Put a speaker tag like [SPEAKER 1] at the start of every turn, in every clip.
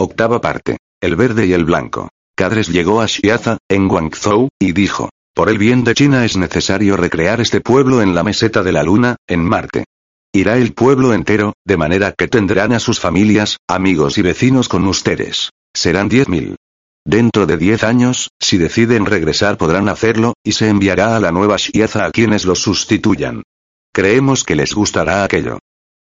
[SPEAKER 1] Octava parte. El verde y el blanco. Cadres llegó a Xiaza, en Guangzhou, y dijo, por el bien de China es necesario recrear este pueblo en la meseta de la luna, en Marte. Irá el pueblo entero, de manera que tendrán a sus familias, amigos y vecinos con ustedes. Serán 10.000. Dentro de 10 años, si deciden regresar podrán hacerlo, y se enviará a la nueva Xiaza a quienes los sustituyan. Creemos que les gustará aquello.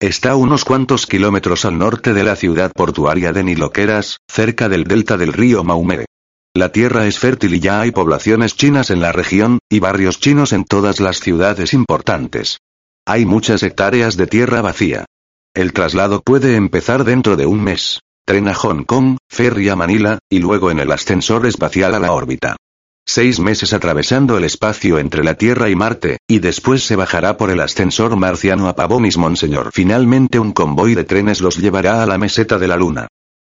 [SPEAKER 1] Está unos cuantos kilómetros al norte de la ciudad portuaria de Niloqueras, cerca del delta del río Maumere. La tierra es fértil y ya hay poblaciones chinas en la región, y barrios chinos en todas las ciudades importantes. Hay muchas hectáreas de tierra vacía. El traslado puede empezar dentro de un mes. Tren a Hong Kong, ferry a Manila, y luego en el ascensor espacial a la órbita. Seis meses atravesando el espacio entre la Tierra y Marte, y después se bajará por el ascensor marciano a Pavomis Monseñor. Finalmente un convoy de trenes los llevará a la meseta de la Luna.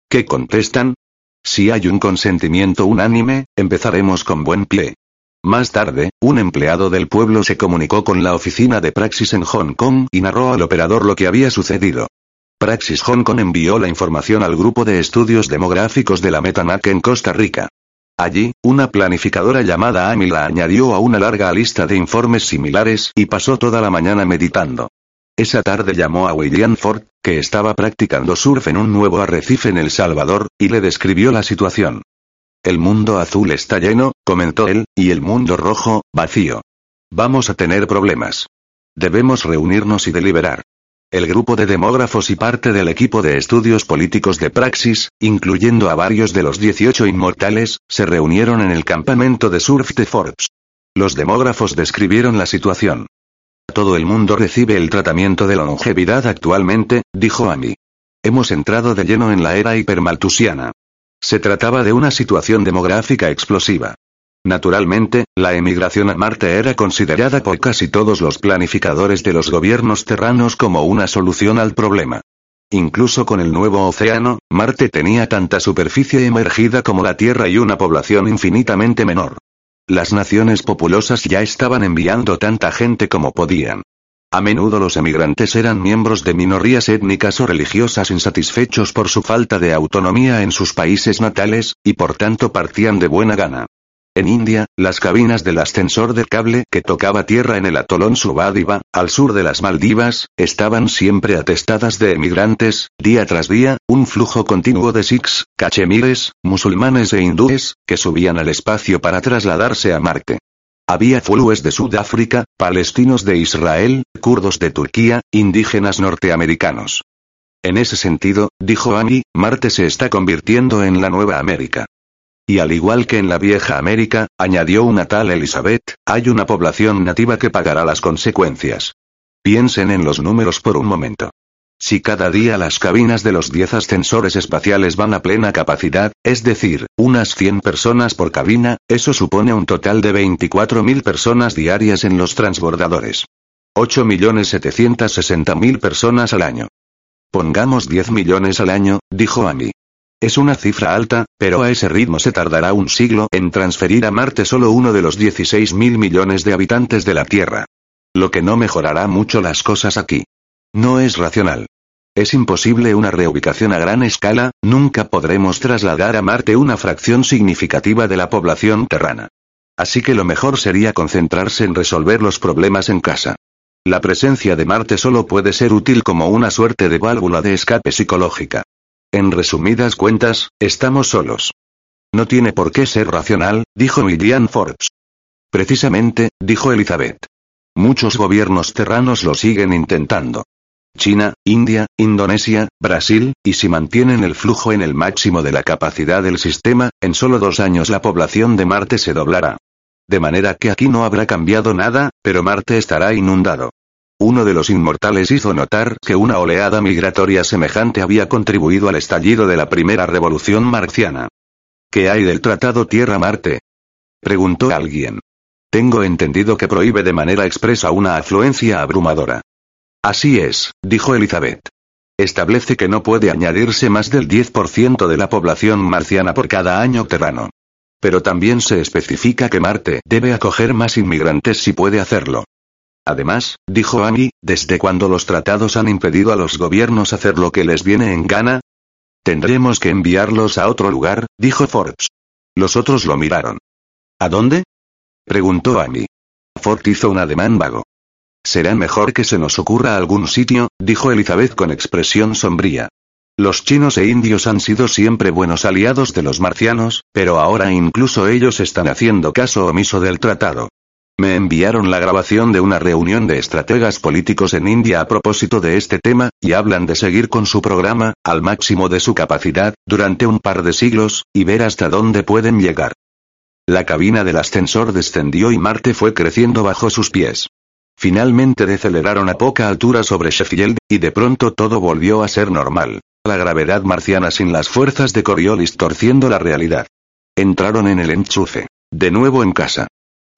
[SPEAKER 1] ¿Qué contestan? Si hay un consentimiento unánime, empezaremos con buen pie. Más tarde, un empleado del pueblo se comunicó con la oficina de Praxis en Hong Kong y narró al operador lo que había sucedido. Praxis Hong Kong envió la información al grupo de estudios demográficos de la Metanac en Costa Rica. Allí, una planificadora llamada Amy la añadió a una larga lista de informes similares y pasó toda la mañana meditando. Esa tarde llamó a William Ford, que estaba practicando surf en un nuevo arrecife en El Salvador, y le describió la situación. El mundo azul está lleno, comentó él, y el mundo rojo, vacío. Vamos a tener problemas. Debemos reunirnos y deliberar. El grupo de demógrafos y parte del equipo de estudios políticos de Praxis, incluyendo a varios de los 18 inmortales, se reunieron en el campamento de surf de Forbes. Los demógrafos describieron la situación. Todo el mundo recibe el tratamiento de longevidad actualmente, dijo Amy. Hemos entrado de lleno en la era hipermaltusiana. Se trataba de una situación demográfica explosiva. Naturalmente, la emigración a Marte era considerada por casi todos los planificadores de los gobiernos terranos como una solución al problema. Incluso con el nuevo océano, Marte tenía tanta superficie emergida como la Tierra y una población infinitamente menor. Las naciones populosas ya estaban enviando tanta gente como podían. A menudo los emigrantes eran miembros de minorías étnicas o religiosas insatisfechos por su falta de autonomía en sus países natales, y por tanto partían de buena gana. En India, las cabinas del ascensor de cable que tocaba tierra en el atolón Subadiva, al sur de las Maldivas, estaban siempre atestadas de emigrantes, día tras día, un flujo continuo de sikhs, cachemires, musulmanes e hindúes, que subían al espacio para trasladarse a Marte. Había fulúes de Sudáfrica, palestinos de Israel, kurdos de Turquía, indígenas norteamericanos. En ese sentido, dijo Amy, Marte se está convirtiendo en la nueva América. Y al igual que en la vieja América, añadió una tal Elizabeth, hay una población nativa que pagará las consecuencias. Piensen en los números por un momento. Si cada día las cabinas de los 10 ascensores espaciales van a plena capacidad, es decir, unas 100 personas por cabina, eso supone un total de 24.000 personas diarias en los transbordadores. 8.760.000 personas al año. Pongamos 10 millones al año, dijo Amy. Es una cifra alta, pero a ese ritmo se tardará un siglo en transferir a Marte solo uno de los 16 mil millones de habitantes de la Tierra. Lo que no mejorará mucho las cosas aquí. No es racional. Es imposible una reubicación a gran escala, nunca podremos trasladar a Marte una fracción significativa de la población terrana. Así que lo mejor sería concentrarse en resolver los problemas en casa. La presencia de Marte solo puede ser útil como una suerte de válvula de escape psicológica. En resumidas cuentas, estamos solos. No tiene por qué ser racional, dijo William Forbes. Precisamente, dijo Elizabeth. Muchos gobiernos terranos lo siguen intentando. China, India, Indonesia, Brasil, y si mantienen el flujo en el máximo de la capacidad del sistema, en solo dos años la población de Marte se doblará. De manera que aquí no habrá cambiado nada, pero Marte estará inundado. Uno de los inmortales hizo notar que una oleada migratoria semejante había contribuido al estallido de la primera revolución marciana. ¿Qué hay del Tratado Tierra-Marte? Preguntó alguien. Tengo entendido que prohíbe de manera expresa una afluencia abrumadora. Así es, dijo Elizabeth. Establece que no puede añadirse más del 10% de la población marciana por cada año terrano. Pero también se especifica que Marte debe acoger más inmigrantes si puede hacerlo. Además, dijo Amy, ¿desde cuando los tratados han impedido a los gobiernos hacer lo que les viene en gana? Tendremos que enviarlos a otro lugar, dijo Forbes. Los otros lo miraron. ¿A dónde? preguntó Amy. Ford hizo un ademán vago. Será mejor que se nos ocurra algún sitio, dijo Elizabeth con expresión sombría. Los chinos e indios han sido siempre buenos aliados de los marcianos, pero ahora incluso ellos están haciendo caso omiso del tratado. Me enviaron la grabación de una reunión de estrategas políticos en India a propósito de este tema, y hablan de seguir con su programa, al máximo de su capacidad, durante un par de siglos, y ver hasta dónde pueden llegar. La cabina del ascensor descendió y Marte fue creciendo bajo sus pies. Finalmente deceleraron a poca altura sobre Sheffield, y de pronto todo volvió a ser normal. La gravedad marciana sin las fuerzas de Coriolis torciendo la realidad. Entraron en el enchufe. De nuevo en casa.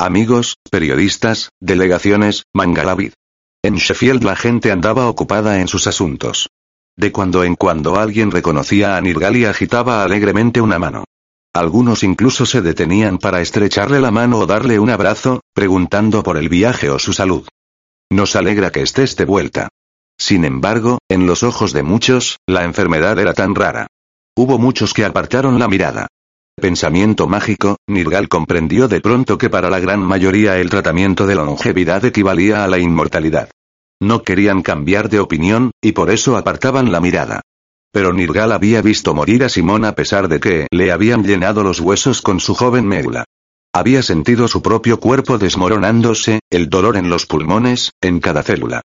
[SPEAKER 1] Amigos, periodistas, delegaciones, Mangalavid. En Sheffield la gente andaba ocupada en sus asuntos. De cuando en cuando alguien reconocía a Nirgal y agitaba alegremente una mano. Algunos incluso se detenían para estrecharle la mano o darle un abrazo, preguntando por el viaje o su salud. Nos alegra que estés de vuelta. Sin embargo, en los ojos de muchos, la enfermedad era tan rara. Hubo muchos que apartaron la mirada. Pensamiento mágico, Nirgal comprendió de pronto que para la gran mayoría el tratamiento de longevidad equivalía a la inmortalidad. No querían cambiar de opinión, y por eso apartaban la mirada. Pero Nirgal había visto morir a Simón a pesar de que le habían llenado los huesos con su joven médula. Había sentido su propio cuerpo desmoronándose, el dolor en los pulmones, en cada célula.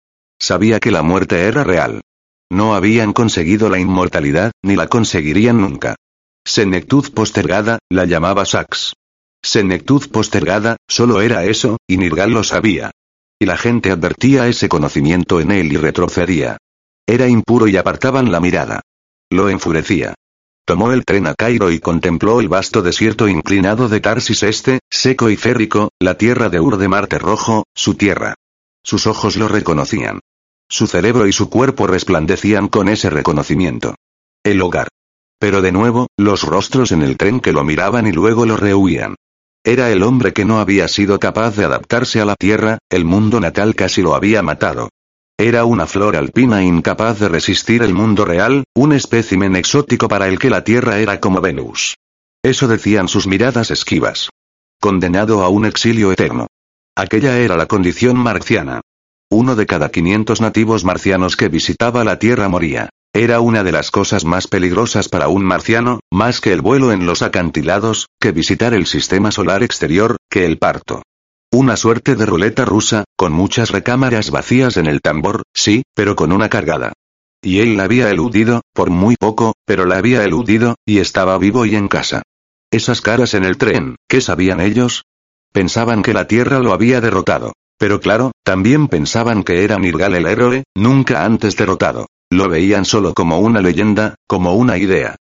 [SPEAKER 1] Sabía que la muerte era real. No habían conseguido la inmortalidad, ni la conseguirían nunca. Senectud postergada, la llamaba Sax. Senectud postergada, solo era eso, y Nirgal lo sabía. Y la gente advertía ese conocimiento en él y retrocedía. Era impuro y apartaban la mirada. Lo enfurecía. Tomó el tren a Cairo y contempló el vasto desierto inclinado de Tarsis Este, seco y férrico, la tierra de Ur de Marte Rojo, su tierra. Sus ojos lo reconocían. Su cerebro y su cuerpo resplandecían con ese reconocimiento. El hogar. Pero de nuevo, los rostros en el tren que lo miraban y luego lo rehuían. Era el hombre que no había sido capaz de adaptarse a la Tierra, el mundo natal casi lo había matado. Era una flor alpina incapaz de resistir el mundo real, un espécimen exótico para el que la Tierra era como Venus. Eso decían sus miradas esquivas. Condenado a un exilio eterno. Aquella era la condición marciana. Uno de cada 500 nativos marcianos que visitaba la Tierra moría. Era una de las cosas más peligrosas para un marciano, más que el vuelo en los acantilados, que visitar el sistema solar exterior, que el parto. Una suerte de ruleta rusa, con muchas recámaras vacías en el tambor, sí, pero con una cargada. Y él la había eludido, por muy poco, pero la había eludido, y estaba vivo y en casa. Esas caras en el tren, ¿qué sabían ellos? Pensaban que la Tierra lo había derrotado. Pero claro, también pensaban que era Nirgal el héroe, nunca antes derrotado. Lo veían solo como una leyenda, como una idea.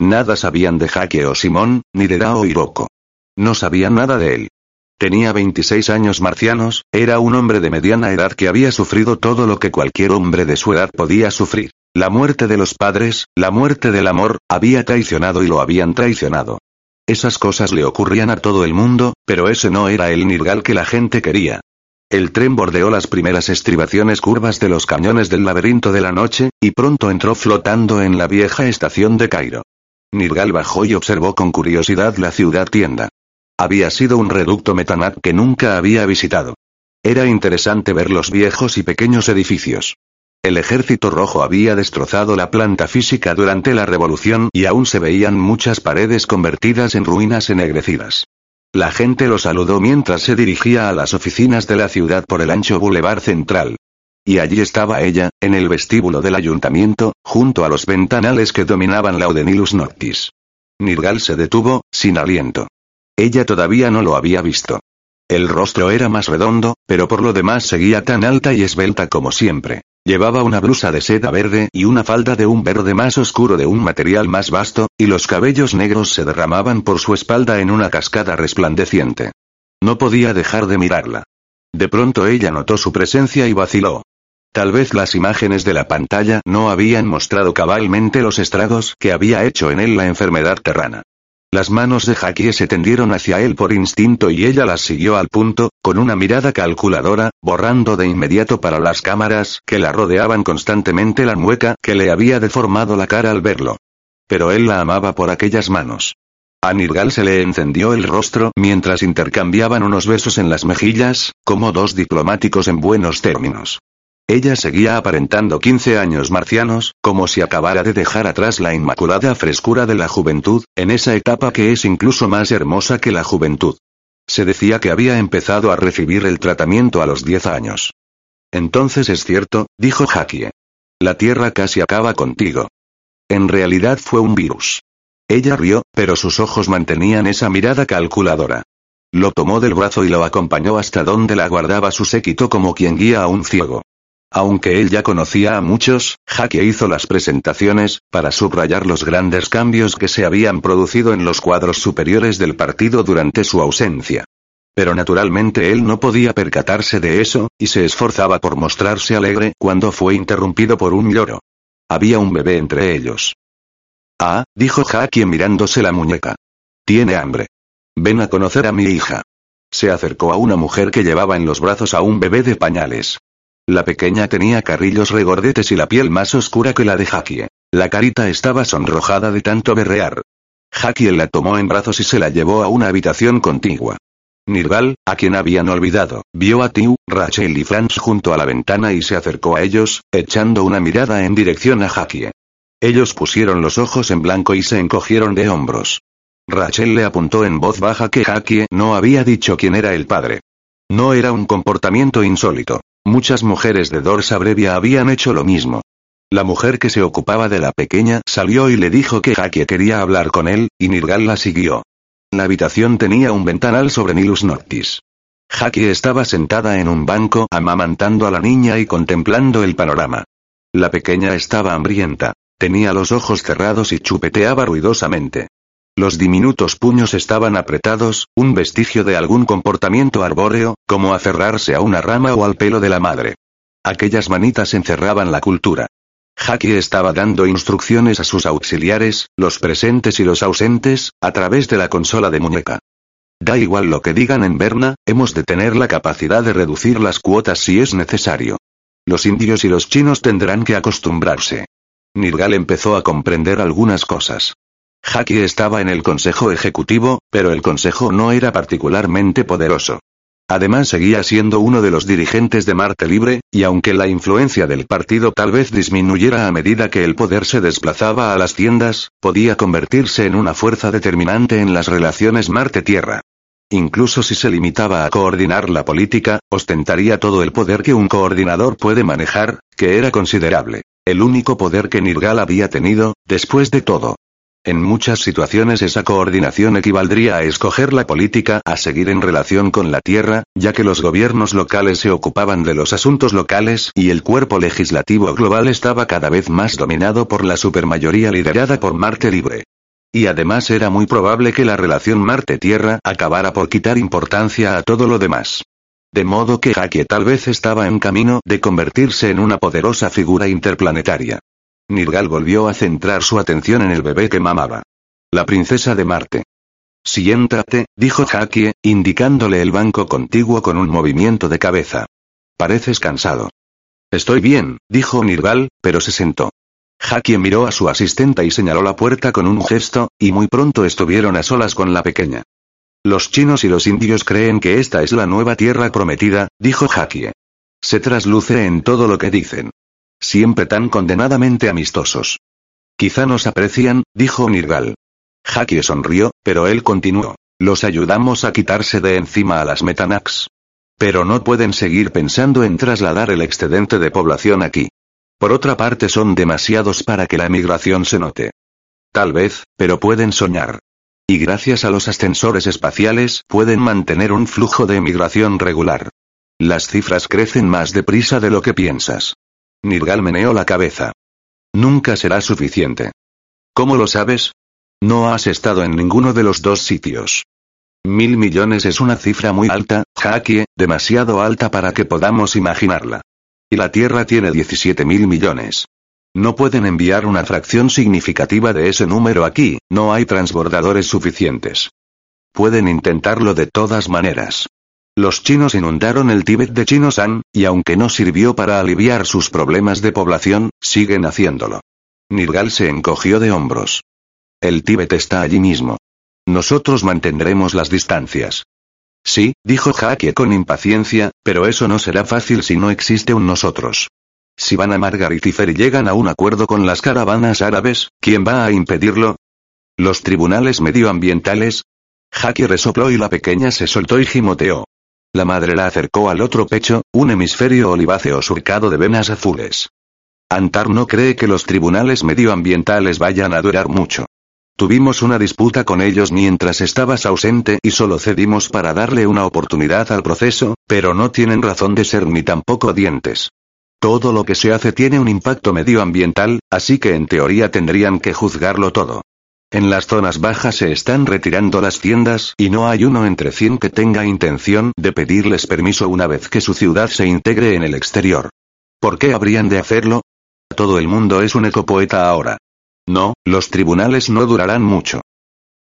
[SPEAKER 1] Nada sabían de Jaque o Simón, ni de Dao Hiroko. No sabían nada de él. Tenía 26 años marcianos, era un hombre de mediana edad que había sufrido todo lo que cualquier hombre de su edad podía sufrir. La muerte de los padres, la muerte del amor, había traicionado y lo habían traicionado. Esas cosas le ocurrían a todo el mundo, pero ese no era el Nirgal que la gente quería. El tren bordeó las primeras estribaciones curvas de los cañones del laberinto de la noche, y pronto entró flotando en la vieja estación de Cairo. Nirgal bajó y observó con curiosidad la ciudad tienda. Había sido un reducto metanat que nunca había visitado. Era interesante ver los viejos y pequeños edificios. El ejército rojo había destrozado la planta física durante la revolución y aún se veían muchas paredes convertidas en ruinas ennegrecidas. La gente lo saludó mientras se dirigía a las oficinas de la ciudad por el ancho bulevar central. Y allí estaba ella, en el vestíbulo del ayuntamiento, junto a los ventanales que dominaban la Odenilus Noctis. Nirgal se detuvo, sin aliento. Ella todavía no lo había visto. El rostro era más redondo, pero por lo demás seguía tan alta y esbelta como siempre. Llevaba una blusa de seda verde y una falda de un verde más oscuro de un material más vasto, y los cabellos negros se derramaban por su espalda en una cascada resplandeciente. No podía dejar de mirarla. De pronto ella notó su presencia y vaciló. Tal vez las imágenes de la pantalla no habían mostrado cabalmente los estragos que había hecho en él la enfermedad terrana. Las manos de Jackie se tendieron hacia él por instinto y ella las siguió al punto, con una mirada calculadora, borrando de inmediato para las cámaras que la rodeaban constantemente la mueca que le había deformado la cara al verlo. pero él la amaba por aquellas manos. A Nirgal se le encendió el rostro mientras intercambiaban unos besos en las mejillas, como dos diplomáticos en buenos términos. Ella seguía aparentando 15 años marcianos, como si acabara de dejar atrás la inmaculada frescura de la juventud, en esa etapa que es incluso más hermosa que la juventud. Se decía que había empezado a recibir el tratamiento a los 10 años. Entonces es cierto, dijo Hakie. La Tierra casi acaba contigo. En realidad fue un virus. Ella rió, pero sus ojos mantenían esa mirada calculadora. Lo tomó del brazo y lo acompañó hasta donde la guardaba su séquito como quien guía a un ciego. Aunque él ya conocía a muchos, Jaque hizo las presentaciones, para subrayar los grandes cambios que se habían producido en los cuadros superiores del partido durante su ausencia. Pero naturalmente él no podía percatarse de eso, y se esforzaba por mostrarse alegre cuando fue interrumpido por un lloro. Había un bebé entre ellos. Ah, dijo Jackie mirándose la muñeca. Tiene hambre. Ven a conocer a mi hija. Se acercó a una mujer que llevaba en los brazos a un bebé de pañales. La pequeña tenía carrillos regordetes y la piel más oscura que la de Jaquie. La carita estaba sonrojada de tanto berrear. Jaquie la tomó en brazos y se la llevó a una habitación contigua. Nirval, a quien habían olvidado, vio a Tiu, Rachel y Franz junto a la ventana y se acercó a ellos, echando una mirada en dirección a Jaquie. Ellos pusieron los ojos en blanco y se encogieron de hombros. Rachel le apuntó en voz baja que Jaquie no había dicho quién era el padre. No era un comportamiento insólito. Muchas mujeres de Dorsa Brevia habían hecho lo mismo. La mujer que se ocupaba de la pequeña salió y le dijo que Jaque quería hablar con él, y Nirgal la siguió. La habitación tenía un ventanal sobre Nilus Noctis. Jaque estaba sentada en un banco amamantando a la niña y contemplando el panorama. La pequeña estaba hambrienta. Tenía los ojos cerrados y chupeteaba ruidosamente. Los diminutos puños estaban apretados, un vestigio de algún comportamiento arbóreo, como aferrarse a una rama o al pelo de la madre. Aquellas manitas encerraban la cultura. Jackie estaba dando instrucciones a sus auxiliares, los presentes y los ausentes, a través de la consola de muñeca. Da igual lo que digan en Berna, hemos de tener la capacidad de reducir las cuotas si es necesario. Los indios y los chinos tendrán que acostumbrarse. Nirgal empezó a comprender algunas cosas. Jackie estaba en el Consejo Ejecutivo, pero el Consejo no era particularmente poderoso. Además seguía siendo uno de los dirigentes de Marte Libre, y aunque la influencia del partido tal vez disminuyera a medida que el poder se desplazaba a las tiendas, podía convertirse en una fuerza determinante en las relaciones Marte-Tierra. Incluso si se limitaba a coordinar la política, ostentaría todo el poder que un coordinador puede manejar, que era considerable. El único poder que Nirgal había tenido, después de todo. En muchas situaciones esa coordinación equivaldría a escoger la política a seguir en relación con la Tierra, ya que los gobiernos locales se ocupaban de los asuntos locales y el cuerpo legislativo global estaba cada vez más dominado por la supermayoría liderada por Marte Libre. Y además era muy probable que la relación Marte-Tierra acabara por quitar importancia a todo lo demás. De modo que Jaque tal vez estaba en camino de convertirse en una poderosa figura interplanetaria. Nirgal volvió a centrar su atención en el bebé que mamaba. La princesa de Marte. Siéntate, dijo Jaque, indicándole el banco contiguo con un movimiento de cabeza. Pareces cansado. Estoy bien, dijo Nirgal, pero se sentó. Jaque miró a su asistente y señaló la puerta con un gesto, y muy pronto estuvieron a solas con la pequeña. Los chinos y los indios creen que esta es la nueva tierra prometida, dijo Jaque. Se trasluce en todo lo que dicen. Siempre tan condenadamente amistosos. Quizá nos aprecian, dijo Nirgal. Jackie sonrió, pero él continuó. Los ayudamos a quitarse de encima a las Metanax. Pero no pueden seguir pensando en trasladar el excedente de población aquí. Por otra parte son demasiados para que la migración se note. Tal vez, pero pueden soñar. Y gracias a los ascensores espaciales pueden mantener un flujo de emigración regular. Las cifras crecen más deprisa de lo que piensas. Nirgal meneó la cabeza. Nunca será suficiente. ¿Cómo lo sabes? No has estado en ninguno de los dos sitios. Mil millones es una cifra muy alta, Jaque, demasiado alta para que podamos imaginarla. Y la Tierra tiene 17 mil millones. No pueden enviar una fracción significativa de ese número aquí, no hay transbordadores suficientes. Pueden intentarlo de todas maneras. Los chinos inundaron el Tíbet de Chinosan, y aunque no sirvió para aliviar sus problemas de población, siguen haciéndolo. Nirgal se encogió de hombros. El Tíbet está allí mismo. Nosotros mantendremos las distancias. Sí, dijo Jaque con impaciencia, pero eso no será fácil si no existe un nosotros. Si van a Margaret y llegan a un acuerdo con las caravanas árabes, ¿quién va a impedirlo? ¿Los tribunales medioambientales? Jackie resopló y la pequeña se soltó y gimoteó. La madre la acercó al otro pecho, un hemisferio oliváceo surcado de venas azules. Antar no cree que los tribunales medioambientales vayan a durar mucho. Tuvimos una disputa con ellos mientras estabas ausente y solo cedimos para darle una oportunidad al proceso, pero no tienen razón de ser ni tampoco dientes. Todo lo que se hace tiene un impacto medioambiental, así que en teoría tendrían que juzgarlo todo. En las zonas bajas se están retirando las tiendas y no hay uno entre cien que tenga intención de pedirles permiso una vez que su ciudad se integre en el exterior. ¿Por qué habrían de hacerlo? Todo el mundo es un ecopoeta ahora. No, los tribunales no durarán mucho.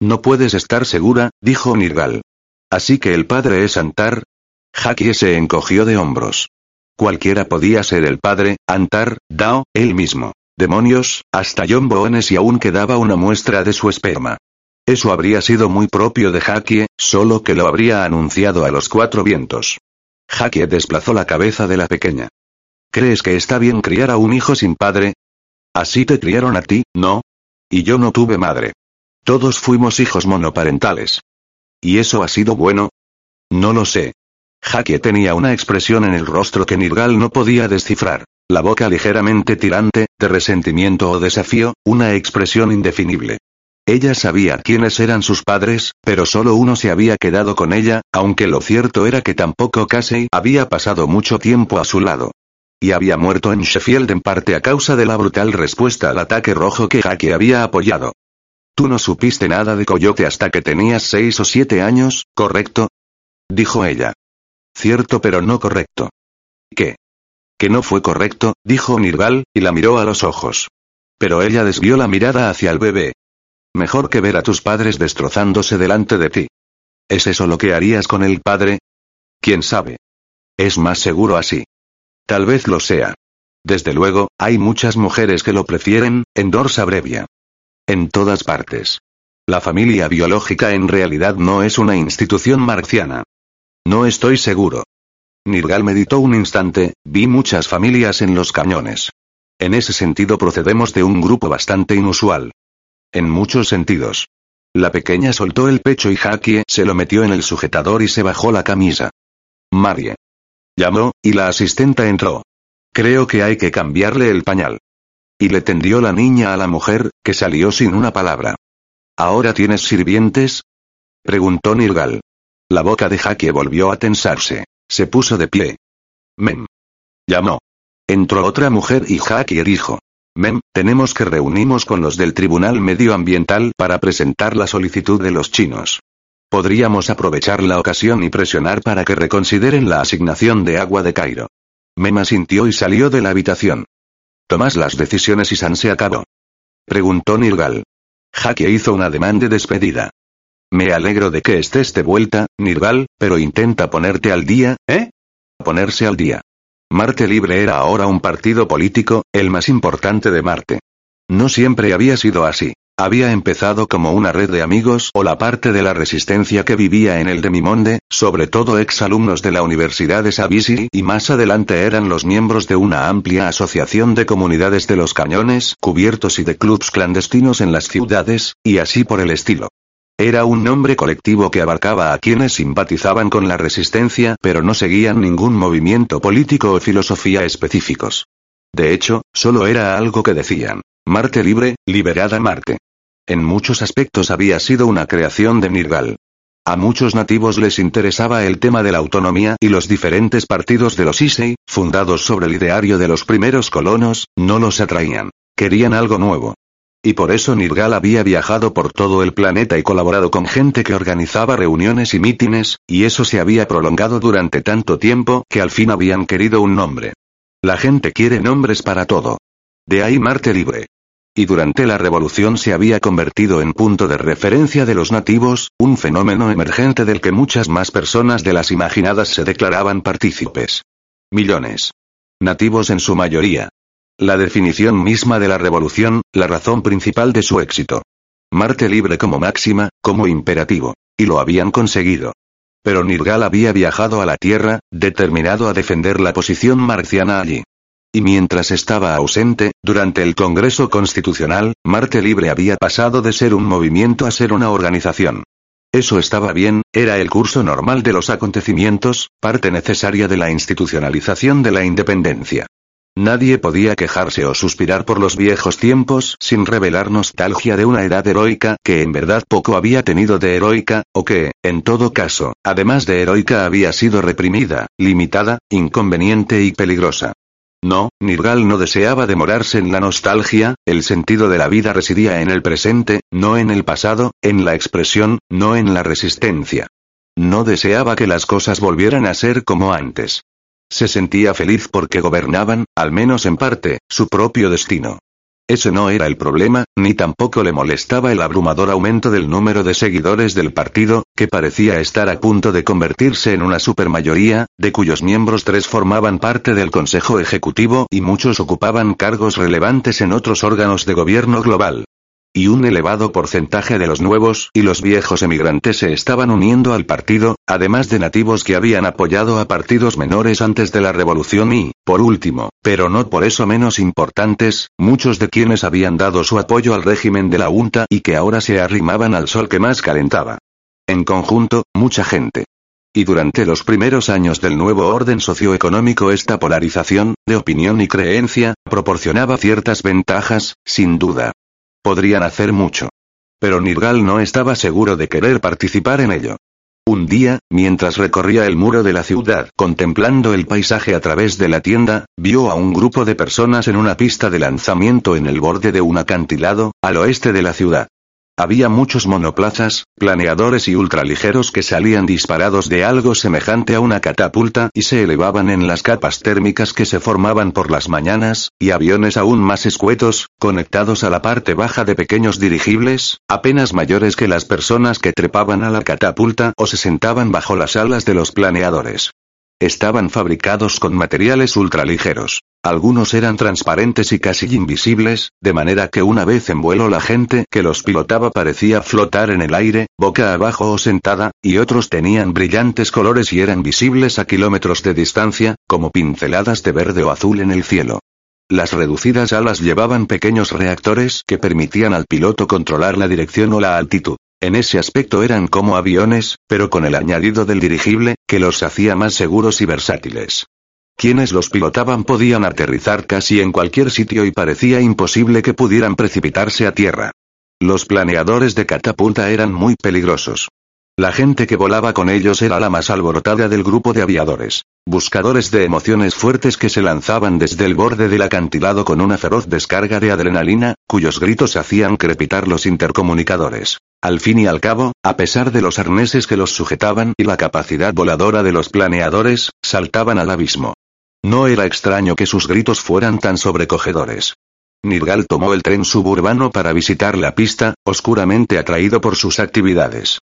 [SPEAKER 1] No puedes estar segura, dijo Nirgal. Así que el padre es Antar. Jackie se encogió de hombros. Cualquiera podía ser el padre, Antar, Dao, él mismo. Demonios, hasta John Bones y aún quedaba una muestra de su esperma. Eso habría sido muy propio de Jackie, solo que lo habría anunciado a los cuatro vientos. Jackie desplazó la cabeza de la pequeña. ¿Crees que está bien criar a un hijo sin padre? Así te criaron a ti, ¿no? Y yo no tuve madre. Todos fuimos hijos monoparentales. ¿Y eso ha sido bueno? No lo sé. Jackie tenía una expresión en el rostro que Nirgal no podía descifrar. La boca ligeramente tirante, de resentimiento o desafío, una expresión indefinible. Ella sabía quiénes eran sus padres, pero solo uno se había quedado con ella, aunque lo cierto era que tampoco Casey había pasado mucho tiempo a su lado y había muerto en Sheffield en parte a causa de la brutal respuesta al ataque rojo que Jackie había apoyado. Tú no supiste nada de Coyote hasta que tenías seis o siete años, ¿correcto? Dijo ella. Cierto pero no correcto. ¿Qué? Que no fue correcto, dijo Nirval, y la miró a los ojos. Pero ella desvió la mirada hacia el bebé. Mejor que ver a tus padres destrozándose delante de ti. ¿Es eso lo que harías con el padre? ¿Quién sabe? Es más seguro así. Tal vez lo sea. Desde luego, hay muchas mujeres que lo prefieren, en Dorsa Brevia. En todas partes. La familia biológica en realidad no es una institución marciana. No estoy seguro. Nirgal meditó un instante, vi muchas familias en los cañones. En ese sentido procedemos de un grupo bastante inusual. En muchos sentidos. La pequeña soltó el pecho y Jackie se lo metió en el sujetador y se bajó la camisa. Marie. Llamó, y la asistenta entró. Creo que hay que cambiarle el pañal. Y le tendió la niña a la mujer, que salió sin una palabra. ¿Ahora tienes sirvientes? Preguntó Nirgal. La boca de Jackie volvió a tensarse. Se puso de pie. Mem. Llamó. Entró otra mujer y Jackie dijo. Mem, tenemos que reunirnos con los del Tribunal Medioambiental para presentar la solicitud de los chinos. Podríamos aprovechar la ocasión y presionar para que reconsideren la asignación de agua de Cairo. Mema sintió y salió de la habitación. Tomás las decisiones y San se acabó. Preguntó Nirgal. Jaque hizo una demanda de despedida. Me alegro de que estés de vuelta, Nirgal, pero intenta ponerte al día, ¿eh? Ponerse al día. Marte Libre era ahora un partido político, el más importante de Marte. No siempre había sido así. Había empezado como una red de amigos o la parte de la resistencia que vivía en el Demimonde, sobre todo exalumnos de la Universidad de Savisi y más adelante eran los miembros de una amplia asociación de comunidades de los cañones cubiertos y de clubs clandestinos en las ciudades, y así por el estilo. Era un nombre colectivo que abarcaba a quienes simpatizaban con la resistencia pero no seguían ningún movimiento político o filosofía específicos. De hecho, solo era algo que decían. Marte libre, liberada Marte. En muchos aspectos había sido una creación de Nirgal. A muchos nativos les interesaba el tema de la autonomía y los diferentes partidos de los Issei, fundados sobre el ideario de los primeros colonos, no los atraían. Querían algo nuevo. Y por eso Nirgal había viajado por todo el planeta y colaborado con gente que organizaba reuniones y mítines, y eso se había prolongado durante tanto tiempo que al fin habían querido un nombre. La gente quiere nombres para todo. De ahí Marte libre. Y durante la revolución se había convertido en punto de referencia de los nativos, un fenómeno emergente del que muchas más personas de las imaginadas se declaraban partícipes. Millones. Nativos en su mayoría. La definición misma de la revolución, la razón principal de su éxito. Marte libre como máxima, como imperativo. Y lo habían conseguido. Pero Nirgal había viajado a la Tierra, determinado a defender la posición marciana allí. Y mientras estaba ausente, durante el Congreso Constitucional, Marte Libre había pasado de ser un movimiento a ser una organización. Eso estaba bien, era el curso normal de los acontecimientos, parte necesaria de la institucionalización de la independencia. Nadie podía quejarse o suspirar por los viejos tiempos sin revelar nostalgia de una edad heroica que en verdad poco había tenido de heroica, o que, en todo caso, además de heroica había sido reprimida, limitada, inconveniente y peligrosa. No, Nirgal no deseaba demorarse en la nostalgia, el sentido de la vida residía en el presente, no en el pasado, en la expresión, no en la resistencia. No deseaba que las cosas volvieran a ser como antes. Se sentía feliz porque gobernaban, al menos en parte, su propio destino. Ese no era el problema, ni tampoco le molestaba el abrumador aumento del número de seguidores del partido, que parecía estar a punto de convertirse en una supermayoría, de cuyos miembros tres formaban parte del Consejo Ejecutivo y muchos ocupaban cargos relevantes en otros órganos de gobierno global y un elevado porcentaje de los nuevos y los viejos emigrantes se estaban uniendo al partido, además de nativos que habían apoyado a partidos menores antes de la revolución y, por último, pero no por eso menos importantes, muchos de quienes habían dado su apoyo al régimen de la UNTA y que ahora se arrimaban al sol que más calentaba. En conjunto, mucha gente. Y durante los primeros años del nuevo orden socioeconómico esta polarización, de opinión y creencia, proporcionaba ciertas ventajas, sin duda. Podrían hacer mucho. Pero Nirgal no estaba seguro de querer participar en ello. Un día, mientras recorría el muro de la ciudad contemplando el paisaje a través de la tienda, vio a un grupo de personas en una pista de lanzamiento en el borde de un acantilado, al oeste de la ciudad. Había muchos monoplazas, planeadores y ultraligeros que salían disparados de algo semejante a una catapulta y se elevaban en las capas térmicas que se formaban por las mañanas, y aviones aún más escuetos, conectados a la parte baja de pequeños dirigibles, apenas mayores que las personas que trepaban a la catapulta o se sentaban bajo las alas de los planeadores. Estaban fabricados con materiales ultraligeros. Algunos eran transparentes y casi invisibles, de manera que una vez en vuelo la gente que los pilotaba parecía flotar en el aire, boca abajo o sentada, y otros tenían brillantes colores y eran visibles a kilómetros de distancia, como pinceladas de verde o azul en el cielo. Las reducidas alas llevaban pequeños reactores que permitían al piloto controlar la dirección o la altitud. En ese aspecto eran como aviones, pero con el añadido del dirigible, que los hacía más seguros y versátiles. Quienes los pilotaban podían aterrizar casi en cualquier sitio y parecía imposible que pudieran precipitarse a tierra. Los planeadores de catapulta eran muy peligrosos. La gente que volaba con ellos era la más alborotada del grupo de aviadores. Buscadores de emociones fuertes que se lanzaban desde el borde del acantilado con una feroz descarga de adrenalina, cuyos gritos hacían crepitar los intercomunicadores. Al fin y al cabo, a pesar de los arneses que los sujetaban y la capacidad voladora de los planeadores, saltaban al abismo. No era extraño que sus gritos fueran tan sobrecogedores. Nirgal tomó el tren suburbano para visitar la pista, oscuramente atraído por sus actividades.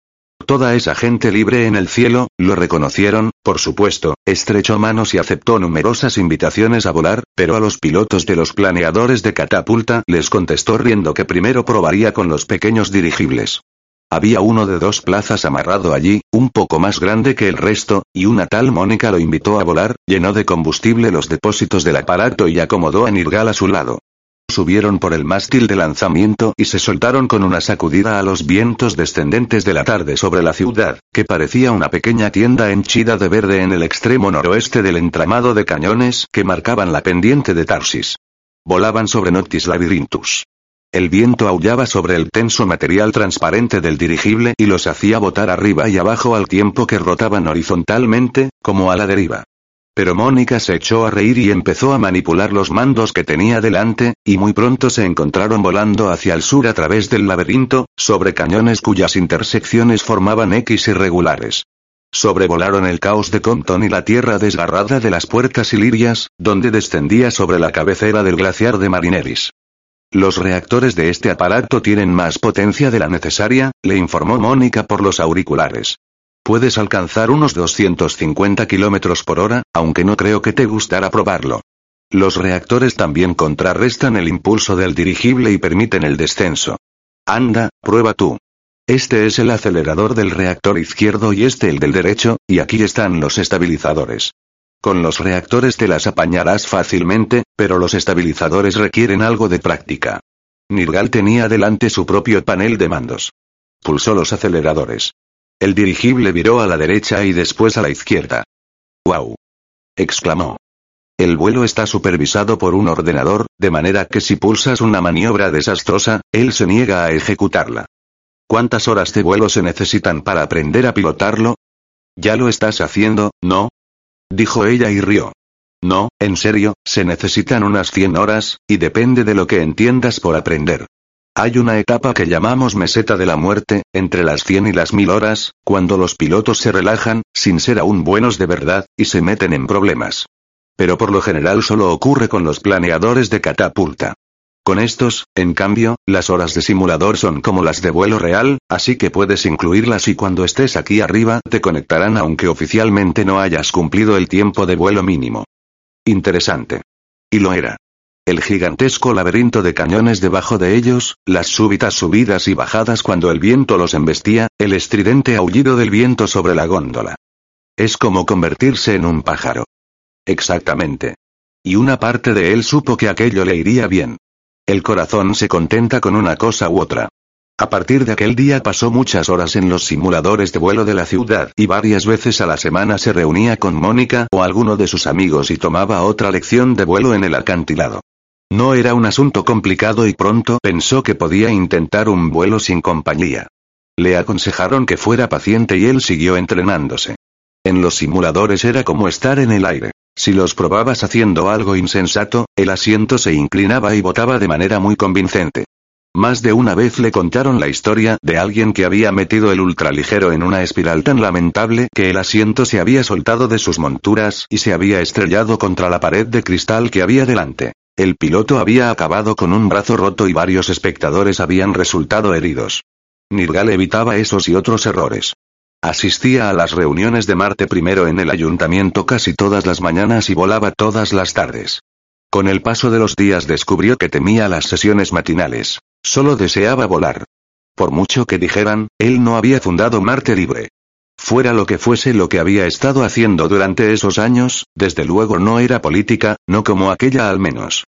[SPEAKER 1] Toda esa gente libre en el cielo, lo reconocieron, por supuesto, estrechó manos y aceptó numerosas invitaciones a volar, pero a los pilotos de los planeadores de catapulta les contestó riendo que primero probaría con los pequeños dirigibles. Había uno de dos plazas amarrado allí, un poco más grande que el resto, y una tal Mónica lo invitó a volar, llenó de combustible los depósitos del aparato y acomodó a Nirgal a su lado. Subieron por el mástil de lanzamiento y se soltaron con una sacudida a los vientos descendentes de la tarde sobre la ciudad, que parecía una pequeña tienda henchida de verde en el extremo noroeste del entramado de cañones que marcaban la pendiente de Tarsis. Volaban sobre Noctis Labyrinthus. El viento aullaba sobre el tenso material transparente del dirigible y los hacía botar arriba y abajo al tiempo que rotaban horizontalmente, como a la deriva. Pero Mónica se echó a reír y empezó a manipular los mandos que tenía delante, y muy pronto se encontraron volando hacia el sur a través del laberinto, sobre cañones cuyas intersecciones formaban X irregulares. Sobrevolaron el caos de Compton y la tierra desgarrada de las puertas ilirias, donde descendía sobre la cabecera del glaciar de Marineris. Los reactores de este aparato tienen más potencia de la necesaria, le informó Mónica por los auriculares. Puedes alcanzar unos 250 kilómetros por hora, aunque no creo que te gustara probarlo. Los reactores también contrarrestan el impulso del dirigible y permiten el descenso. Anda, prueba tú. Este es el acelerador del reactor izquierdo y este el del derecho, y aquí están los estabilizadores. Con los reactores te las apañarás fácilmente, pero los estabilizadores requieren algo de práctica. Nirgal tenía delante su propio panel de mandos. Pulsó los aceleradores. El dirigible viró a la derecha y después a la izquierda. ¡Wow! exclamó. El vuelo está supervisado por un ordenador, de manera que si pulsas una maniobra desastrosa, él se niega a ejecutarla. ¿Cuántas horas de vuelo se necesitan para aprender a pilotarlo? Ya lo estás haciendo, ¿no? Dijo ella y rió. No, en serio, se necesitan unas 100 horas, y depende de lo que entiendas por aprender. Hay una etapa que llamamos meseta de la muerte, entre las 100 y las 1000 horas, cuando los pilotos se relajan, sin ser aún buenos de verdad, y se meten en problemas. Pero por lo general solo ocurre con los planeadores de catapulta. Con estos, en cambio, las horas de simulador son como las de vuelo real, así que puedes incluirlas y cuando estés aquí arriba te conectarán aunque oficialmente no hayas cumplido el tiempo de vuelo mínimo. Interesante. Y lo era. El gigantesco laberinto de cañones debajo de ellos, las súbitas subidas y bajadas cuando el viento los embestía, el estridente aullido del viento sobre la góndola. Es como convertirse en un pájaro. Exactamente. Y una parte de él supo que aquello le iría bien. El corazón se contenta con una cosa u otra. A partir de aquel día pasó muchas horas en los simuladores de vuelo de la ciudad y varias veces a la semana se reunía con Mónica o alguno de sus amigos y tomaba otra lección de vuelo en el acantilado. No era un asunto complicado y pronto pensó que podía intentar un vuelo sin compañía. Le aconsejaron que fuera paciente y él siguió entrenándose. En los simuladores era como estar en el aire. Si los probabas haciendo algo insensato, el asiento se inclinaba y botaba de manera muy convincente. Más de una vez le contaron la historia de alguien que había metido el ultraligero en una espiral tan lamentable que el asiento se había soltado de sus monturas y se había estrellado contra la pared de cristal que había delante. El piloto había acabado con un brazo roto y varios espectadores habían resultado heridos. Nirgal evitaba esos y otros errores. Asistía a las reuniones de Marte primero en el ayuntamiento casi todas las mañanas y volaba todas las tardes. Con el paso de los días descubrió que temía las sesiones matinales. Solo deseaba volar. Por mucho que dijeran, él no había fundado Marte Libre. Fuera lo que fuese lo que había estado haciendo durante esos años, desde luego no era política, no como aquella al menos.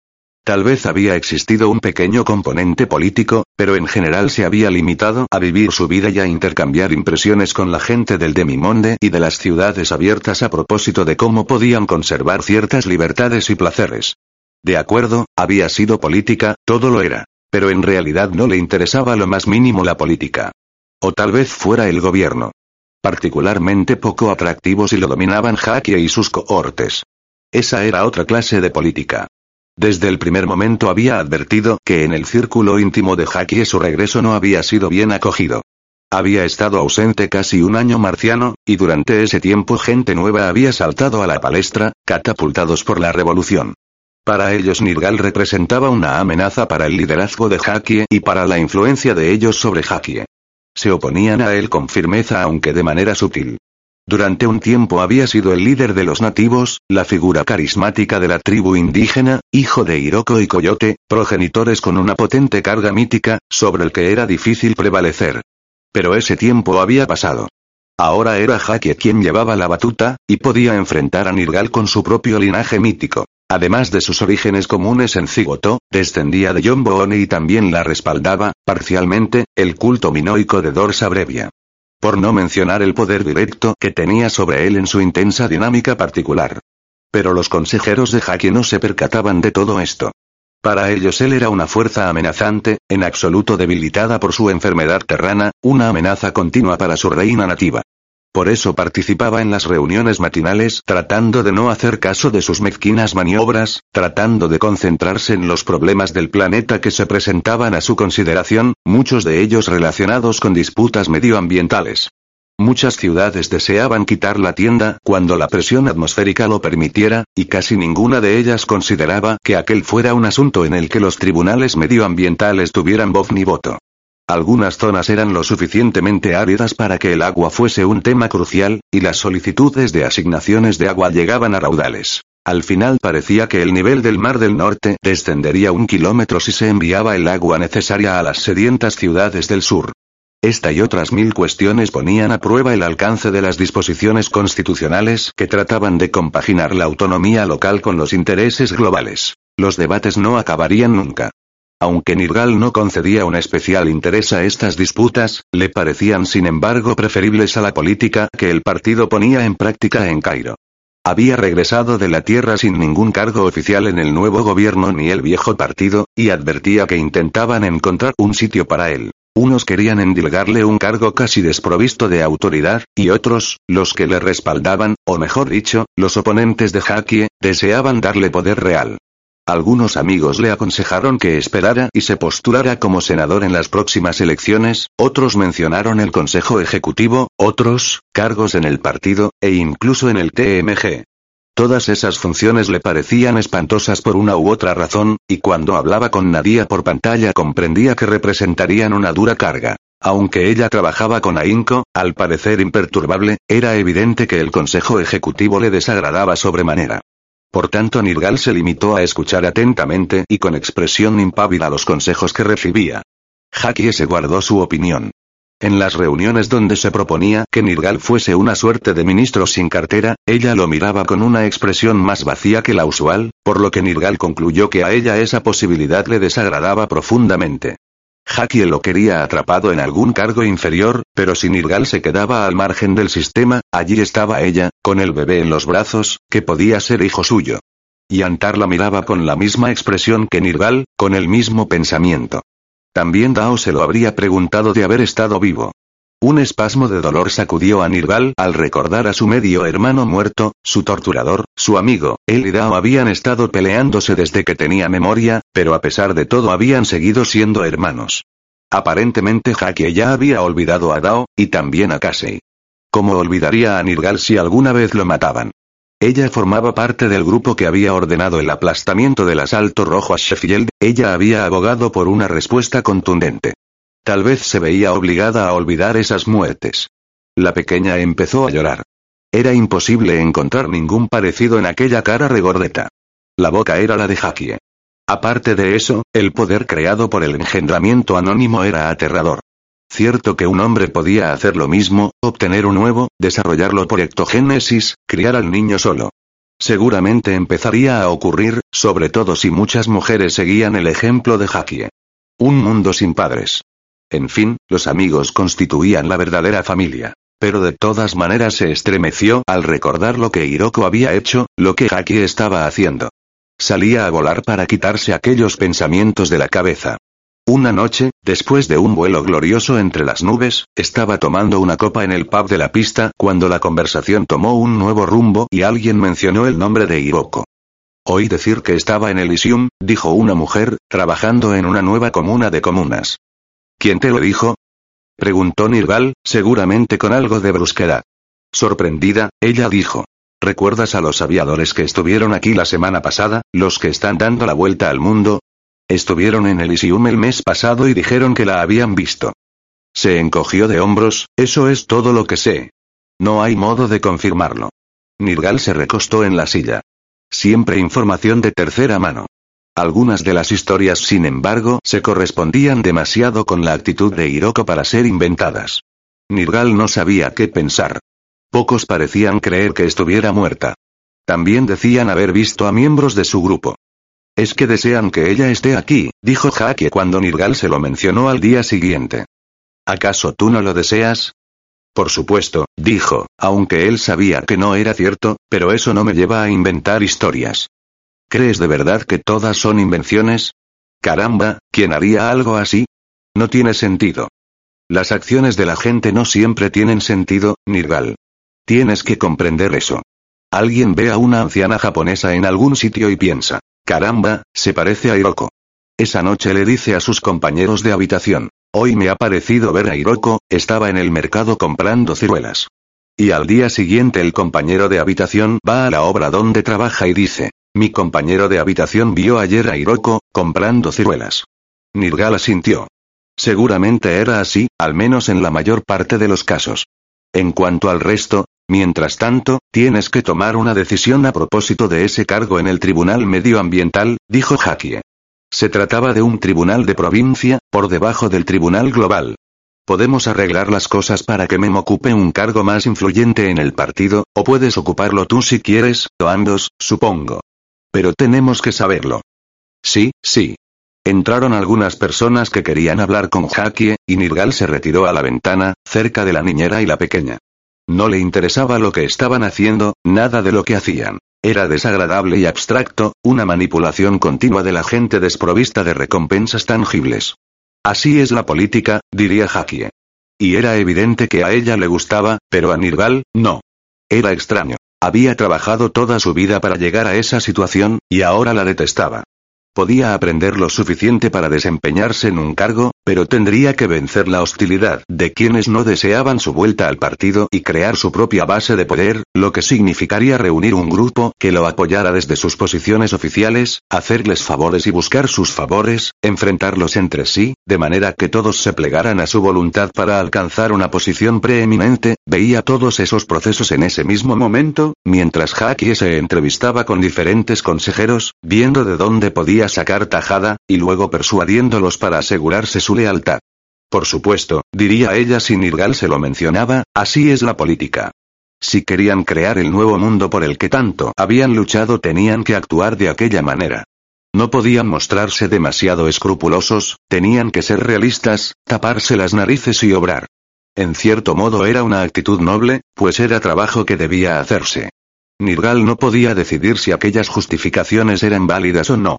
[SPEAKER 1] Tal vez había existido un pequeño componente político, pero en general se había limitado a vivir su vida y a intercambiar impresiones con la gente del Demimonde y de las ciudades abiertas a propósito de cómo podían conservar ciertas libertades y placeres. De acuerdo, había sido política, todo lo era. Pero en realidad no le interesaba lo más mínimo la política. O tal vez fuera el gobierno. Particularmente poco atractivo si lo dominaban Jackie y sus cohortes. Esa era otra clase de política. Desde el primer momento había advertido que en el círculo íntimo de Jackie su regreso no había sido bien acogido. Había estado ausente casi un año marciano, y durante ese tiempo gente nueva había saltado a la palestra, catapultados por la revolución. Para ellos Nirgal representaba una amenaza para el liderazgo de Jackie y para la influencia de ellos sobre Jackie. Se oponían a él con firmeza aunque de manera sutil. Durante un tiempo había sido el líder de los nativos, la figura carismática de la tribu indígena, hijo de Hiroko y Coyote, progenitores con una potente carga mítica, sobre el que era difícil prevalecer. Pero ese tiempo había pasado. Ahora era Haki quien llevaba la batuta, y podía enfrentar a Nirgal con su propio linaje mítico. Además de sus orígenes comunes en Zigoto, descendía de Yomboone y también la respaldaba, parcialmente, el culto minoico de Dorsa Brevia. Por no mencionar el poder directo que tenía sobre él en su intensa dinámica particular. Pero los consejeros de Haki no se percataban de todo esto. Para ellos él era una fuerza amenazante, en absoluto debilitada por su enfermedad terrana, una amenaza continua para su reina nativa. Por eso participaba en las reuniones matinales tratando de no hacer caso de sus mezquinas maniobras, tratando de concentrarse en los problemas del planeta que se presentaban a su consideración, muchos de ellos relacionados con disputas medioambientales. Muchas ciudades deseaban quitar la tienda cuando la presión atmosférica lo permitiera, y casi ninguna de ellas consideraba que aquel fuera un asunto en el que los tribunales medioambientales tuvieran voz ni voto. Algunas zonas eran lo suficientemente áridas para que el agua fuese un tema crucial, y las solicitudes de asignaciones de agua llegaban a raudales. Al final parecía que el nivel del Mar del Norte descendería un kilómetro si se enviaba el agua necesaria a las sedientas ciudades del sur. Esta y otras mil cuestiones ponían a prueba el alcance de las disposiciones constitucionales que trataban de compaginar la autonomía local con los intereses globales. Los debates no acabarían nunca. Aunque Nirgal no concedía un especial interés a estas disputas, le parecían sin embargo preferibles a la política que el partido ponía en práctica en Cairo. Había regresado de la tierra sin ningún cargo oficial en el nuevo gobierno ni el viejo partido, y advertía que intentaban encontrar un sitio para él. Unos querían endilgarle un cargo casi desprovisto de autoridad, y otros, los que le respaldaban, o mejor dicho, los oponentes de Hakie, deseaban darle poder real. Algunos amigos le aconsejaron que esperara y se postulara como senador en las próximas elecciones, otros mencionaron el Consejo Ejecutivo, otros, cargos en el partido, e incluso en el TMG. Todas esas funciones le parecían espantosas por una u otra razón, y cuando hablaba con Nadia por pantalla comprendía que representarían una dura carga. Aunque ella trabajaba con ahínco, al parecer imperturbable, era evidente que el Consejo Ejecutivo le desagradaba sobremanera. Por tanto Nirgal se limitó a escuchar atentamente y con expresión impávida los consejos que recibía. Hakie se guardó su opinión. En las reuniones donde se proponía que Nirgal fuese una suerte de ministro sin cartera, ella lo miraba con una expresión más vacía que la usual, por lo que Nirgal concluyó que a ella esa posibilidad le desagradaba profundamente. Hakie lo quería atrapado en algún cargo inferior, pero si Nirgal se quedaba al margen del sistema, allí estaba ella, con el bebé en los brazos, que podía ser hijo suyo. Y Antar la miraba con la misma expresión que Nirgal, con el mismo pensamiento. También Dao se lo habría preguntado de haber estado vivo. Un espasmo de dolor sacudió a Nirval al recordar a su medio hermano muerto, su torturador, su amigo. Él y Dao habían estado peleándose desde que tenía memoria, pero a pesar de todo habían seguido siendo hermanos. Aparentemente Haki ya había olvidado a Dao, y también a Casey. ¿Cómo olvidaría a Nirgal si alguna vez lo mataban? Ella formaba parte del grupo que había ordenado el aplastamiento del asalto rojo a Sheffield, ella había abogado por una respuesta contundente. Tal vez se veía obligada a olvidar esas muertes. La pequeña empezó a llorar. Era imposible encontrar ningún parecido en aquella cara regordeta. La boca era la de Hakie. Aparte de eso, el poder creado por el engendramiento anónimo era aterrador. Cierto que un hombre podía hacer lo mismo, obtener un nuevo, desarrollarlo por ectogénesis, criar al niño solo. Seguramente empezaría a ocurrir, sobre todo si muchas mujeres seguían el ejemplo de Hakie. Un mundo sin padres. En fin, los amigos constituían la verdadera familia. Pero de todas maneras se estremeció al recordar lo que Hiroko había hecho, lo que Haki estaba haciendo. Salía a volar para quitarse aquellos pensamientos de la cabeza. Una noche, después de un vuelo glorioso entre las nubes, estaba tomando una copa en el pub de la pista cuando la conversación tomó un nuevo rumbo y alguien mencionó el nombre de Hiroko. Oí decir que estaba en Elysium, dijo una mujer, trabajando en una nueva comuna de comunas. ¿Quién te lo dijo? Preguntó Nirval, seguramente con algo de brusquedad. Sorprendida, ella dijo. ¿Recuerdas a los aviadores que estuvieron aquí la semana pasada, los que están dando la vuelta al mundo? Estuvieron en Elysium el mes pasado y dijeron que la habían visto. Se encogió de hombros, eso es todo lo que sé. No hay modo de confirmarlo. Nirgal se recostó en la silla. Siempre información de tercera mano. Algunas de las historias, sin embargo, se correspondían demasiado con la actitud de Hiroko para ser inventadas. Nirgal no sabía qué pensar. Pocos parecían creer que estuviera muerta. También decían haber visto a miembros de su grupo. Es que desean que ella esté aquí, dijo Haki cuando Nirgal se lo mencionó al día siguiente. ¿Acaso tú no lo deseas? Por supuesto, dijo, aunque él sabía que no era cierto, pero eso no me lleva a inventar historias. ¿Crees de verdad que todas son invenciones? Caramba, ¿quién haría algo así? No tiene sentido. Las acciones de la gente no siempre tienen sentido, Nirgal. Tienes que comprender eso. Alguien ve a una anciana japonesa en algún sitio y piensa, caramba, se parece a Hiroko. Esa noche le dice a sus compañeros de habitación, hoy me ha parecido ver a Hiroko, estaba en el mercado comprando ciruelas. Y al día siguiente el compañero de habitación va a la obra donde trabaja y dice, mi compañero de habitación vio ayer a Hiroko, comprando ciruelas. Nirgala sintió. Seguramente era así, al menos en la mayor parte de los casos. En cuanto al resto, Mientras tanto, tienes que tomar una decisión a propósito de ese cargo en el Tribunal Medioambiental, dijo Hakie. Se trataba de un tribunal de provincia, por debajo del Tribunal Global. Podemos arreglar las cosas para que Mem ocupe un cargo más influyente en el partido, o puedes ocuparlo tú si quieres, o ambos, supongo. Pero tenemos que saberlo. Sí, sí. Entraron algunas personas que querían hablar con Hakie, y Nirgal se retiró a la ventana, cerca de la niñera y la pequeña. No le interesaba lo que estaban haciendo, nada de lo que hacían. Era desagradable y abstracto, una manipulación continua de la gente desprovista de recompensas tangibles. Así es la política, diría Hakie. Y era evidente que a ella le gustaba, pero a Nirgal, no. Era extraño. Había trabajado toda su vida para llegar a esa situación, y ahora la detestaba. Podía aprender lo suficiente para desempeñarse en un cargo, pero tendría que vencer la hostilidad de quienes no deseaban su vuelta al partido y crear su propia base de poder, lo que significaría reunir un grupo que lo apoyara desde sus posiciones oficiales, hacerles favores y buscar sus favores, enfrentarlos entre sí, de manera que todos se plegaran a su voluntad para alcanzar una posición preeminente, veía todos esos procesos en ese mismo momento, mientras Haki se entrevistaba con diferentes consejeros, viendo de dónde podía sacar tajada, y luego persuadiéndolos para asegurarse su lealtad. Por supuesto, diría ella si Nirgal se lo mencionaba, así es la política. Si querían crear el nuevo mundo por el que tanto habían luchado tenían que actuar de aquella manera. No podían mostrarse demasiado escrupulosos, tenían que ser realistas, taparse las narices y obrar. En cierto modo era una actitud noble, pues era trabajo que debía hacerse. Nirgal no podía decidir si aquellas justificaciones eran válidas o no.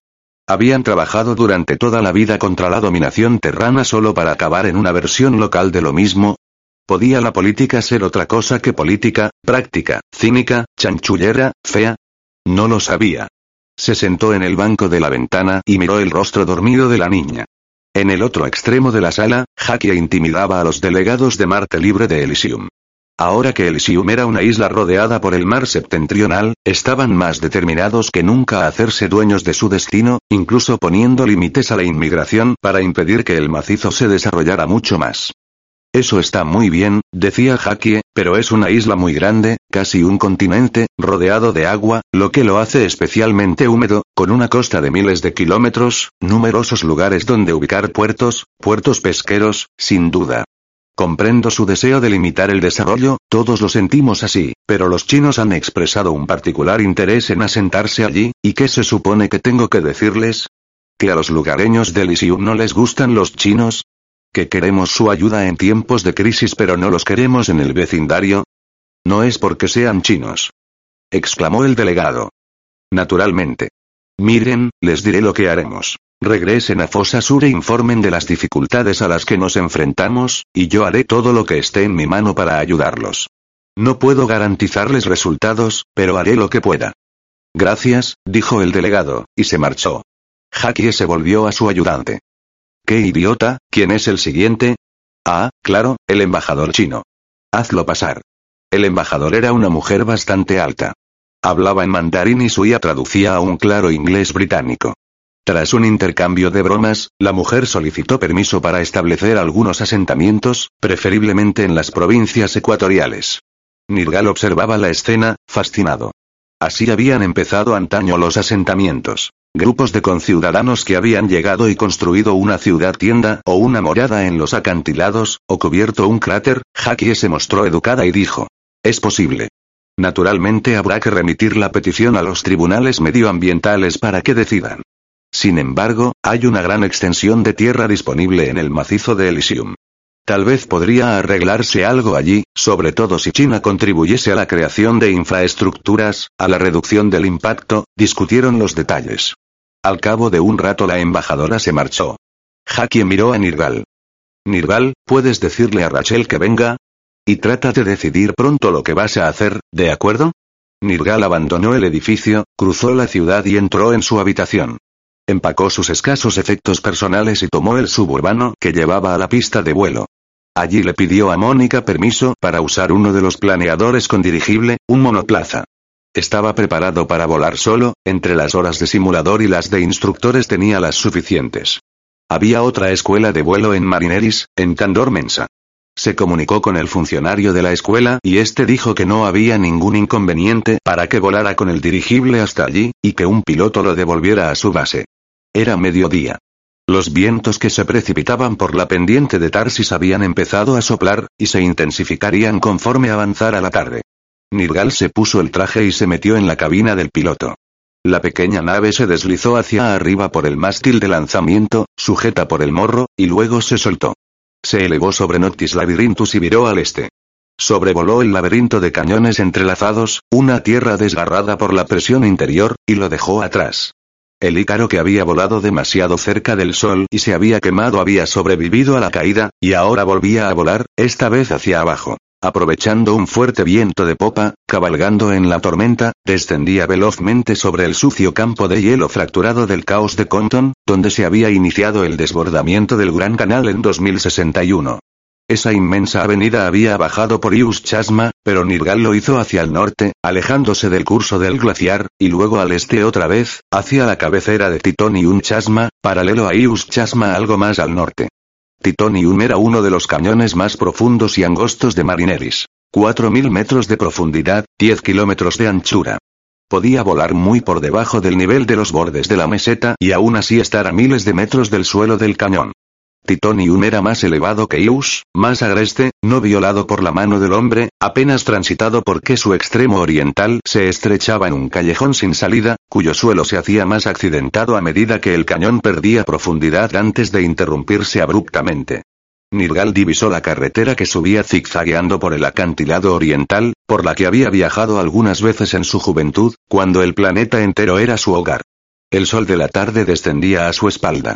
[SPEAKER 1] Habían trabajado durante toda la vida contra la dominación terrana solo para acabar en una versión local de lo mismo. ¿Podía la política ser otra cosa que política, práctica, cínica, chanchullera, fea? No lo sabía. Se sentó en el banco de la ventana y miró el rostro dormido de la niña. En el otro extremo de la sala, Hakia intimidaba a los delegados de Marte Libre de Elysium. Ahora que Elysium era una isla rodeada por el mar septentrional, estaban más determinados que nunca a hacerse dueños de su destino, incluso poniendo límites a la inmigración para impedir que el macizo se desarrollara mucho más. Eso está muy bien, decía Hakie, pero es una isla muy grande, casi un continente, rodeado de agua, lo que lo hace especialmente húmedo, con una costa de miles de kilómetros, numerosos lugares donde ubicar puertos, puertos pesqueros, sin duda. Comprendo su deseo de limitar el desarrollo, todos lo sentimos así, pero los chinos han expresado un particular interés en asentarse allí, ¿y qué se supone que tengo que decirles? ¿Que a los lugareños de Lisium no les gustan los chinos? ¿Que queremos su ayuda en tiempos de crisis pero no los queremos en el vecindario? No es porque sean chinos. exclamó el delegado. Naturalmente. Miren, les diré lo que haremos. Regresen a Fosa Sur e informen de las dificultades a las que nos enfrentamos, y yo haré todo lo que esté en mi mano para ayudarlos. No puedo garantizarles resultados, pero haré lo que pueda. Gracias, dijo el delegado, y se marchó. Hakie se volvió a su ayudante. ¡Qué idiota! ¿Quién es el siguiente? Ah, claro, el embajador chino. Hazlo pasar. El embajador era una mujer bastante alta. Hablaba en mandarín y Suya traducía a un claro inglés británico. Tras un intercambio de bromas, la mujer solicitó permiso para establecer algunos asentamientos, preferiblemente en las provincias ecuatoriales. Nirgal observaba la escena, fascinado. Así habían empezado antaño los asentamientos. Grupos de conciudadanos que habían llegado y construido una ciudad tienda o una morada en los acantilados, o cubierto un cráter, Jackie se mostró educada y dijo. Es posible. Naturalmente habrá que remitir la petición a los tribunales medioambientales para que decidan. Sin embargo, hay una gran extensión de tierra disponible en el macizo de Elysium. Tal vez podría arreglarse algo allí, sobre todo si China contribuyese a la creación de infraestructuras, a la reducción del impacto, discutieron los detalles. Al cabo de un rato la embajadora se marchó. Haki miró a Nirgal. Nirgal, ¿puedes decirle a Rachel que venga? Y trata de decidir pronto lo que vas a hacer, ¿de acuerdo? Nirgal abandonó el edificio, cruzó la ciudad y entró en su habitación. Empacó sus escasos efectos personales y tomó el suburbano que llevaba a la pista de vuelo. Allí le pidió a Mónica permiso para usar uno de los planeadores con dirigible, un monoplaza. Estaba preparado para volar solo, entre las horas de simulador y las de instructores tenía las suficientes. Había otra escuela de vuelo en Marineris, en Candor Mensa. Se comunicó con el funcionario de la escuela y este dijo que no había ningún inconveniente para que volara con el dirigible hasta allí, y que un piloto lo devolviera a su base. Era mediodía. Los vientos que se precipitaban por la pendiente de Tarsis habían empezado a soplar, y se intensificarían conforme avanzara la tarde. Nirgal se puso el traje y se metió en la cabina del piloto. La pequeña nave se deslizó hacia arriba por el mástil de lanzamiento, sujeta por el morro, y luego se soltó. Se elevó sobre Noctis Labyrinthus y viró al este. Sobrevoló el laberinto de cañones entrelazados, una tierra desgarrada por la presión interior, y lo dejó atrás. El Ícaro que había volado demasiado cerca del sol y se había quemado había sobrevivido a la caída, y ahora volvía a volar, esta vez hacia abajo. Aprovechando un fuerte viento de popa, cabalgando en la tormenta, descendía velozmente sobre el sucio campo de hielo fracturado del caos de Compton, donde se había iniciado el desbordamiento del Gran Canal en 2061. Esa inmensa avenida había bajado por Ius Chasma, pero Nirgal lo hizo hacia el norte, alejándose del curso del glaciar, y luego al este otra vez, hacia la cabecera de Titonium Chasma, paralelo a Ius Chasma algo más al norte. Titonium era uno de los cañones más profundos y angostos de Marineris. 4.000 metros de profundidad, 10 kilómetros de anchura. Podía volar muy por debajo del nivel de los bordes de la meseta y aún así estar a miles de metros del suelo del cañón. Titonium era más elevado que Ius, más agreste, no violado por la mano del hombre, apenas transitado porque su extremo oriental se estrechaba en un callejón sin salida, cuyo suelo se hacía más accidentado a medida que el cañón perdía profundidad antes de interrumpirse abruptamente. Nirgal divisó la carretera que subía zigzagueando por el acantilado oriental, por la que había viajado algunas veces en su juventud, cuando el planeta entero era su hogar. El sol de la tarde descendía a su espalda.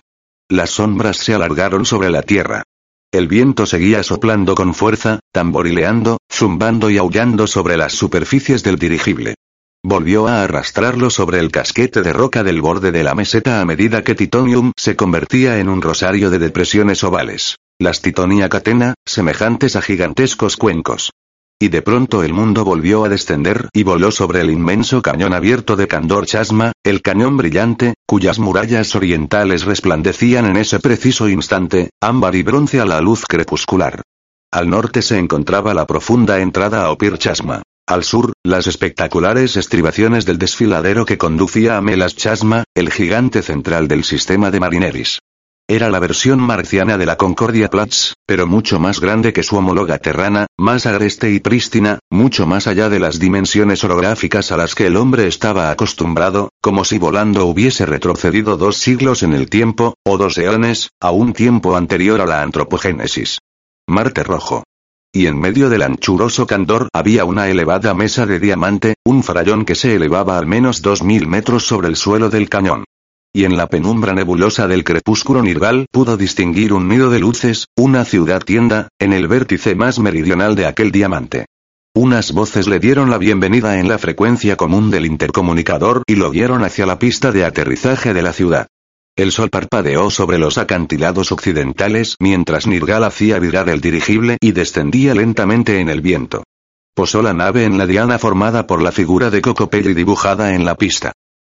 [SPEAKER 1] Las sombras se alargaron sobre la tierra. El viento seguía soplando con fuerza, tamborileando, zumbando y aullando sobre las superficies del dirigible. Volvió a arrastrarlo sobre el casquete de roca del borde de la meseta a medida que Titonium se convertía en un rosario de depresiones ovales. Las Titonia catena, semejantes a gigantescos cuencos. Y de pronto el mundo volvió a descender y voló sobre el inmenso cañón abierto de Candor Chasma, el cañón brillante, cuyas murallas orientales resplandecían en ese preciso instante, ámbar y bronce a la luz crepuscular. Al norte se encontraba la profunda entrada a Opir Chasma. Al sur, las espectaculares estribaciones del desfiladero que conducía a Melas Chasma, el gigante central del sistema de Marineris. Era la versión marciana de la Concordia Platz, pero mucho más grande que su homóloga terrana, más agreste y prístina, mucho más allá de las dimensiones orográficas a las que el hombre estaba acostumbrado, como si volando hubiese retrocedido dos siglos en el tiempo, o dos eones, a un tiempo anterior a la antropogénesis. Marte Rojo. Y en medio del anchuroso candor había una elevada mesa de diamante, un farallón que se elevaba al menos dos mil metros sobre el suelo del cañón y en la penumbra nebulosa del crepúsculo Nirgal pudo distinguir un nido de luces, una ciudad tienda, en el vértice más meridional de aquel diamante. Unas voces le dieron la bienvenida en la frecuencia común del intercomunicador y lo guiaron hacia la pista de aterrizaje de la ciudad. El sol parpadeó sobre los acantilados occidentales mientras Nirgal hacía virar el dirigible y descendía lentamente en el viento. Posó la nave en la diana formada por la figura de Cocopelli dibujada en la pista.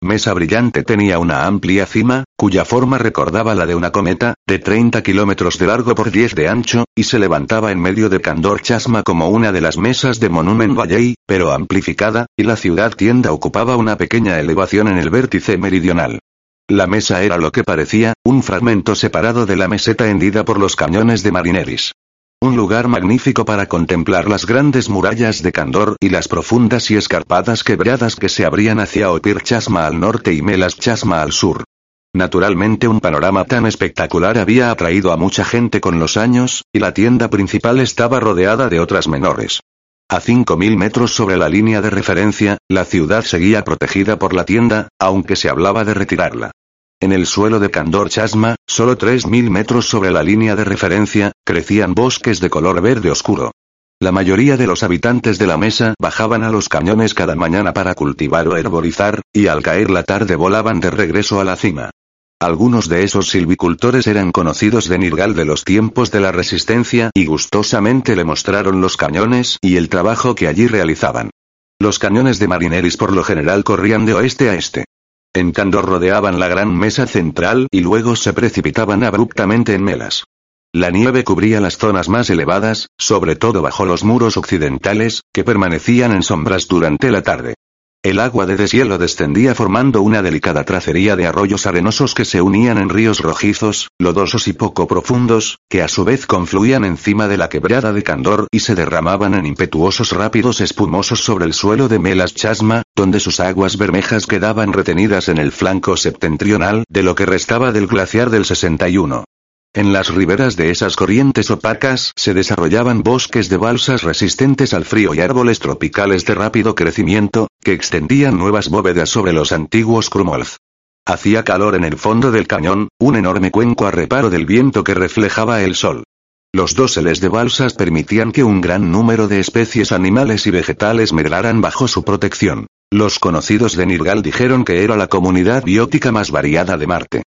[SPEAKER 1] Mesa Brillante tenía una amplia cima, cuya forma recordaba la de una cometa, de 30 kilómetros de largo por 10 de ancho, y se levantaba en medio de Candor Chasma como una de las mesas de Monument Valley, pero amplificada, y la ciudad tienda ocupaba una pequeña elevación en el vértice meridional. La mesa era lo que parecía, un fragmento separado de la meseta hendida por los cañones de Marineris. Un lugar magnífico para contemplar las grandes murallas de Candor y las profundas y escarpadas quebradas que se abrían hacia Opir Chasma al norte y Melas Chasma al sur. Naturalmente un panorama tan espectacular había atraído a mucha gente con los años, y la tienda principal estaba rodeada de otras menores. A 5.000 metros sobre la línea de referencia, la ciudad seguía protegida por la tienda, aunque se hablaba de retirarla. En el suelo de Candor Chasma, solo 3.000 metros sobre la línea de referencia, crecían bosques de color verde oscuro. La mayoría de los habitantes de la mesa bajaban a los cañones cada mañana para cultivar o herborizar, y al caer la tarde volaban de regreso a la cima. Algunos de esos silvicultores eran conocidos de Nirgal de los tiempos de la resistencia y gustosamente le mostraron los cañones y el trabajo que allí realizaban. Los cañones de Marineris por lo general corrían de oeste a este. En Candor rodeaban la gran mesa central y luego se precipitaban abruptamente en Melas. La nieve cubría las zonas más elevadas, sobre todo bajo los muros occidentales, que permanecían en sombras durante la tarde. El agua de deshielo descendía formando una delicada tracería de arroyos arenosos que se unían en ríos rojizos, lodosos y poco profundos, que a su vez confluían encima de la quebrada de Candor y se derramaban en impetuosos rápidos espumosos sobre el suelo de Melas Chasma, donde sus aguas bermejas quedaban retenidas en el flanco septentrional de lo que restaba del glaciar del 61. En las riberas de esas corrientes opacas se desarrollaban bosques de balsas resistentes al frío y árboles tropicales de rápido crecimiento, que extendían nuevas bóvedas sobre los antiguos Krumolf. Hacía calor en el fondo del cañón, un enorme cuenco a reparo del viento que reflejaba el sol. Los dóseles de balsas permitían que un gran número de especies animales y vegetales medraran bajo su protección. Los conocidos de Nirgal dijeron que era la comunidad biótica más variada de Marte.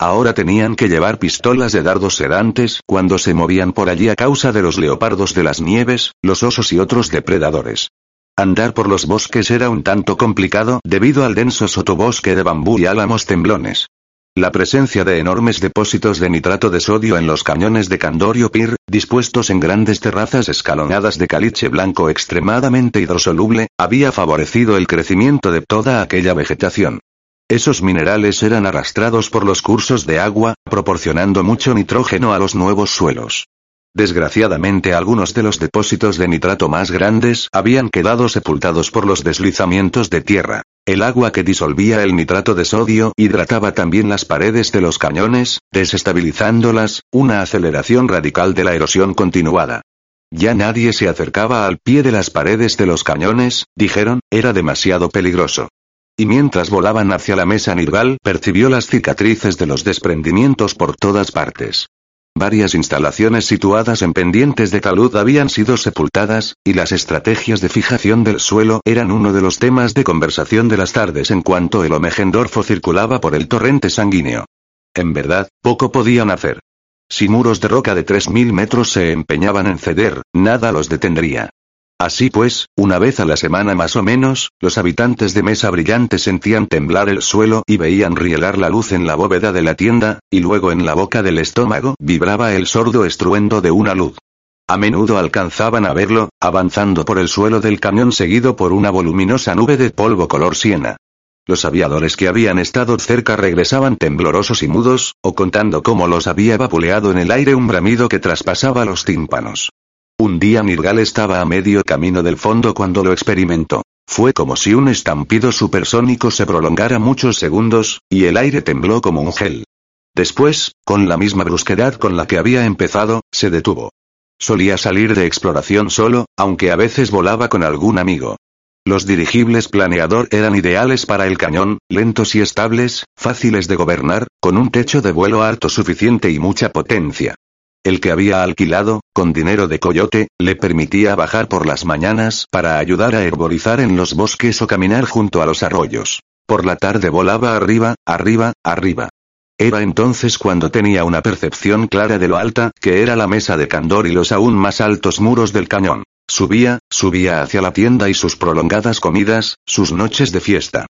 [SPEAKER 1] Ahora tenían que llevar pistolas de dardos sedantes cuando se movían por allí a causa de los leopardos de las nieves, los osos y otros depredadores. Andar por los bosques era un tanto complicado debido al denso sotobosque de bambú y álamos temblones. La presencia de enormes depósitos de nitrato de sodio en los cañones de Candorio Pir, dispuestos en grandes terrazas escalonadas de caliche blanco extremadamente hidrosoluble, había favorecido el crecimiento de toda aquella vegetación. Esos minerales eran arrastrados por los cursos de agua, proporcionando mucho nitrógeno a los nuevos suelos. Desgraciadamente algunos de los depósitos de nitrato más grandes habían quedado sepultados por los deslizamientos de tierra. El agua que disolvía el nitrato de sodio hidrataba también las paredes de los cañones, desestabilizándolas, una aceleración radical de la erosión continuada. Ya nadie se acercaba al pie de las paredes de los cañones, dijeron, era demasiado peligroso. Y mientras volaban hacia la mesa Nirgal, percibió las cicatrices de los desprendimientos por todas partes. Varias instalaciones situadas en pendientes de talud habían sido sepultadas, y las estrategias de fijación del suelo eran uno de los temas de conversación de las tardes en cuanto el Omegendorfo circulaba por el torrente sanguíneo. En verdad, poco podían hacer. Si muros de roca de 3.000 metros se empeñaban en ceder, nada los detendría. Así pues, una vez a la semana más o menos, los habitantes de Mesa Brillante sentían temblar el suelo y veían rielar la luz en la bóveda de la tienda, y luego en la boca del estómago vibraba el sordo estruendo de una luz. A menudo alcanzaban a verlo, avanzando por el suelo del camión seguido por una voluminosa nube de polvo color siena. Los aviadores que habían estado cerca regresaban temblorosos y mudos, o contando cómo los había vapuleado en el aire un bramido que traspasaba los tímpanos. Un día Nirgal estaba a medio camino del fondo cuando lo experimentó. Fue como si un estampido supersónico se prolongara muchos segundos, y el aire tembló como un gel. Después, con la misma brusquedad con la que había empezado, se detuvo. Solía salir de exploración solo, aunque a veces volaba con algún amigo. Los dirigibles planeador eran ideales para el cañón, lentos y estables, fáciles de gobernar, con un techo de vuelo alto suficiente y mucha potencia. El que había alquilado, con dinero de coyote, le permitía bajar por las mañanas para ayudar a herborizar en los bosques o caminar junto a los arroyos. Por la tarde volaba arriba, arriba, arriba. Era entonces cuando tenía una percepción clara de lo alta que era la mesa de Candor y los aún más altos muros del cañón. Subía, subía hacia la tienda y sus prolongadas comidas, sus noches de fiesta.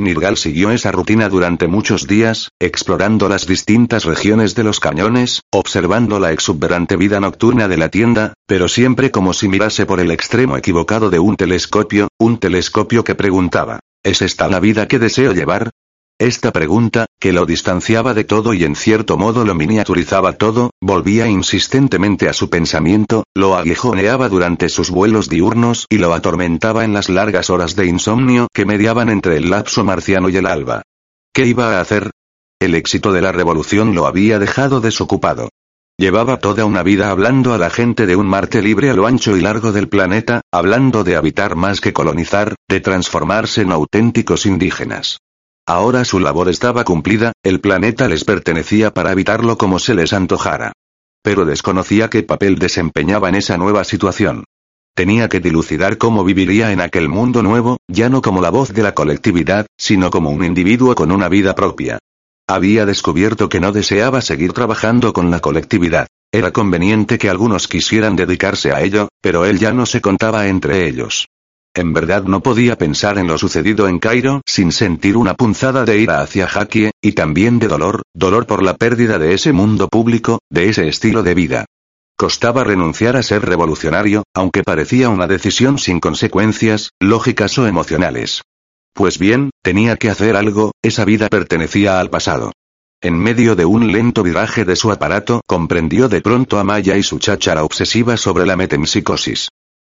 [SPEAKER 1] Nirgal siguió esa rutina durante muchos días, explorando las distintas regiones de los cañones, observando la exuberante vida nocturna de la tienda, pero siempre como si mirase por el extremo equivocado de un telescopio, un telescopio que preguntaba, ¿es esta la vida que deseo llevar? Esta pregunta, que lo distanciaba de todo y en cierto modo lo miniaturizaba todo, volvía insistentemente a su pensamiento, lo aguijoneaba durante sus vuelos diurnos y lo atormentaba en las largas horas de insomnio que mediaban entre el lapso marciano y el alba. ¿Qué iba a hacer? El éxito de la revolución lo había dejado desocupado. Llevaba toda una vida hablando a la gente de un Marte libre a lo ancho y largo del planeta, hablando de habitar más que colonizar, de transformarse en auténticos indígenas. Ahora su labor estaba cumplida, el planeta les pertenecía para habitarlo como se les antojara. Pero desconocía qué papel desempeñaba en esa nueva situación. Tenía que dilucidar cómo viviría en aquel mundo nuevo, ya no como la voz de la colectividad, sino como un individuo con una vida propia. Había descubierto que no deseaba seguir trabajando con la colectividad. Era conveniente que algunos quisieran dedicarse a ello, pero él ya no se contaba entre ellos. En verdad no podía pensar en lo sucedido en Cairo sin sentir una punzada de ira hacia Jaquie, y también de dolor, dolor por la pérdida de ese mundo público, de ese estilo de vida. Costaba renunciar a ser revolucionario, aunque parecía una decisión sin consecuencias, lógicas o emocionales. Pues bien, tenía que hacer algo, esa vida pertenecía al pasado. En medio de un lento viraje de su aparato, comprendió de pronto a Maya y su cháchara obsesiva sobre la metempsicosis.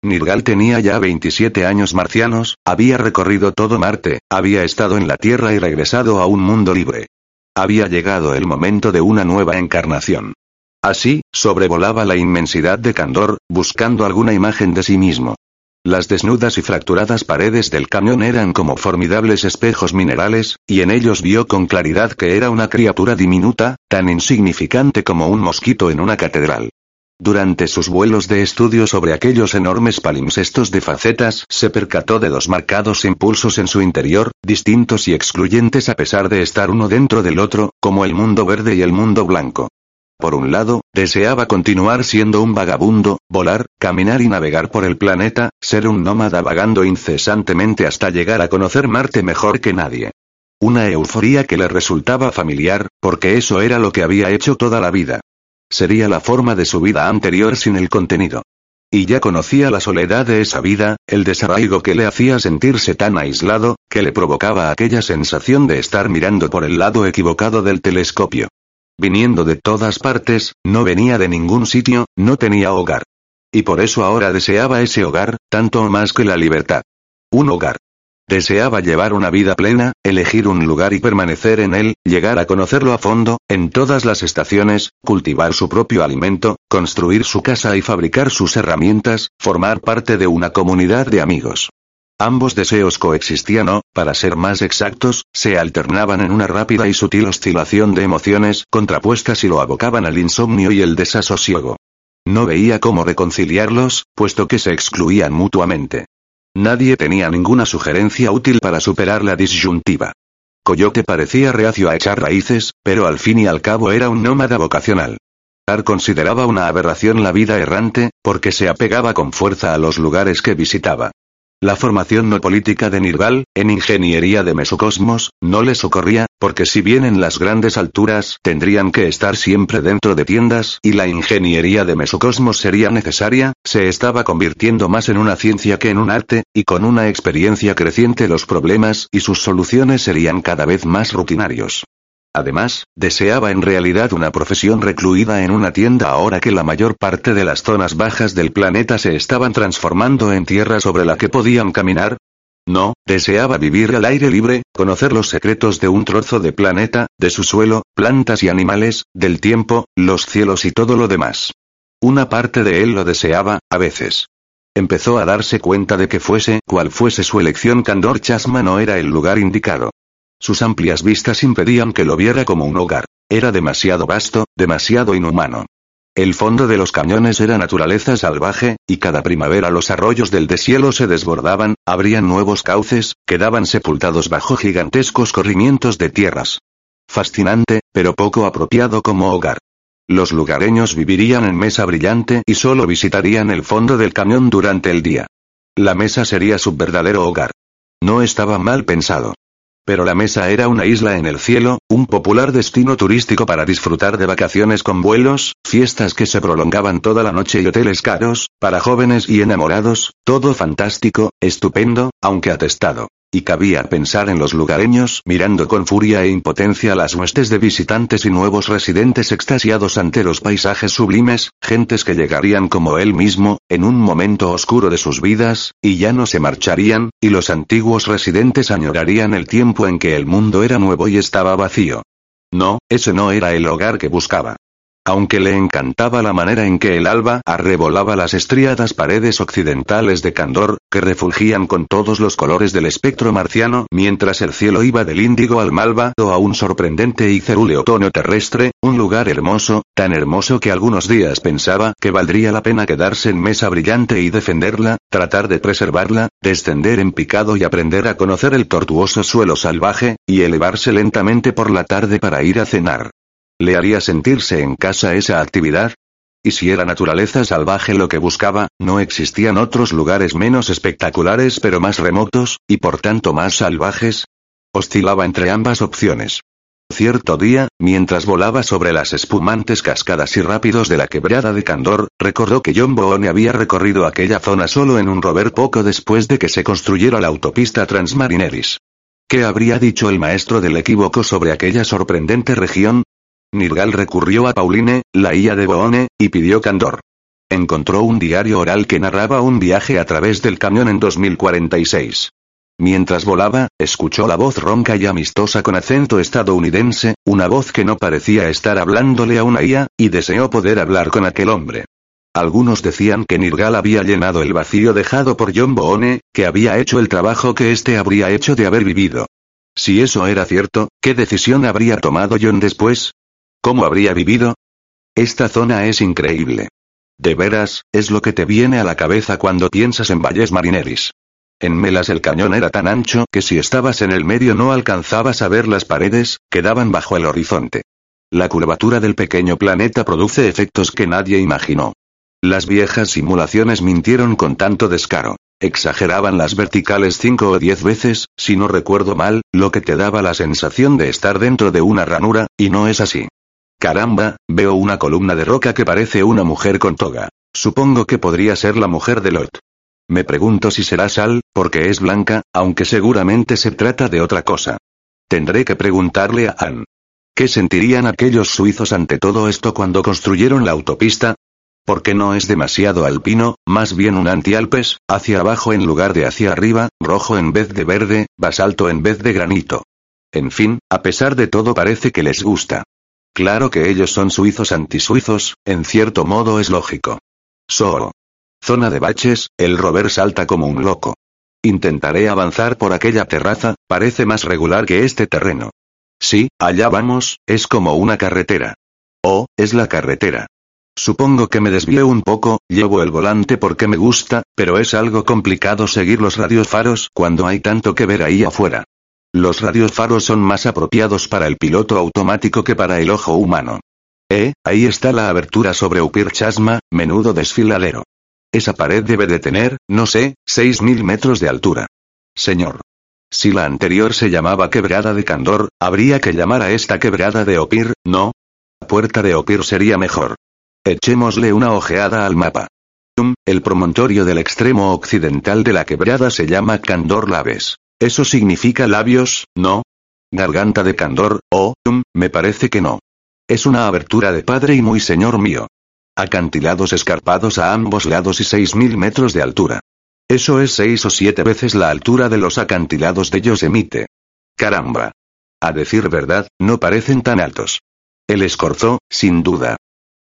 [SPEAKER 1] Nirgal tenía ya 27 años marcianos, había recorrido todo Marte, había estado en la Tierra y regresado a un mundo libre. Había llegado el momento de una nueva encarnación. Así, sobrevolaba la inmensidad de Candor, buscando alguna imagen de sí mismo. Las desnudas y fracturadas paredes del camión eran como formidables espejos minerales, y en ellos vio con claridad que era una criatura diminuta, tan insignificante como un mosquito en una catedral. Durante sus vuelos de estudio sobre aquellos enormes palimpsestos de facetas, se percató de dos marcados impulsos en su interior, distintos y excluyentes a pesar de estar uno dentro del otro, como el mundo verde y el mundo blanco. Por un lado, deseaba continuar siendo un vagabundo, volar, caminar y navegar por el planeta, ser un nómada vagando incesantemente hasta llegar a conocer Marte mejor que nadie. Una euforía que le resultaba familiar, porque eso era lo que había hecho toda la vida. Sería la forma de su vida anterior sin el contenido. Y ya conocía la soledad de esa vida, el desarraigo que le hacía sentirse tan aislado, que le provocaba aquella sensación de estar mirando por el lado equivocado del telescopio. Viniendo de todas partes, no venía de ningún sitio, no tenía hogar. Y por eso ahora deseaba ese hogar, tanto más que la libertad. Un hogar. Deseaba llevar una vida plena, elegir un lugar y permanecer en él, llegar a conocerlo a fondo, en todas las estaciones, cultivar su propio alimento, construir su casa y fabricar sus herramientas, formar parte de una comunidad de amigos. Ambos deseos coexistían o, para ser más exactos, se alternaban en una rápida y sutil oscilación de emociones contrapuestas y lo abocaban al insomnio y el desasosiego. No veía cómo reconciliarlos, puesto que se excluían mutuamente. Nadie tenía ninguna sugerencia útil para superar la disyuntiva. Coyote parecía reacio a echar raíces, pero al fin y al cabo era un nómada vocacional. Ar consideraba una aberración la vida errante, porque se apegaba con fuerza a los lugares que visitaba. La formación no política de Nirval, en ingeniería de mesocosmos, no le socorría, porque si bien en las grandes alturas tendrían que estar siempre dentro de tiendas y la ingeniería de mesocosmos sería necesaria, se estaba convirtiendo más en una ciencia que en un arte, y con una experiencia creciente los problemas y sus soluciones serían cada vez más rutinarios. Además, deseaba en realidad una profesión recluida en una tienda ahora que la mayor parte de las zonas bajas del planeta se estaban transformando en tierra sobre la que podían caminar. No, deseaba vivir al aire libre, conocer los secretos de un trozo de planeta, de su suelo, plantas y animales, del tiempo, los cielos y todo lo demás. Una parte de él lo deseaba, a veces. Empezó a darse cuenta de que fuese cual fuese su elección Candor Chasma no era el lugar indicado. Sus amplias vistas impedían que lo viera como un hogar. Era demasiado vasto, demasiado inhumano. El fondo de los cañones era naturaleza salvaje, y cada primavera los arroyos del deshielo se desbordaban, abrían nuevos cauces, quedaban sepultados bajo gigantescos corrimientos de tierras. Fascinante, pero poco apropiado como hogar. Los lugareños vivirían en mesa brillante y solo visitarían el fondo del cañón durante el día. La mesa sería su verdadero hogar. No estaba mal pensado. Pero la mesa era una isla en el cielo, un popular destino turístico para disfrutar de vacaciones con vuelos, fiestas que se prolongaban toda la noche y hoteles caros, para jóvenes y enamorados, todo fantástico, estupendo, aunque atestado. Y cabía pensar en los lugareños mirando con furia e impotencia las huestes de visitantes y nuevos residentes extasiados ante los paisajes sublimes, gentes que llegarían como él mismo, en un momento oscuro de sus vidas, y ya no se marcharían, y los antiguos residentes añorarían el tiempo en que el mundo era nuevo y estaba vacío. No, ese no era el hogar que buscaba. Aunque le encantaba la manera en que el alba arrebolaba las estriadas paredes occidentales de Candor, que refulgían con todos los colores del espectro marciano mientras el cielo iba del índigo al malvado a un sorprendente y cerúleo tono terrestre, un lugar hermoso, tan hermoso que algunos días pensaba que valdría la pena quedarse en mesa brillante y defenderla, tratar de preservarla, descender en picado y aprender a conocer el tortuoso suelo salvaje, y elevarse lentamente por la tarde para ir a cenar. ¿Le haría sentirse en casa esa actividad? Y si era naturaleza salvaje lo que buscaba, no existían otros lugares menos espectaculares pero más remotos, y por tanto más salvajes. Oscilaba entre ambas opciones. Cierto día, mientras volaba sobre las espumantes cascadas y rápidos de la quebrada de Candor, recordó que John Boone había recorrido aquella zona solo en un rover poco después de que se construyera la autopista Transmarineris. ¿Qué habría dicho el maestro del equívoco sobre aquella sorprendente región? Nirgal recurrió a Pauline, la hija de Boone, y pidió candor. Encontró un diario oral que narraba un viaje a través del camión en 2046. Mientras volaba, escuchó la voz ronca y amistosa con acento estadounidense, una voz que no parecía estar hablándole a una IA, y deseó poder hablar con aquel hombre. Algunos decían que Nirgal había llenado el vacío dejado por John Boone, que había hecho el trabajo que éste habría hecho de haber vivido. Si eso era cierto, ¿qué decisión habría tomado John después? ¿Cómo habría vivido? Esta zona es increíble. De veras, es lo que te viene a la cabeza cuando piensas en Valles Marineris. En Melas el cañón era tan ancho que si estabas en el medio no alcanzabas a ver las paredes, quedaban bajo el horizonte. La curvatura del pequeño planeta produce efectos que nadie imaginó. Las viejas simulaciones mintieron con tanto descaro. Exageraban las verticales cinco o diez veces, si no recuerdo mal, lo que te daba la sensación de estar dentro de una ranura, y no es así. Caramba, veo una columna de roca que parece una mujer con toga. Supongo que podría ser la mujer de Lot. Me pregunto si será Sal, porque es blanca, aunque seguramente se trata de otra cosa. Tendré que preguntarle a Anne. ¿Qué sentirían aquellos suizos ante todo esto cuando construyeron la autopista? ¿Por qué no es demasiado alpino, más bien un antialpes, hacia abajo en lugar de hacia arriba, rojo en vez de verde, basalto en vez de granito? En fin, a pesar de todo parece que les gusta. Claro que ellos son suizos antisuizos, en cierto modo es lógico. So. Zona de baches, el rover salta como un loco. Intentaré avanzar por aquella terraza, parece más regular que este terreno. Sí, allá vamos, es como una carretera. Oh, es la carretera. Supongo que me desvío un poco, llevo el volante porque me gusta, pero es algo complicado seguir los radiofaros cuando hay tanto que ver ahí afuera. Los radiofaros son más apropiados para el piloto automático que para el ojo humano. Eh, ahí está la abertura sobre Upir Chasma, menudo desfiladero. Esa pared debe de tener, no sé, 6.000 metros de altura. Señor. Si la anterior se llamaba quebrada de Candor, habría que llamar a esta quebrada de Opir, ¿no? Puerta de Opir sería mejor. Echémosle una ojeada al mapa. El promontorio del extremo occidental de la quebrada se llama Candor Laves. Eso significa labios, ¿no? Garganta de Candor, oh, me parece que no. Es una abertura de padre y muy señor mío. Acantilados escarpados a ambos lados y 6.000 metros de altura. Eso es seis o siete veces la altura de los acantilados de Yosemite. Caramba. A decir verdad, no parecen tan altos. El escorzó, sin duda.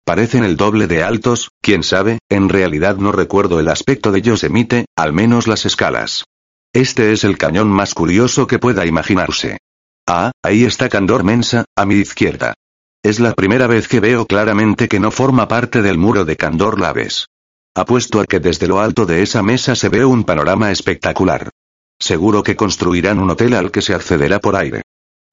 [SPEAKER 1] Parecen el doble de altos, quién sabe, en realidad no recuerdo el aspecto de Yosemite, al menos las escalas. Este es el cañón más curioso que pueda imaginarse. Ah, ahí está Candor Mensa, a mi izquierda. Es la primera vez que veo claramente que no forma parte del muro de Candor Laves. Apuesto a que desde lo alto de esa mesa se ve un panorama espectacular. Seguro que construirán un hotel al que se accederá por aire.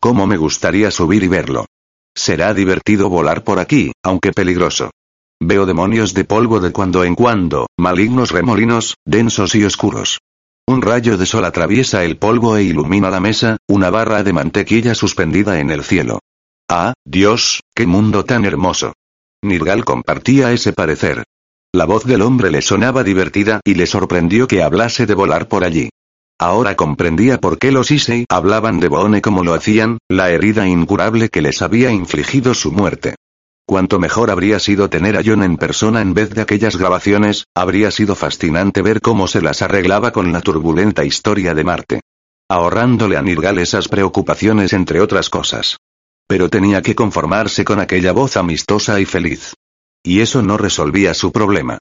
[SPEAKER 1] ¿Cómo me gustaría subir y verlo? Será divertido volar por aquí, aunque peligroso. Veo demonios de polvo de cuando en cuando, malignos remolinos, densos y oscuros. Un rayo de sol atraviesa el polvo e ilumina la mesa, una barra de mantequilla suspendida en el cielo. Ah, Dios, qué mundo tan hermoso. Nirgal compartía ese parecer. La voz del hombre le sonaba divertida y le sorprendió que hablase de volar por allí. Ahora comprendía por qué los Issei hablaban de Boone como lo hacían, la herida incurable que les había infligido su muerte. Cuanto mejor habría sido tener a John en persona en vez de aquellas grabaciones, habría sido fascinante ver cómo se las arreglaba con la turbulenta historia de Marte. Ahorrándole a Nirgal esas preocupaciones entre otras cosas. Pero tenía que conformarse con aquella voz amistosa y feliz. Y eso no resolvía su problema.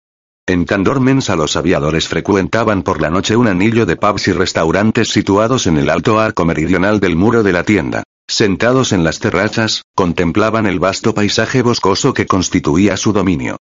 [SPEAKER 1] En Candor Mensa los aviadores frecuentaban por la noche un anillo de pubs y restaurantes situados en el alto arco meridional del muro de la tienda. Sentados en las terrazas, contemplaban el vasto paisaje boscoso que constituía su dominio.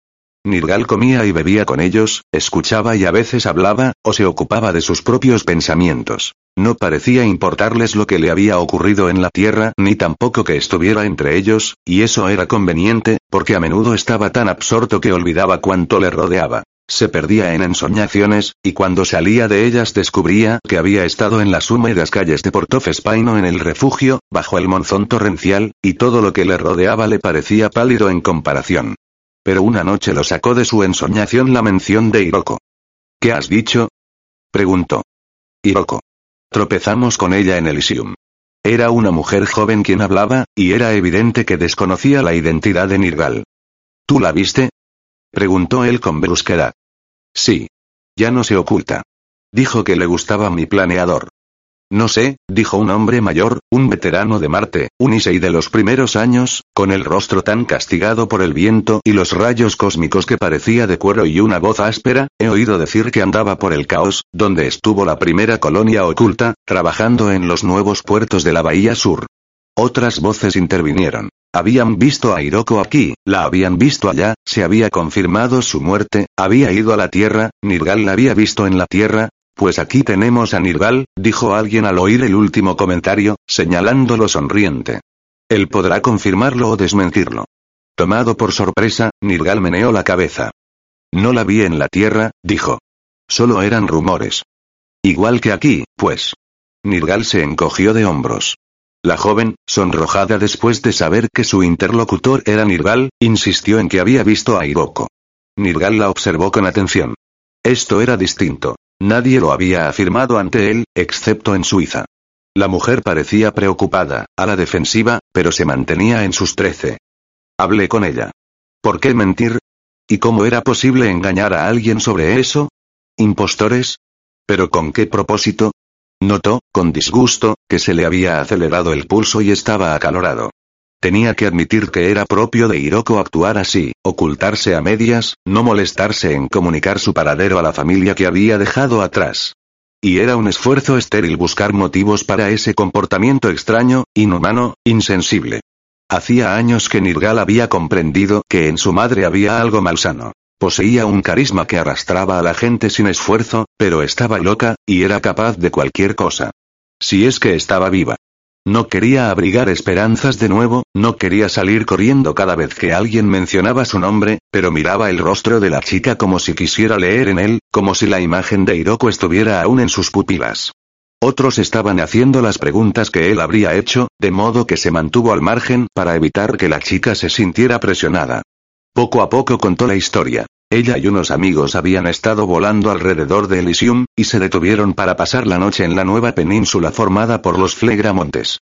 [SPEAKER 1] Nirgal comía y bebía con ellos, escuchaba y a veces hablaba, o se ocupaba de sus propios pensamientos. No parecía importarles lo que le había ocurrido en la tierra, ni tampoco que estuviera entre ellos, y eso era conveniente, porque a menudo estaba tan absorto que olvidaba cuánto le rodeaba. Se perdía en ensoñaciones, y cuando salía de ellas descubría que había estado en las húmedas calles de Portof Espaino en el refugio, bajo el monzón torrencial, y todo lo que le rodeaba le parecía pálido en comparación. Pero una noche lo sacó de su ensoñación la mención de Hiroko. ¿Qué has dicho? preguntó. Hiroko. Tropezamos con ella en Elysium. Era una mujer joven quien hablaba, y era evidente que desconocía la identidad de Nirgal. ¿Tú la viste? Preguntó él con brusquedad. Sí. Ya no se oculta. Dijo que le gustaba mi planeador. No sé, dijo un hombre mayor, un veterano de Marte, un Isei de los primeros años, con el rostro tan castigado por el viento y los rayos cósmicos que parecía de cuero y una voz áspera, he oído decir que andaba por el caos, donde estuvo la primera colonia oculta, trabajando en los nuevos puertos de la Bahía Sur. Otras voces intervinieron. Habían visto a Hiroko aquí, la habían visto allá, se había confirmado su muerte, había ido a la Tierra, Nirgal la había visto en la Tierra, pues aquí tenemos a Nirgal, dijo alguien al oír el último comentario, señalándolo sonriente. Él podrá confirmarlo o desmentirlo. Tomado por sorpresa, Nirgal meneó la cabeza. No la vi en la tierra, dijo. Solo eran rumores. Igual que aquí, pues. Nirgal se encogió de hombros. La joven, sonrojada después de saber que su interlocutor era Nirgal, insistió en que había visto a Hiroko. Nirgal la observó con atención. Esto era distinto. Nadie lo había afirmado ante él, excepto en Suiza. La mujer parecía preocupada, a la defensiva, pero se mantenía en sus trece. Hablé con ella. ¿Por qué mentir? ¿Y cómo era posible engañar a alguien sobre eso? ¿Impostores? ¿Pero con qué propósito? Notó, con disgusto, que se le había acelerado el pulso y estaba acalorado. Tenía que admitir que era propio de Hiroko actuar así, ocultarse a medias, no molestarse en comunicar su paradero a la familia que había dejado atrás. Y era un esfuerzo estéril buscar motivos para ese comportamiento extraño, inhumano, insensible. Hacía años que Nirgal había comprendido que en su madre había algo malsano. Poseía un carisma que arrastraba a la gente sin esfuerzo, pero estaba loca, y era capaz de cualquier cosa. Si es que estaba viva. No quería abrigar esperanzas de nuevo, no quería salir corriendo cada vez que alguien mencionaba su nombre, pero miraba el rostro de la chica como si quisiera leer en él, como si la imagen de Hiroko estuviera aún en sus pupilas. Otros estaban haciendo las preguntas que él habría hecho, de modo que se mantuvo al margen para evitar que la chica se sintiera presionada. Poco a poco contó la historia. Ella y unos amigos habían estado volando alrededor de Elysium, y se detuvieron para pasar la noche en la nueva península formada por los Flegramontes.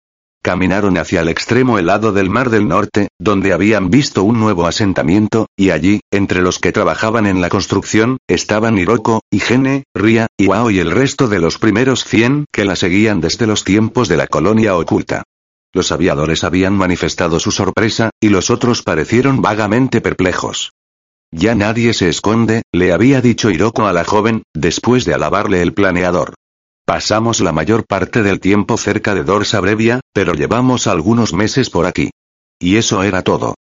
[SPEAKER 1] Caminaron hacia el extremo helado del Mar del Norte, donde habían visto un nuevo asentamiento, y allí, entre los que trabajaban en la construcción, estaban Hiroko, Gene, Ria, Iwao y el resto de los primeros cien que la seguían desde los tiempos de la colonia oculta. Los aviadores habían manifestado su sorpresa, y los otros parecieron vagamente perplejos. Ya nadie se esconde, le había dicho Hiroko a la joven, después de alabarle el planeador. Pasamos la mayor parte del tiempo cerca de Dorsa Brevia, pero llevamos algunos meses por aquí. Y eso era todo.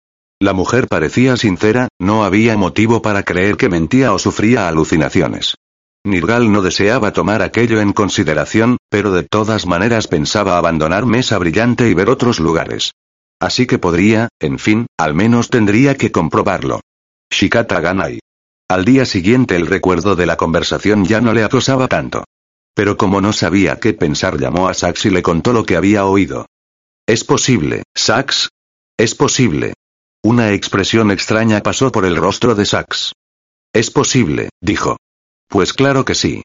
[SPEAKER 1] La mujer parecía sincera, no había motivo para creer que mentía o sufría alucinaciones. Nirgal no deseaba tomar aquello en consideración, pero de todas maneras pensaba abandonar Mesa Brillante y ver otros lugares. Así que podría, en fin, al menos tendría que comprobarlo. Shikata Ganai. Al día siguiente el recuerdo de la conversación ya no le acosaba tanto. Pero como no sabía qué pensar llamó a Sax y le contó lo que había oído. Es posible, Sax. Es posible. Una expresión extraña pasó por el rostro de Sax. Es posible, dijo. Pues claro que sí.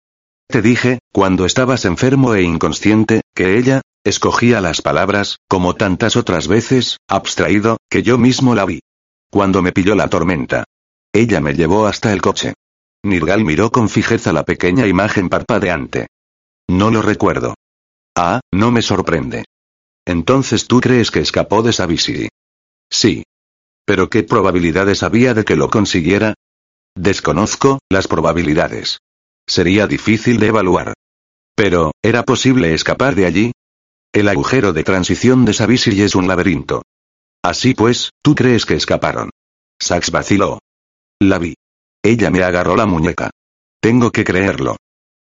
[SPEAKER 1] Te dije, cuando estabas enfermo e inconsciente, que ella, escogía las palabras, como tantas otras veces, abstraído, que yo mismo la vi. Cuando me pilló la tormenta. Ella me llevó hasta el coche. Nirgal miró con fijeza la pequeña imagen parpadeante. No lo recuerdo. Ah, no me sorprende. Entonces tú crees que escapó de Savisi. Sí. Pero ¿qué probabilidades había de que lo consiguiera? Desconozco, las probabilidades. Sería difícil de evaluar. Pero, ¿era posible escapar de allí? El agujero de transición de Savisi es un laberinto. Así pues, ¿tú crees que escaparon? Sax vaciló. La vi. Ella me agarró la muñeca. Tengo que creerlo.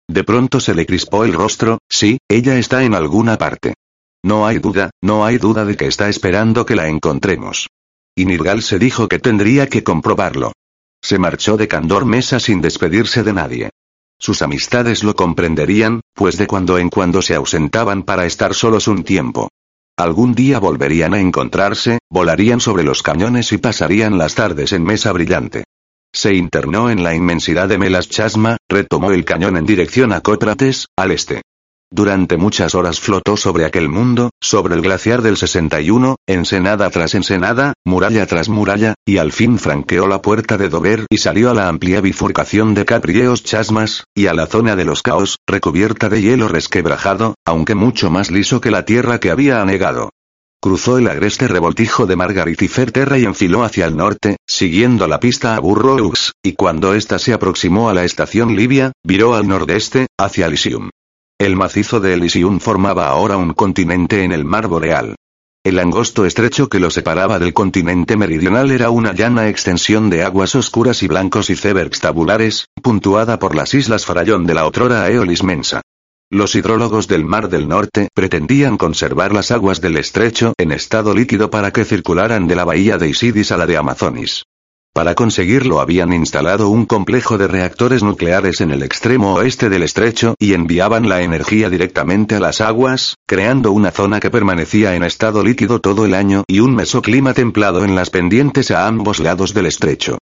[SPEAKER 1] De pronto se le crispó el rostro, sí, ella está en alguna parte. No hay duda, no hay duda de que está esperando que la encontremos. Y Nirgal se dijo que tendría que comprobarlo. Se marchó de Candor Mesa sin despedirse de nadie. Sus amistades lo comprenderían, pues de cuando en cuando se ausentaban para estar solos un tiempo. Algún día volverían a encontrarse, volarían sobre los cañones y pasarían las tardes en mesa brillante. Se internó en la inmensidad de Melas Chasma, retomó el cañón en dirección a Cóprates, al este. Durante muchas horas flotó sobre aquel mundo, sobre el glaciar del 61, ensenada tras ensenada, muralla tras muralla, y al fin franqueó la puerta de Dover y salió a la amplia bifurcación de Caprieos Chasmas, y a la zona de los caos, recubierta de hielo resquebrajado, aunque mucho más liso que la tierra que había anegado. Cruzó el agreste revoltijo de Margarit y Ferterra y enfiló hacia el norte, siguiendo la pista a Burroughs, y cuando ésta se aproximó a la estación Libia, viró al nordeste, hacia Elysium. El macizo de Elysium formaba ahora un continente en el mar boreal. El angosto estrecho que lo separaba del continente meridional era una llana extensión de aguas oscuras y blancos y icebergs tabulares, puntuada por las islas Farallón de la otrora Aeolis Mensa. Los hidrólogos del Mar del Norte pretendían conservar las aguas del estrecho en estado líquido para que circularan de la bahía de Isidis a la de Amazonis. Para conseguirlo habían instalado un complejo de reactores nucleares en el extremo oeste del estrecho y enviaban la energía directamente a las aguas, creando una zona que permanecía en estado líquido todo el año y un mesoclima templado en las pendientes a ambos lados del estrecho.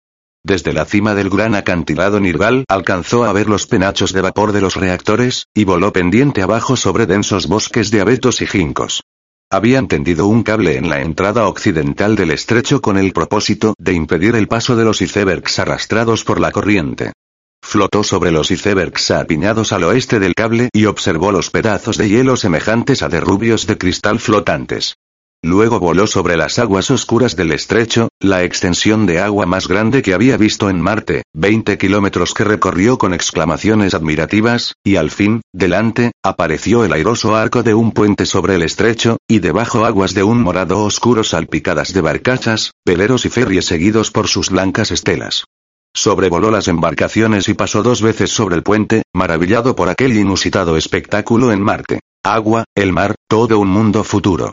[SPEAKER 1] Desde la cima del gran acantilado Nirval alcanzó a ver los penachos de vapor de los reactores, y voló pendiente abajo sobre densos bosques de abetos y ginkgos. Habían tendido un cable en la entrada occidental del estrecho con el propósito de impedir el paso de los icebergs arrastrados por la corriente. Flotó sobre los icebergs apiñados al oeste del cable y observó los pedazos de hielo semejantes a derrubios de cristal flotantes. Luego voló sobre las aguas oscuras del estrecho, la extensión de agua más grande que había visto en Marte, 20 kilómetros que recorrió con exclamaciones admirativas, y al fin, delante, apareció el airoso arco de un puente sobre el estrecho, y debajo aguas de un morado oscuro salpicadas de barcachas, peleros y ferries seguidos por sus blancas estelas. Sobrevoló las embarcaciones y pasó dos veces sobre el puente, maravillado por aquel inusitado espectáculo en Marte. Agua, el mar, todo un mundo futuro.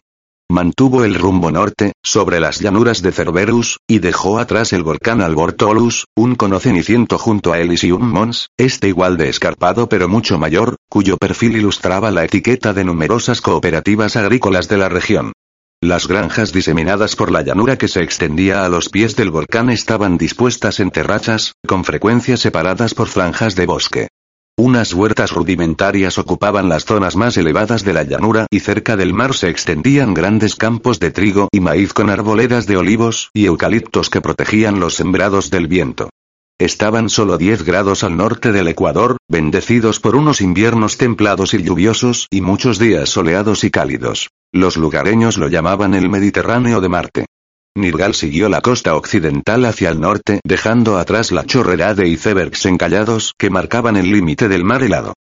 [SPEAKER 1] Mantuvo el rumbo norte, sobre las llanuras de Cerberus, y dejó atrás el volcán Albortolus, un cono ceniciento junto a Elysium Mons, este igual de escarpado pero mucho mayor, cuyo perfil ilustraba la etiqueta de numerosas cooperativas agrícolas de la región. Las granjas diseminadas por la llanura que se extendía a los pies del volcán estaban dispuestas en terrazas, con frecuencia separadas por franjas de bosque. Unas huertas rudimentarias ocupaban las zonas más elevadas de la llanura y cerca del mar se extendían grandes campos de trigo y maíz con arboledas de olivos y eucaliptos que protegían los sembrados del viento. Estaban solo 10 grados al norte del Ecuador, bendecidos por unos inviernos templados y lluviosos y muchos días soleados y cálidos. Los lugareños lo llamaban el Mediterráneo de Marte. Nirgal siguió la costa occidental hacia el norte, dejando atrás la chorrera de icebergs encallados que marcaban el límite del mar helado.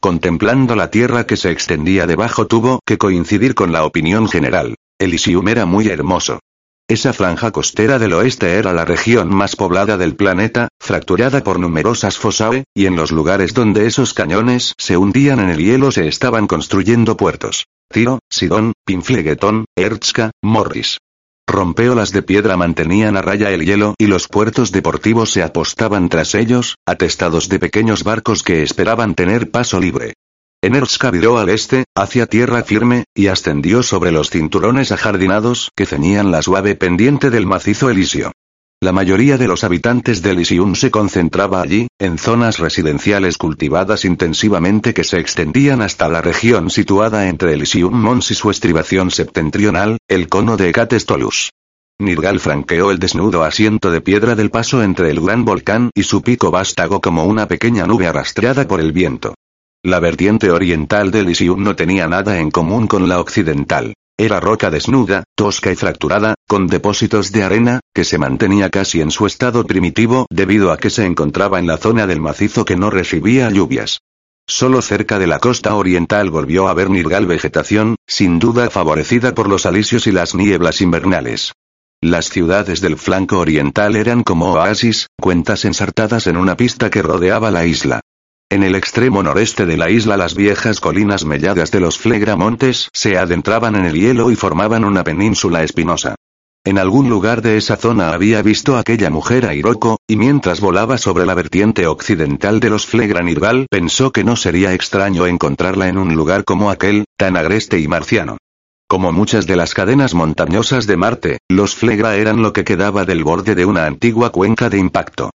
[SPEAKER 1] Contemplando la tierra que se extendía debajo tuvo que coincidir con la opinión general. Elysium era muy hermoso. Esa franja costera del oeste era la región más poblada del planeta, fracturada por numerosas fosae, y en los lugares donde esos cañones se hundían en el hielo se estaban construyendo puertos. Tiro, Sidón, Pinflegetón, Erzka, Morris. Rompeolas de piedra mantenían a raya el hielo y los puertos deportivos se apostaban tras ellos, atestados de pequeños barcos que esperaban tener paso libre. Enerska viró al este, hacia tierra firme, y ascendió sobre los cinturones ajardinados que ceñían la suave pendiente del macizo Elisio. La mayoría de los habitantes de Elysium se concentraba allí, en zonas residenciales cultivadas intensivamente que se extendían hasta la región situada entre Elysium Mons y su estribación septentrional, el cono de Ecatestolus. Nirgal franqueó el desnudo asiento de piedra del paso entre el gran volcán y su pico vástago como una pequeña nube arrastrada por el viento. La vertiente oriental de Elysium no tenía nada en común con la occidental. Era roca desnuda, tosca y fracturada, con depósitos de arena, que se mantenía casi en su estado primitivo debido a que se encontraba en la zona del macizo que no recibía lluvias. Solo cerca de la costa oriental volvió a ver nirgal vegetación, sin duda favorecida por los alisios y las nieblas invernales. Las ciudades del flanco oriental eran como oasis, cuentas ensartadas en una pista que rodeaba la isla. En el extremo noreste de la isla las viejas colinas melladas de los Flegramontes se adentraban en el hielo y formaban una península espinosa. En algún lugar de esa zona había visto aquella mujer a Hiroko, y mientras volaba sobre la vertiente occidental de los Flegranirval pensó que no sería extraño encontrarla en un lugar como aquel, tan agreste y marciano. Como muchas de las cadenas montañosas de Marte, los Flegra eran lo que quedaba del borde de una antigua cuenca de impacto.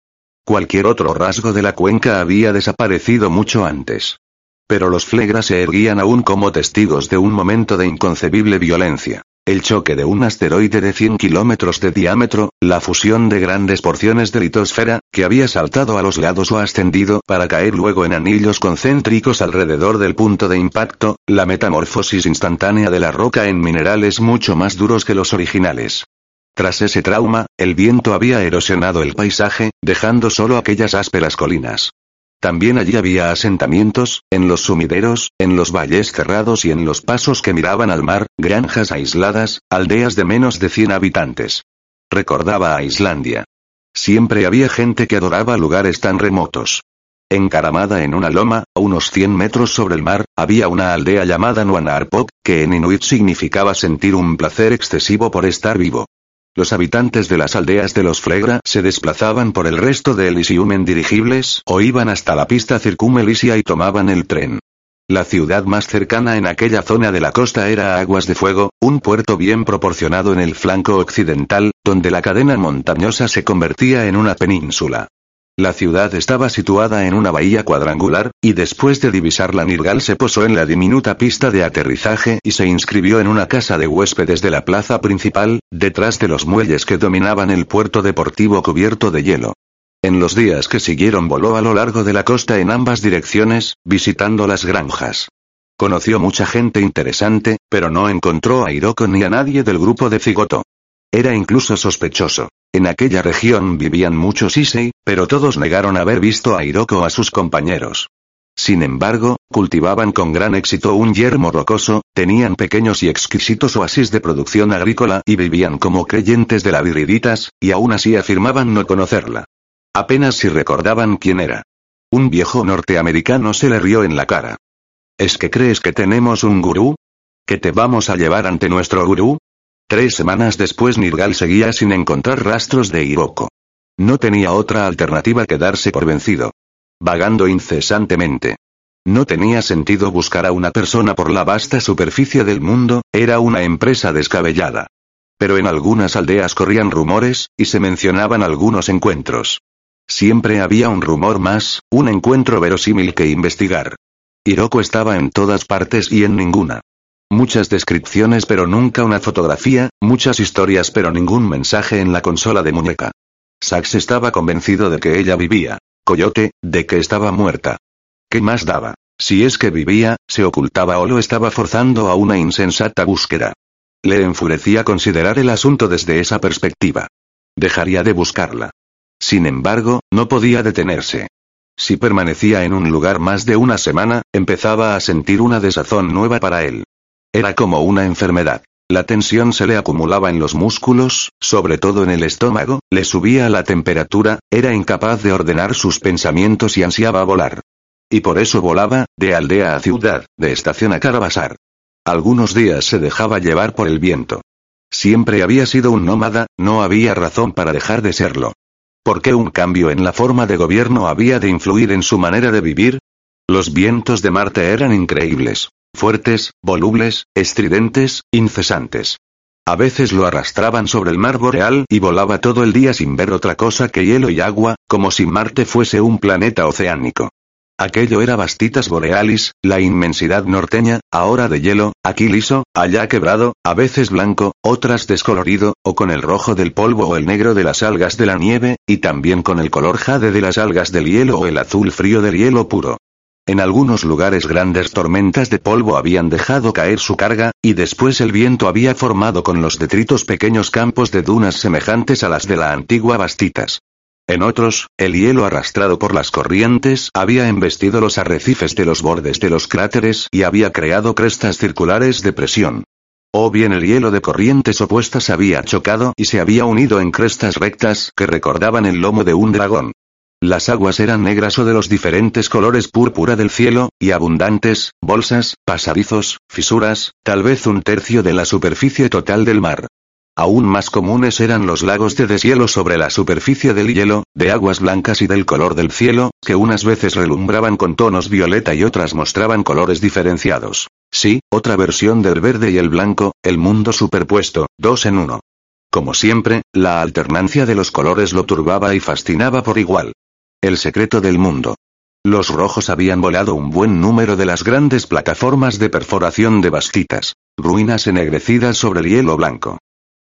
[SPEAKER 1] Cualquier otro rasgo de la cuenca había desaparecido mucho antes. Pero los Flegras se erguían aún como testigos de un momento de inconcebible violencia. El choque de un asteroide de 100 kilómetros de diámetro, la fusión de grandes porciones de litosfera, que había saltado a los lados o ascendido para caer luego en anillos concéntricos alrededor del punto de impacto, la metamorfosis instantánea de la roca en minerales mucho más duros que los originales. Tras ese trauma, el viento había erosionado el paisaje, dejando solo aquellas ásperas colinas. También allí había asentamientos, en los sumideros, en los valles cerrados y en los pasos que miraban al mar, granjas aisladas, aldeas de menos de 100 habitantes. Recordaba a Islandia. Siempre había gente que adoraba lugares tan remotos. Encaramada en una loma, a unos 100 metros sobre el mar, había una aldea llamada Nuanarpok, que en inuit significaba sentir un placer excesivo por estar vivo. Los habitantes de las aldeas de los Flegra se desplazaban por el resto de Elysium en dirigibles o iban hasta la pista Circum-Elysia y tomaban el tren. La ciudad más cercana en aquella zona de la costa era Aguas de Fuego, un puerto bien proporcionado en el flanco occidental, donde la cadena montañosa se convertía en una península. La ciudad estaba situada en una bahía cuadrangular, y después de divisarla Nirgal se posó en la diminuta pista de aterrizaje y se inscribió en una casa de huéspedes de la plaza principal, detrás de los muelles que dominaban el puerto deportivo cubierto de hielo. En los días que siguieron voló a lo largo de la costa en ambas direcciones, visitando las granjas. Conoció mucha gente interesante, pero no encontró a Hiroko ni a nadie del grupo de Cigoto. Era incluso sospechoso. En aquella región vivían muchos Issei, pero todos negaron haber visto a Hiroko a sus compañeros. Sin embargo, cultivaban con gran éxito un yermo rocoso, tenían pequeños y exquisitos oasis de producción agrícola y vivían como creyentes de la viriditas, y aún así afirmaban no conocerla. Apenas si recordaban quién era. Un viejo norteamericano se le rió en la cara. ¿Es que crees que tenemos un gurú? ¿Que te vamos a llevar ante nuestro gurú? Tres semanas después Nirgal seguía sin encontrar rastros de Hiroko. No tenía otra alternativa que darse por vencido. Vagando incesantemente. No tenía sentido buscar a una persona por la vasta superficie del mundo, era una empresa descabellada. Pero en algunas aldeas corrían rumores, y se mencionaban algunos encuentros. Siempre había un rumor más, un encuentro verosímil que investigar. Hiroko estaba en todas partes y en ninguna. Muchas descripciones pero nunca una fotografía, muchas historias pero ningún mensaje en la consola de muñeca. Sax estaba convencido de que ella vivía. Coyote, de que estaba muerta. ¿Qué más daba? Si es que vivía, se ocultaba o lo estaba forzando a una insensata búsqueda. Le enfurecía considerar el asunto desde esa perspectiva. Dejaría de buscarla. Sin embargo, no podía detenerse. Si permanecía en un lugar más de una semana, empezaba a sentir una desazón nueva para él. Era como una enfermedad. La tensión se le acumulaba en los músculos, sobre todo en el estómago, le subía la temperatura, era incapaz de ordenar sus pensamientos y ansiaba volar. Y por eso volaba, de aldea a ciudad, de estación a carabasar. Algunos días se dejaba llevar por el viento. Siempre había sido un nómada, no había razón para dejar de serlo. ¿Por qué un cambio en la forma de gobierno había de influir en su manera de vivir? Los vientos de Marte eran increíbles. Fuertes, volubles, estridentes, incesantes. A veces lo arrastraban sobre el mar boreal y volaba todo el día sin ver otra cosa que hielo y agua, como si Marte fuese un planeta oceánico. Aquello era Bastitas Borealis, la inmensidad norteña, ahora de hielo, aquí liso, allá quebrado, a veces blanco, otras descolorido, o con el rojo del polvo o el negro de las algas de la nieve, y también con el color jade de las algas del hielo o el azul frío del hielo puro. En algunos lugares grandes tormentas de polvo habían dejado caer su carga, y después el viento había formado con los detritos pequeños campos de dunas semejantes a las de la antigua Bastitas. En otros, el hielo arrastrado por las corrientes había embestido los arrecifes de los bordes de los cráteres y había creado crestas circulares de presión. O bien el hielo de corrientes opuestas había chocado y se había unido en crestas rectas que recordaban el lomo de un dragón. Las aguas eran negras o de los diferentes colores púrpura del cielo, y abundantes, bolsas, pasadizos, fisuras, tal vez un tercio de la superficie total del mar. Aún más comunes eran los lagos de deshielo sobre la superficie del hielo, de aguas blancas y del color del cielo, que unas veces relumbraban con tonos violeta y otras mostraban colores diferenciados. Sí, otra versión del verde y el blanco, el mundo superpuesto, dos en uno. Como siempre, la alternancia de los colores lo turbaba y fascinaba por igual. El secreto del mundo. Los rojos habían volado un buen número de las grandes plataformas de perforación de bastitas, ruinas ennegrecidas sobre el hielo blanco.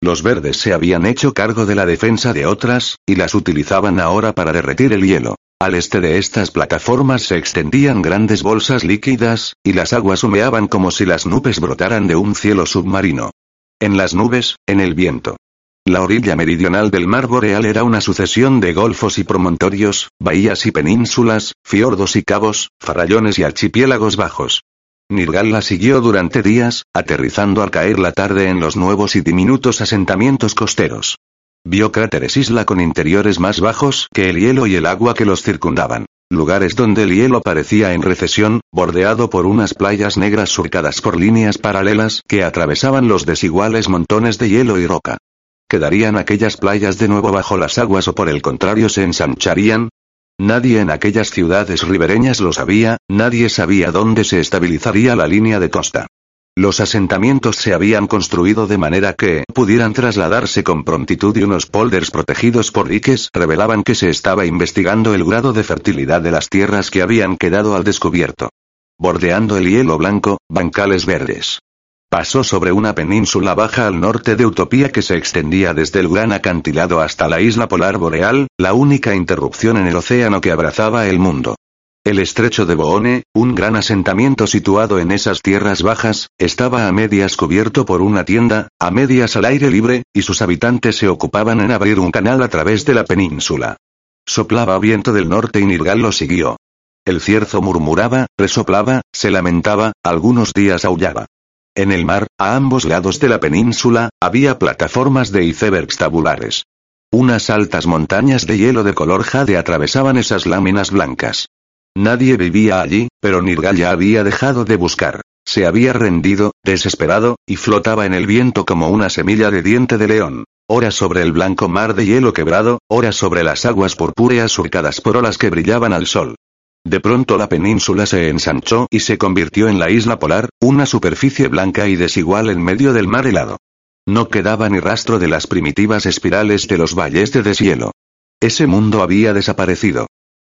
[SPEAKER 1] Los verdes se habían hecho cargo de la defensa de otras, y las utilizaban ahora para derretir el hielo. Al este de estas plataformas se extendían grandes bolsas líquidas, y las aguas humeaban como si las nubes brotaran de un cielo submarino. En las nubes, en el viento. La orilla meridional del mar boreal era una sucesión de golfos y promontorios, bahías y penínsulas, fiordos y cabos, farallones y archipiélagos bajos. Nirgal la siguió durante días, aterrizando al caer la tarde en los nuevos y diminutos asentamientos costeros. Vio cráteres isla con interiores más bajos que el hielo y el agua que los circundaban. Lugares donde el hielo parecía en recesión, bordeado por unas playas negras surcadas por líneas paralelas que atravesaban los desiguales montones de hielo y roca. ¿Quedarían aquellas playas de nuevo bajo las aguas o por el contrario se ensancharían? Nadie en aquellas ciudades ribereñas lo sabía, nadie sabía dónde se estabilizaría la línea de costa. Los asentamientos se habían construido de manera que pudieran trasladarse con prontitud y unos polders protegidos por diques revelaban que se estaba investigando el grado de fertilidad de las tierras que habían quedado al descubierto. Bordeando el hielo blanco, bancales verdes. Pasó sobre una península baja al norte de Utopía que se extendía desde el gran acantilado hasta la isla polar boreal, la única interrupción en el océano que abrazaba el mundo. El estrecho de Boone, un gran asentamiento situado en esas tierras bajas, estaba a medias cubierto por una tienda, a medias al aire libre, y sus habitantes se ocupaban en abrir un canal a través de la península. Soplaba viento del norte y Nirgal lo siguió. El cierzo murmuraba, resoplaba, se lamentaba, algunos días aullaba. En el mar, a ambos lados de la península, había plataformas de icebergs tabulares. Unas altas montañas de hielo de color jade atravesaban esas láminas blancas. Nadie vivía allí, pero Nirgal ya había dejado de buscar. Se había rendido, desesperado, y flotaba en el viento como una semilla de diente de león. Ora sobre el blanco mar de hielo quebrado, ora sobre las aguas purpúreas surcadas por olas que brillaban al sol. De pronto la península se ensanchó y se convirtió en la isla polar, una superficie blanca y desigual en medio del mar helado. No quedaba ni rastro de las primitivas espirales de los valles de deshielo. Ese mundo había desaparecido.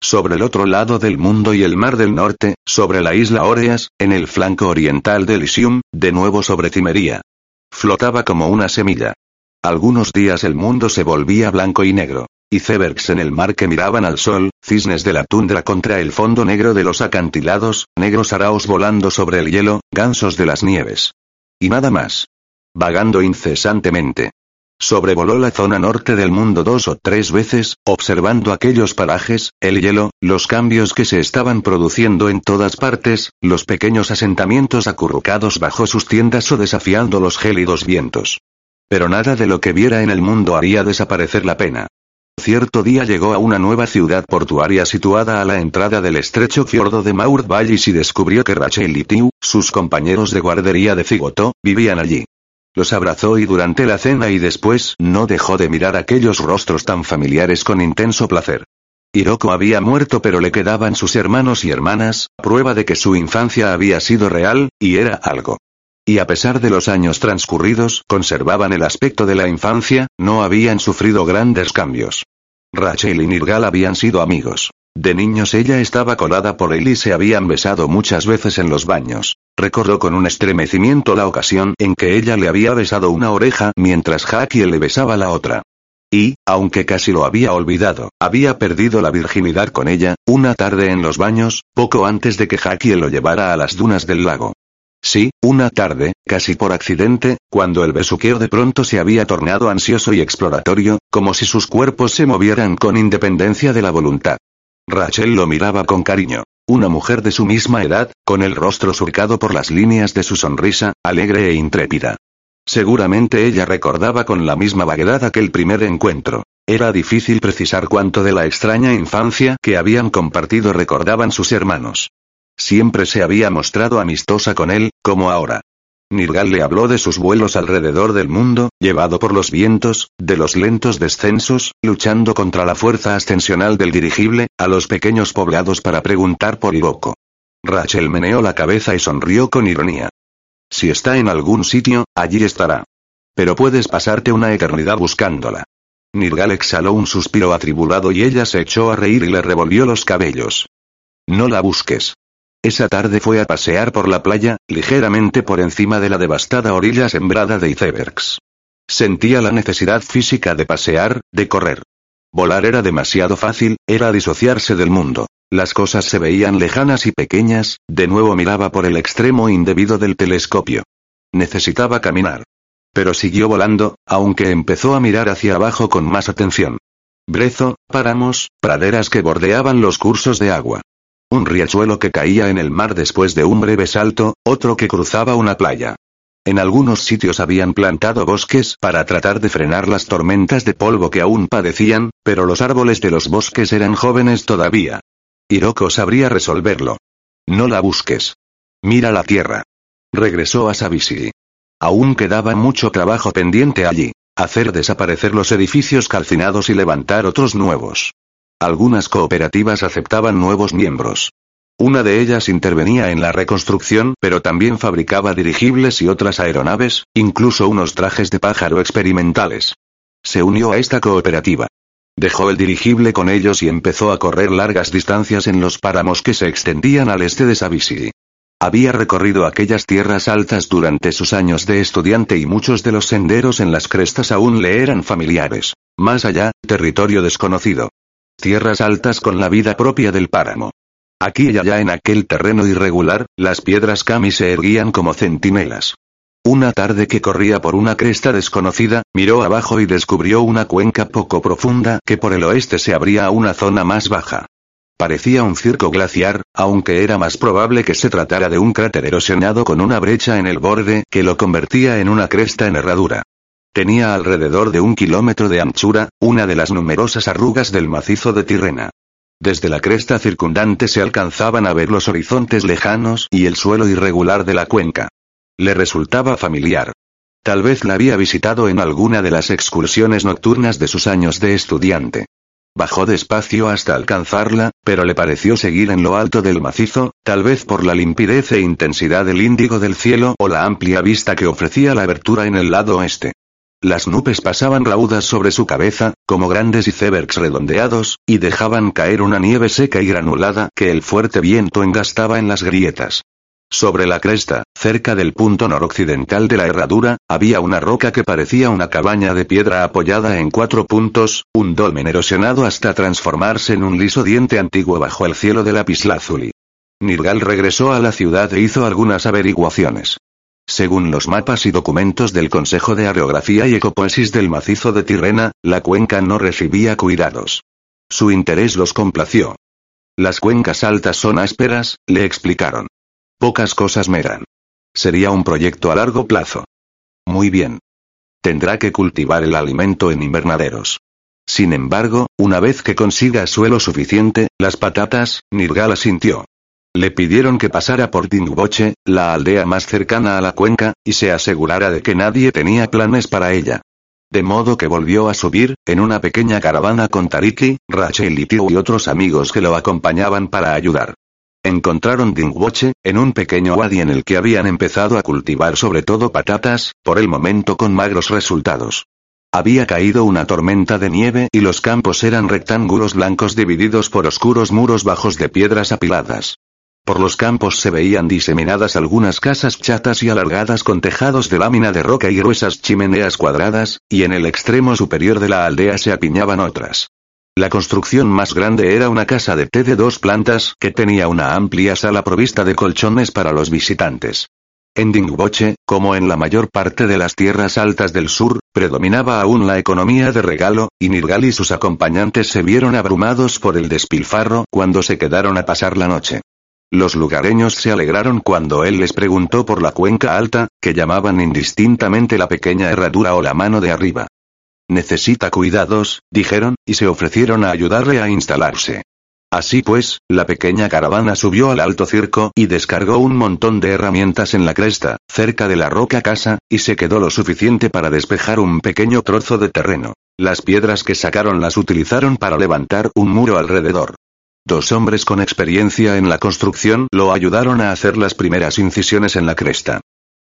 [SPEAKER 1] Sobre el otro lado del mundo y el mar del norte, sobre la isla Oreas, en el flanco oriental de Elysium, de nuevo sobre Cimería. Flotaba como una semilla. Algunos días el mundo se volvía blanco y negro. Icebergs en el mar que miraban al sol, cisnes de la tundra contra el fondo negro de los acantilados, negros araos volando sobre el hielo, gansos de las nieves. Y nada más. Vagando incesantemente. Sobrevoló la zona norte del mundo dos o tres veces, observando aquellos parajes, el hielo, los cambios que se estaban produciendo en todas partes, los pequeños asentamientos acurrucados bajo sus tiendas o desafiando los gélidos vientos. Pero nada de lo que viera en el mundo haría desaparecer la pena. Cierto día llegó a una nueva ciudad portuaria situada a la entrada del estrecho fiordo de Maurt Vallis y descubrió que Rachel y Tiu, sus compañeros de guardería de Cigotó, vivían allí. Los abrazó y durante la cena y después no dejó de mirar aquellos rostros tan familiares con intenso placer. Hiroko había muerto pero le quedaban sus hermanos y hermanas, prueba de que su infancia había sido real, y era algo. Y a pesar de los años transcurridos, conservaban el aspecto de la infancia, no habían sufrido grandes cambios. Rachel y Nirgal habían sido amigos. De niños ella estaba colada por él y se habían besado muchas veces en los baños. Recordó con un estremecimiento la ocasión en que ella le había besado una oreja mientras Haki le besaba la otra. Y, aunque casi lo había olvidado, había perdido la virginidad con ella, una tarde en los baños, poco antes de que Haki lo llevara a las dunas del lago. Sí, una tarde, casi por accidente, cuando el besuqueo de pronto se había tornado ansioso y exploratorio, como si sus cuerpos se movieran con independencia de la voluntad. Rachel lo miraba con cariño. Una mujer de su misma edad, con el rostro surcado por las líneas de su sonrisa, alegre e intrépida. Seguramente ella recordaba con la misma vaguedad aquel primer encuentro. Era difícil precisar cuánto de la extraña infancia que habían compartido recordaban sus hermanos. Siempre se había mostrado amistosa con él, como ahora. Nirgal le habló de sus vuelos alrededor del mundo, llevado por los vientos, de los lentos descensos, luchando contra la fuerza ascensional del dirigible, a los pequeños poblados para preguntar por Iboko. Rachel meneó la cabeza y sonrió con ironía. Si está en algún sitio, allí estará. Pero puedes pasarte una eternidad buscándola. Nirgal exhaló un suspiro atribulado y ella se echó a reír y le revolvió los cabellos. No la busques. Esa tarde fue a pasear por la playa, ligeramente por encima de la devastada orilla sembrada de icebergs. Sentía la necesidad física de pasear, de correr. Volar era demasiado fácil, era disociarse del mundo. Las cosas se veían lejanas y pequeñas, de nuevo miraba por el extremo indebido del telescopio. Necesitaba caminar. Pero siguió volando, aunque empezó a mirar hacia abajo con más atención. Brezo, páramos, praderas que bordeaban los cursos de agua. Un riachuelo que caía en el mar después de un breve salto, otro que cruzaba una playa. En algunos sitios habían plantado bosques para tratar de frenar las tormentas de polvo que aún padecían, pero los árboles de los bosques eran jóvenes todavía. Hiroko sabría resolverlo. No la busques. Mira la tierra. Regresó a Sabisi. Aún quedaba mucho trabajo pendiente allí. Hacer desaparecer los edificios calcinados y levantar otros nuevos. Algunas cooperativas aceptaban nuevos miembros. Una de ellas intervenía en la reconstrucción, pero también fabricaba dirigibles y otras aeronaves, incluso unos trajes de pájaro experimentales. Se unió a esta cooperativa. Dejó el dirigible con ellos y empezó a correr largas distancias en los páramos que se extendían al este de Savisi. Había recorrido aquellas tierras altas durante sus años de estudiante y muchos de los senderos en las crestas aún le eran familiares. Más allá, territorio desconocido. Tierras altas con la vida propia del páramo. Aquí y allá en aquel terreno irregular, las piedras kami se erguían como centinelas. Una tarde que corría por una cresta desconocida, miró abajo y descubrió una cuenca poco profunda que por el oeste se abría a una zona más baja. Parecía un circo glaciar, aunque era más probable que se tratara de un cráter erosionado con una brecha en el borde que lo convertía en una cresta en herradura. Tenía alrededor de un kilómetro de anchura, una de las numerosas arrugas del macizo de Tirrena. Desde la cresta circundante se alcanzaban a ver los horizontes lejanos y el suelo irregular de la cuenca. Le resultaba familiar. Tal vez la había visitado en alguna de las excursiones nocturnas de sus años de estudiante. Bajó despacio hasta alcanzarla, pero le pareció seguir en lo alto del macizo, tal vez por la limpidez e intensidad del índigo del cielo o la amplia vista que ofrecía la abertura en el lado oeste. Las nubes pasaban raudas sobre su cabeza, como grandes icebergs redondeados, y dejaban caer una nieve seca y granulada que el fuerte viento engastaba en las grietas. Sobre la cresta, cerca del punto noroccidental de la herradura, había una roca que parecía una cabaña de piedra apoyada en cuatro puntos, un dolmen erosionado hasta transformarse en un liso diente antiguo bajo el cielo de lapislázuli. Nirgal regresó a la ciudad e hizo algunas averiguaciones. Según los mapas y documentos del Consejo de Aerografía y Ecopoesis del macizo de Tirrena, la cuenca no recibía cuidados. Su interés los complació. Las cuencas altas son ásperas, le explicaron. Pocas cosas meran. Sería un proyecto a largo plazo. Muy bien. Tendrá que cultivar el alimento en invernaderos. Sin embargo, una vez que consiga suelo suficiente, las patatas, Nirgala sintió. Le pidieron que pasara por Dingboche, la aldea más cercana a la cuenca, y se asegurara de que nadie tenía planes para ella. De modo que volvió a subir, en una pequeña caravana con Tariki, Rachel y Tio y otros amigos que lo acompañaban para ayudar. Encontraron Dingboche, en un pequeño wadi en el que habían empezado a cultivar sobre todo patatas, por el momento con magros resultados. Había caído una tormenta de nieve y los campos eran rectángulos blancos divididos por oscuros muros bajos de piedras apiladas. Por los campos se veían diseminadas algunas casas chatas y alargadas con tejados de lámina de roca y gruesas chimeneas cuadradas, y en el extremo superior de la aldea se apiñaban otras. La construcción más grande era una casa de té de dos plantas que tenía una amplia sala provista de colchones para los visitantes. En Dingboche, como en la mayor parte de las tierras altas del sur, predominaba aún la economía de regalo, y Nirgal y sus acompañantes se vieron abrumados por el despilfarro cuando se quedaron a pasar la noche. Los lugareños se alegraron cuando él les preguntó por la cuenca alta, que llamaban indistintamente la pequeña herradura o la mano de arriba. Necesita cuidados, dijeron, y se ofrecieron a ayudarle a instalarse. Así pues, la pequeña caravana subió al alto circo y descargó un montón de herramientas en la cresta, cerca de la roca casa, y se quedó lo suficiente para despejar un pequeño trozo de terreno. Las piedras que sacaron las utilizaron para levantar un muro alrededor. Dos hombres con experiencia en la construcción lo ayudaron a hacer las primeras incisiones en la cresta.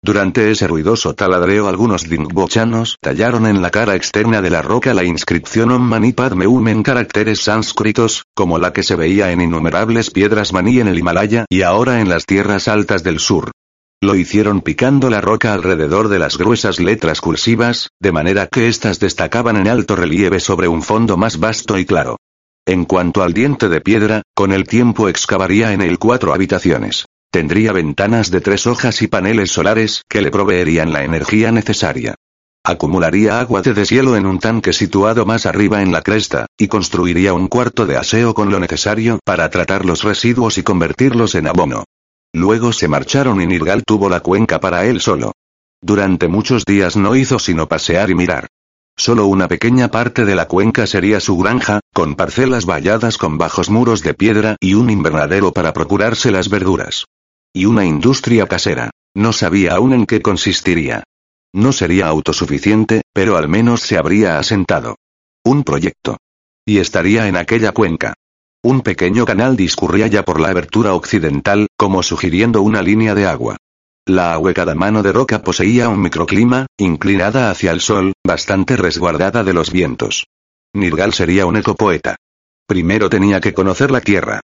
[SPEAKER 1] Durante ese ruidoso taladreo algunos dingbochanos tallaron en la cara externa de la roca la inscripción Om Mani Padme Hum en caracteres sánscritos, como la que se veía en innumerables piedras maní en el Himalaya y ahora en las tierras altas del sur. Lo hicieron picando la roca alrededor de las gruesas letras cursivas, de manera que éstas destacaban en alto relieve sobre un fondo más vasto y claro. En cuanto al diente de piedra, con el tiempo excavaría en él cuatro habitaciones. Tendría ventanas de tres hojas y paneles solares que le proveerían la energía necesaria. Acumularía agua de deshielo en un tanque situado más arriba en la cresta, y construiría un cuarto de aseo con lo necesario para tratar los residuos y convertirlos en abono. Luego se marcharon y Nirgal tuvo la cuenca para él solo. Durante muchos días no hizo sino pasear y mirar. Solo una pequeña parte de la cuenca sería su granja, con parcelas valladas con bajos muros de piedra y un invernadero para procurarse las verduras. Y una industria casera. No sabía aún en qué consistiría. No sería autosuficiente, pero al menos se habría asentado. Un proyecto. Y estaría en aquella cuenca. Un pequeño canal discurría ya por la abertura occidental, como sugiriendo una línea de agua. La ahuecada mano de roca poseía un microclima, inclinada hacia el sol, bastante resguardada de los vientos. Nirgal sería un ecopoeta. Primero tenía que conocer la Tierra.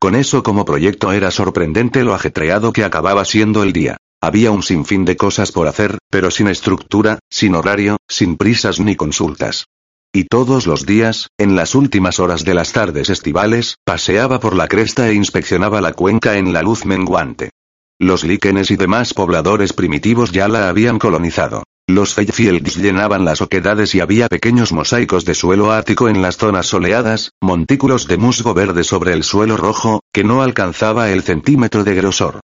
[SPEAKER 1] Con eso como proyecto era sorprendente lo ajetreado que acababa siendo el día. Había un sinfín de cosas por hacer, pero sin estructura, sin horario, sin prisas ni consultas. Y todos los días, en las últimas horas de las tardes estivales, paseaba por la cresta e inspeccionaba la cuenca en la luz menguante. Los líquenes y demás pobladores primitivos ya la habían colonizado. Los Feyfields llenaban las oquedades y había pequeños mosaicos de suelo ático en las zonas soleadas, montículos de musgo verde sobre el suelo rojo, que no alcanzaba el centímetro de grosor.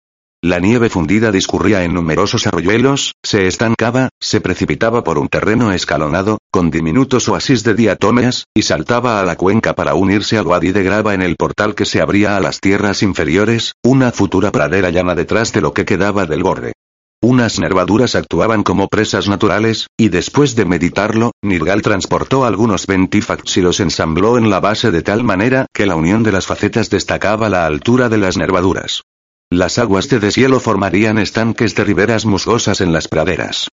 [SPEAKER 1] La nieve fundida discurría en numerosos arroyuelos, se estancaba, se precipitaba por un terreno escalonado, con diminutos oasis de diatomeas, y saltaba a la cuenca para unirse al wadi de grava en el portal que se abría a las tierras inferiores, una futura pradera llana detrás de lo que quedaba del borde. Unas nervaduras actuaban como presas naturales, y después de meditarlo, Nirgal transportó algunos ventifacts y los ensambló en la base de tal manera que la unión de las facetas destacaba la altura de las nervaduras. Las aguas de deshielo formarían estanques de riberas musgosas en las praderas.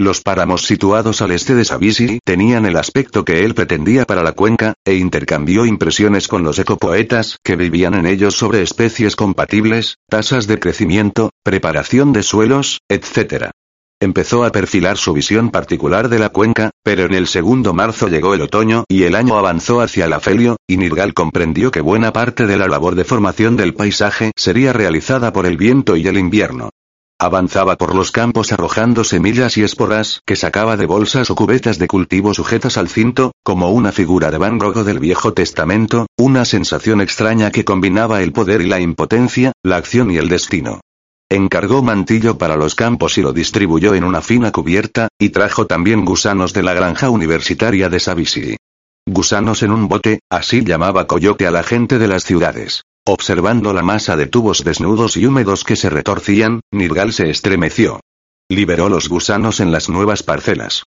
[SPEAKER 1] Los páramos situados al este de Savisi tenían el aspecto que él pretendía para la cuenca, e intercambió impresiones con los ecopoetas que vivían en ellos sobre especies compatibles, tasas de crecimiento, preparación de suelos, etc. Empezó a perfilar su visión particular de la cuenca, pero en el segundo marzo llegó el otoño y el año avanzó hacia el afelio, y Nirgal comprendió que buena parte de la labor de formación del paisaje sería realizada por el viento y el invierno. Avanzaba por los campos arrojando semillas y esporas que sacaba de bolsas o cubetas de cultivo sujetas al cinto, como una figura de Van Gogh del Viejo Testamento, una sensación extraña que combinaba el poder y la impotencia, la acción y el destino. Encargó mantillo para los campos y lo distribuyó en una fina cubierta, y trajo también gusanos de la granja universitaria de Savisi. Gusanos en un bote, así llamaba Coyote a la gente de las ciudades. Observando la masa de tubos desnudos y húmedos que se retorcían, Nirgal se estremeció. Liberó los gusanos en las nuevas parcelas.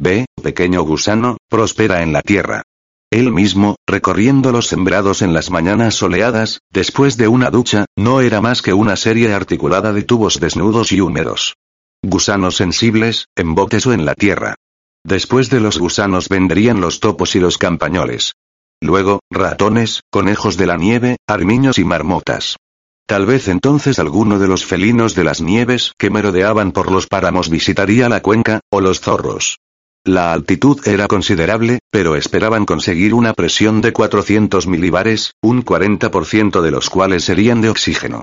[SPEAKER 1] Ve, pequeño gusano, prospera en la tierra. Él mismo, recorriendo los sembrados en las mañanas soleadas, después de una ducha, no era más que una serie articulada de tubos desnudos y húmedos. Gusanos sensibles, en botes o en la tierra. Después de los gusanos vendrían los topos y los campañoles. Luego, ratones, conejos de la nieve, armiños y marmotas. Tal vez entonces alguno de los felinos de las nieves que merodeaban por los páramos visitaría la cuenca, o los zorros. La altitud era considerable, pero esperaban conseguir una presión de 400 milibares, un 40% de los cuales serían de oxígeno.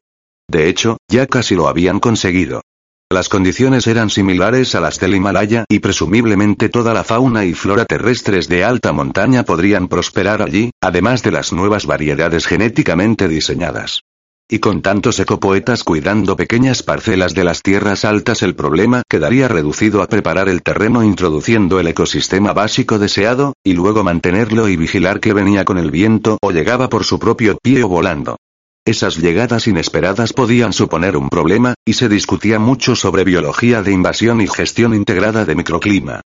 [SPEAKER 1] De hecho, ya casi lo habían conseguido. Las condiciones eran similares a las del Himalaya y presumiblemente toda la fauna y flora terrestres de alta montaña podrían prosperar allí, además de las nuevas variedades genéticamente diseñadas. Y con tantos ecopoetas cuidando pequeñas parcelas de las tierras altas el problema quedaría reducido a preparar el terreno introduciendo el ecosistema básico deseado, y luego mantenerlo y vigilar que venía con el viento o llegaba por su propio pie o volando. Esas llegadas inesperadas podían suponer un problema, y se discutía mucho sobre biología de invasión y gestión integrada de microclima.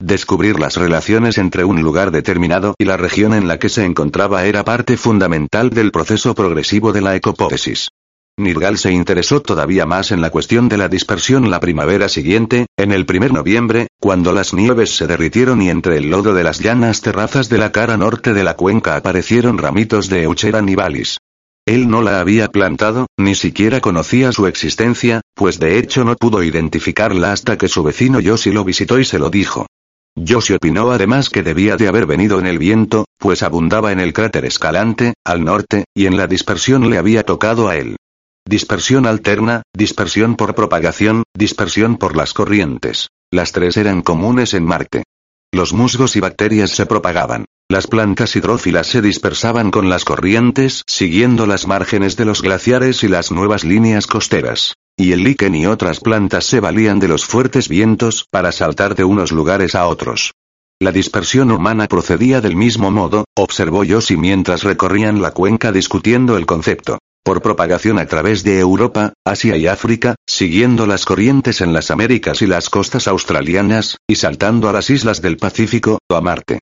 [SPEAKER 1] Descubrir las relaciones entre un lugar determinado y la región en la que se encontraba era parte fundamental del proceso progresivo de la ecopótesis. Nirgal se interesó todavía más en la cuestión de la dispersión la primavera siguiente, en el primer noviembre, cuando las nieves se derritieron y entre el lodo de las llanas terrazas de la cara norte de la cuenca aparecieron ramitos de Euchera nivalis. Él no la había plantado, ni siquiera conocía su existencia, pues de hecho no pudo identificarla hasta que su vecino Yoshi lo visitó y se lo dijo. Yoshi opinó además que debía de haber venido en el viento, pues abundaba en el cráter escalante, al norte, y en la dispersión le había tocado a él. Dispersión alterna, dispersión por propagación, dispersión por las corrientes. Las tres eran comunes en Marte. Los musgos y bacterias se propagaban. Las plantas hidrófilas se dispersaban con las corrientes, siguiendo las márgenes de los glaciares y las nuevas líneas costeras. Y el líquen y otras plantas se valían de los fuertes vientos para saltar de unos lugares a otros. La dispersión humana procedía del mismo modo, observó Yoshi mientras recorrían la cuenca discutiendo el concepto. Por propagación a través de Europa, Asia y África, siguiendo las corrientes en las Américas y las costas australianas, y saltando a las islas del Pacífico, o a Marte.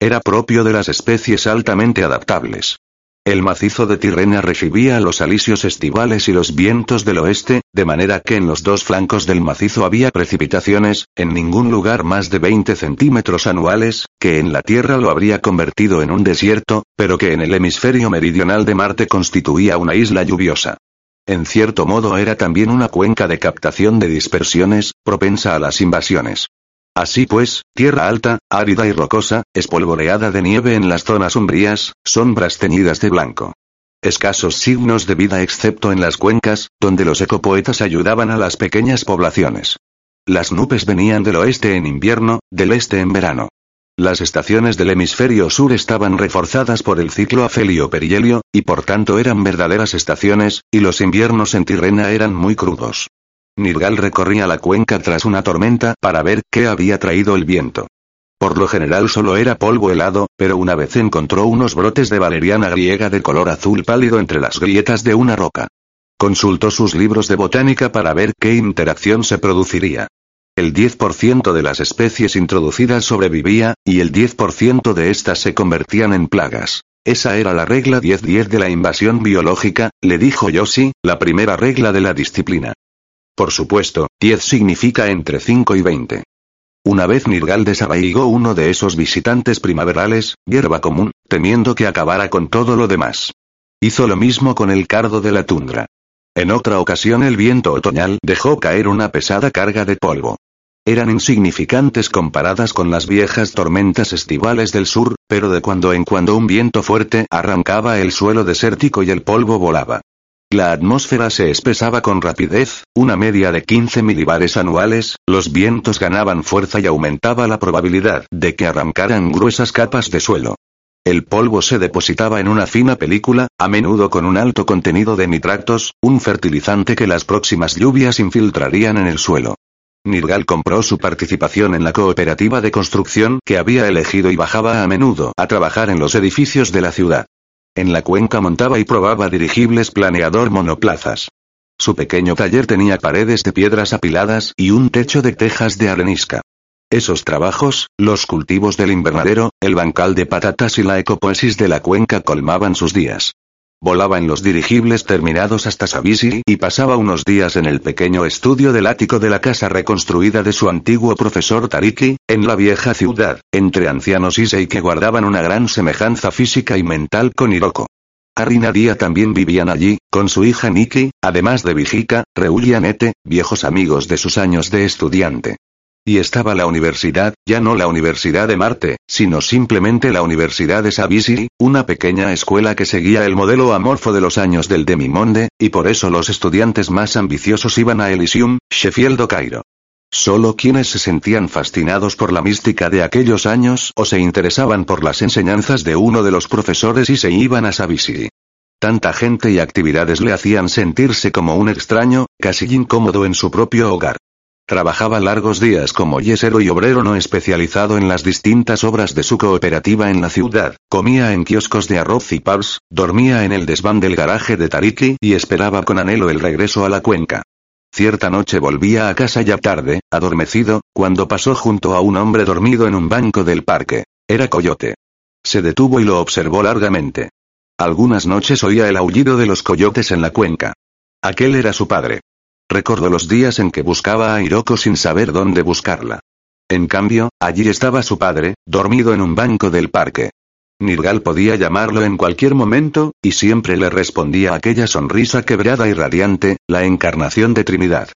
[SPEAKER 1] Era propio de las especies altamente adaptables. El macizo de Tirrena recibía los alisios estivales y los vientos del oeste, de manera que en los dos flancos del macizo había precipitaciones, en ningún lugar más de 20 centímetros anuales, que en la Tierra lo habría convertido en un desierto, pero que en el hemisferio meridional de Marte constituía una isla lluviosa. En cierto modo era también una cuenca de captación de dispersiones, propensa a las invasiones. Así pues, tierra alta, árida y rocosa, espolvoreada de nieve en las zonas umbrías, sombras teñidas de blanco. Escasos signos de vida excepto en las cuencas, donde los ecopoetas ayudaban a las pequeñas poblaciones. Las nubes venían del oeste en invierno, del este en verano. Las estaciones del hemisferio sur estaban reforzadas por el ciclo afelio-perihelio, y por tanto eran verdaderas estaciones, y los inviernos en Tirrena eran muy crudos. Nirgal recorría la cuenca tras una tormenta para ver qué había traído el viento. Por lo general solo era polvo helado, pero una vez encontró unos brotes de valeriana griega de color azul pálido entre las grietas de una roca. Consultó sus libros de botánica para ver qué interacción se produciría. El 10% de las especies introducidas sobrevivía, y el 10% de estas se convertían en plagas. Esa era la regla 10-10 de la invasión biológica, le dijo Yoshi, la primera regla de la disciplina. Por supuesto, 10 significa entre 5 y 20. Una vez Nirgal desarraigó uno de esos visitantes primaverales, hierba común, temiendo que acabara con todo lo demás. Hizo lo mismo con el cardo de la tundra. En otra ocasión el viento otoñal dejó caer una pesada carga de polvo. Eran insignificantes comparadas con las viejas tormentas estivales del sur, pero de cuando en cuando un viento fuerte arrancaba el suelo desértico y el polvo volaba. La atmósfera se espesaba con rapidez, una media de 15 milibares anuales, los vientos ganaban fuerza y aumentaba la probabilidad de que arrancaran gruesas capas de suelo. El polvo se depositaba en una fina película, a menudo con un alto contenido de nitratos, un fertilizante que las próximas lluvias infiltrarían en el suelo. Nirgal compró su participación en la cooperativa de construcción que había elegido y bajaba a menudo a trabajar en los edificios de la ciudad. En la cuenca montaba y probaba dirigibles planeador monoplazas. Su pequeño taller tenía paredes de piedras apiladas y un techo de tejas de arenisca. Esos trabajos, los cultivos del invernadero, el bancal de patatas y la ecopoesis de la cuenca colmaban sus días. Volaba en los dirigibles terminados hasta Savisi y pasaba unos días en el pequeño estudio del ático de la casa reconstruida de su antiguo profesor Tariki, en la vieja ciudad, entre ancianos Issei que guardaban una gran semejanza física y mental con Hiroko. Ari y Nadia también vivían allí, con su hija Nikki, además de Vijika, Reul y Anete, viejos amigos de sus años de estudiante. Y estaba la universidad, ya no la Universidad de Marte, sino simplemente la Universidad de Savisi, una pequeña escuela que seguía el modelo amorfo de los años del Demimonde, y por eso los estudiantes más ambiciosos iban a Elysium, Sheffield o Cairo. Solo quienes se sentían fascinados por la mística de aquellos años o se interesaban por las enseñanzas de uno de los profesores y se iban a Savisi. Tanta gente y actividades le hacían sentirse como un extraño, casi incómodo en su propio hogar. Trabajaba largos días como yesero y obrero no especializado en las distintas obras de su cooperativa en la ciudad, comía en kioscos de arroz y pubs, dormía en el desván del garaje de Tariki y esperaba con anhelo el regreso a la cuenca. Cierta noche volvía a casa ya tarde, adormecido, cuando pasó junto a un hombre dormido en un banco del parque. Era Coyote. Se detuvo y lo observó largamente. Algunas noches oía el aullido de los coyotes en la cuenca. Aquel era su padre. Recordó los días en que buscaba a Hiroko sin saber dónde buscarla. En cambio, allí estaba su padre, dormido en un banco del parque. Nirgal podía llamarlo en cualquier momento, y siempre le respondía aquella sonrisa quebrada y radiante, la encarnación de Trinidad.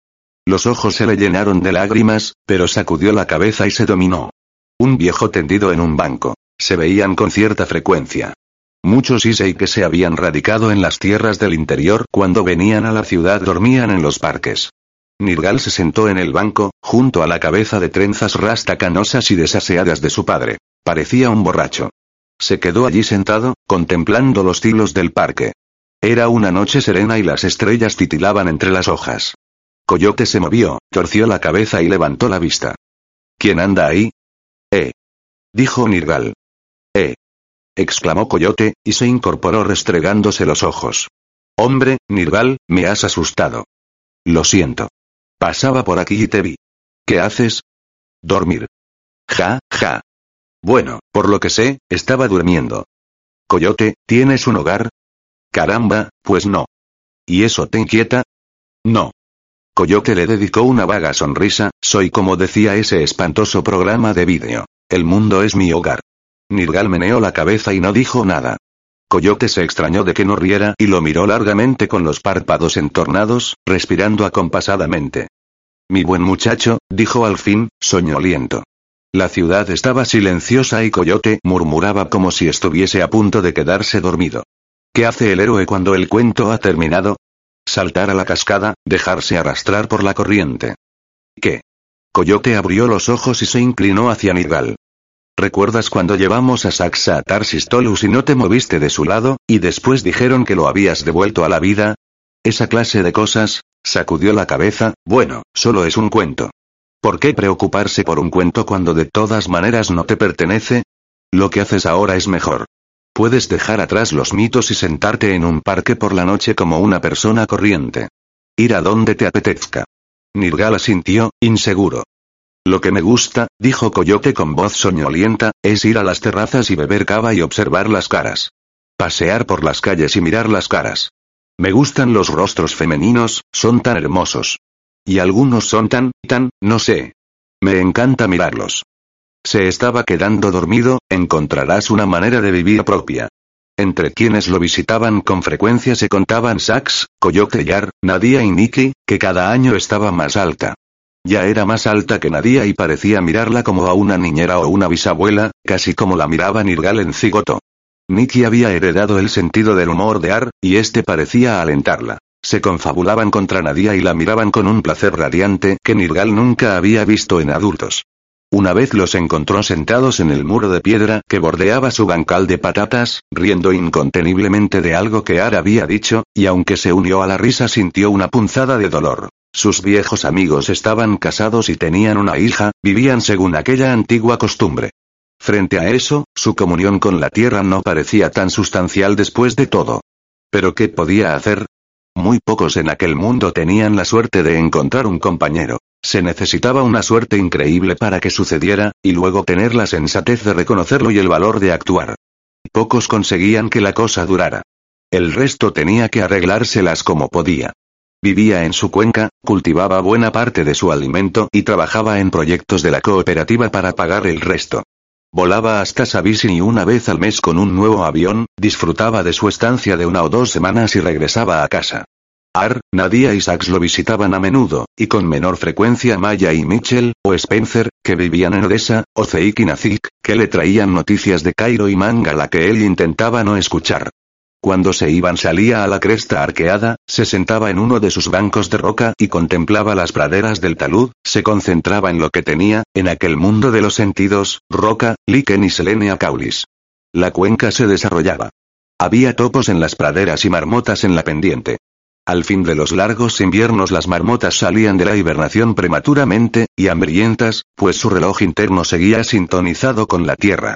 [SPEAKER 1] Los ojos se le llenaron de lágrimas, pero sacudió la cabeza y se dominó. Un viejo tendido en un banco. Se veían con cierta frecuencia. Muchos Issei que se habían radicado en las tierras del interior cuando venían a la ciudad dormían en los parques. Nirgal se sentó en el banco, junto a la cabeza de trenzas rasta canosas y desaseadas de su padre. Parecía un borracho. Se quedó allí sentado, contemplando los tilos del parque. Era una noche serena y las estrellas titilaban entre las hojas. Coyote se movió, torció la cabeza y levantó la vista. ¿Quién anda ahí? Eh. Dijo Nirgal. Eh exclamó Coyote, y se incorporó restregándose los ojos. Hombre, Nirval, me has asustado. Lo siento. Pasaba por aquí y te vi. ¿Qué haces? Dormir. Ja, ja. Bueno, por lo que sé, estaba durmiendo. Coyote, ¿tienes un hogar? Caramba, pues no. ¿Y eso te inquieta? No. Coyote le dedicó una vaga sonrisa, soy como decía ese espantoso programa de vídeo. El mundo es mi hogar. Nirgal meneó la cabeza y no dijo nada. Coyote se extrañó de que no riera y lo miró largamente con los párpados entornados, respirando acompasadamente. Mi buen muchacho, dijo al fin, soñoliento. La ciudad estaba silenciosa y Coyote murmuraba como si estuviese a punto de quedarse dormido. ¿Qué hace el héroe cuando el cuento ha terminado? Saltar a la cascada, dejarse arrastrar por la corriente. ¿Qué? Coyote abrió los ojos y se inclinó hacia Nirgal. ¿Recuerdas cuando llevamos a Saxa a Tarsis Tolus y no te moviste de su lado, y después dijeron que lo habías devuelto a la vida? Esa clase de cosas, sacudió la cabeza, bueno, solo es un cuento. ¿Por qué preocuparse por un cuento cuando de todas maneras no te pertenece? Lo que haces ahora es mejor. Puedes dejar atrás los mitos y sentarte en un parque por la noche como una persona corriente. Ir a donde te apetezca. Nirgala sintió, inseguro. Lo que me gusta, dijo Coyote con voz soñolienta, es ir a las terrazas y beber cava y observar las caras. Pasear por las calles y mirar las caras. Me gustan los rostros femeninos, son tan hermosos. Y algunos son tan, tan, no sé. Me encanta mirarlos. Se estaba quedando dormido, encontrarás una manera de vivir propia. Entre quienes lo visitaban con frecuencia se contaban Sax, Coyote Yar, Nadia y Nikki, que cada año estaba más alta. Ya era más alta que Nadia y parecía mirarla como a una niñera o una bisabuela, casi como la miraba Nirgal en cigoto. Nikki había heredado el sentido del humor de Ar, y este parecía alentarla. Se confabulaban contra Nadia y la miraban con un placer radiante que Nirgal nunca había visto en adultos. Una vez los encontró sentados en el muro de piedra que bordeaba su bancal de patatas, riendo inconteniblemente de algo que Ar había dicho, y aunque se unió a la risa sintió una punzada de dolor. Sus viejos amigos estaban casados y tenían una hija, vivían según aquella antigua costumbre. Frente a eso, su comunión con la tierra no parecía tan sustancial después de todo. Pero ¿qué podía hacer? Muy pocos en aquel mundo tenían la suerte de encontrar un compañero. Se necesitaba una suerte increíble para que sucediera, y luego tener la sensatez de reconocerlo y el valor de actuar. Pocos conseguían que la cosa durara. El resto tenía que arreglárselas como podía. Vivía en su cuenca, cultivaba buena parte de su alimento y trabajaba en proyectos de la cooperativa para pagar el resto. Volaba hasta Sabisin una vez al mes con un nuevo avión, disfrutaba de su estancia de una o dos semanas y regresaba a casa. Ar, Nadia y Sax lo visitaban a menudo, y con menor frecuencia Maya y Mitchell, o Spencer, que vivían en Odessa, o Zeik Nazik, que le traían noticias de Cairo y Mangala que él intentaba no escuchar. Cuando se iban salía a la cresta arqueada, se sentaba en uno de sus bancos de roca y contemplaba las praderas del talud, se concentraba en lo que tenía, en aquel mundo de los sentidos, roca, líquen y selenia caulis. La cuenca se desarrollaba. Había topos en las praderas y marmotas en la pendiente. Al fin de los largos inviernos las marmotas salían de la hibernación prematuramente, y hambrientas, pues su reloj interno seguía sintonizado con la tierra.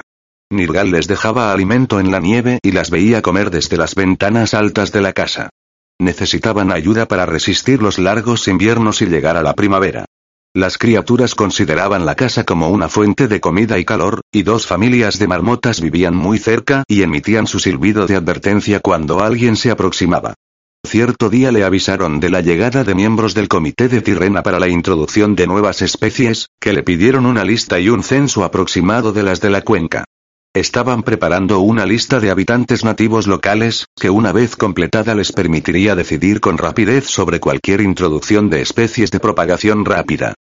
[SPEAKER 1] Nirgal les dejaba alimento en la nieve y las veía comer desde las ventanas altas de la casa. Necesitaban ayuda para resistir los largos inviernos y llegar a la primavera. Las criaturas consideraban la casa como una fuente de comida y calor, y dos familias de marmotas vivían muy cerca y emitían su silbido de advertencia cuando alguien se aproximaba. Cierto día le avisaron de la llegada de miembros del Comité de Tirrena para la introducción de nuevas especies, que le pidieron una lista y un censo aproximado de las de la cuenca. Estaban preparando una lista de habitantes nativos locales, que una vez completada les permitiría decidir con rapidez sobre cualquier introducción de especies de propagación rápida.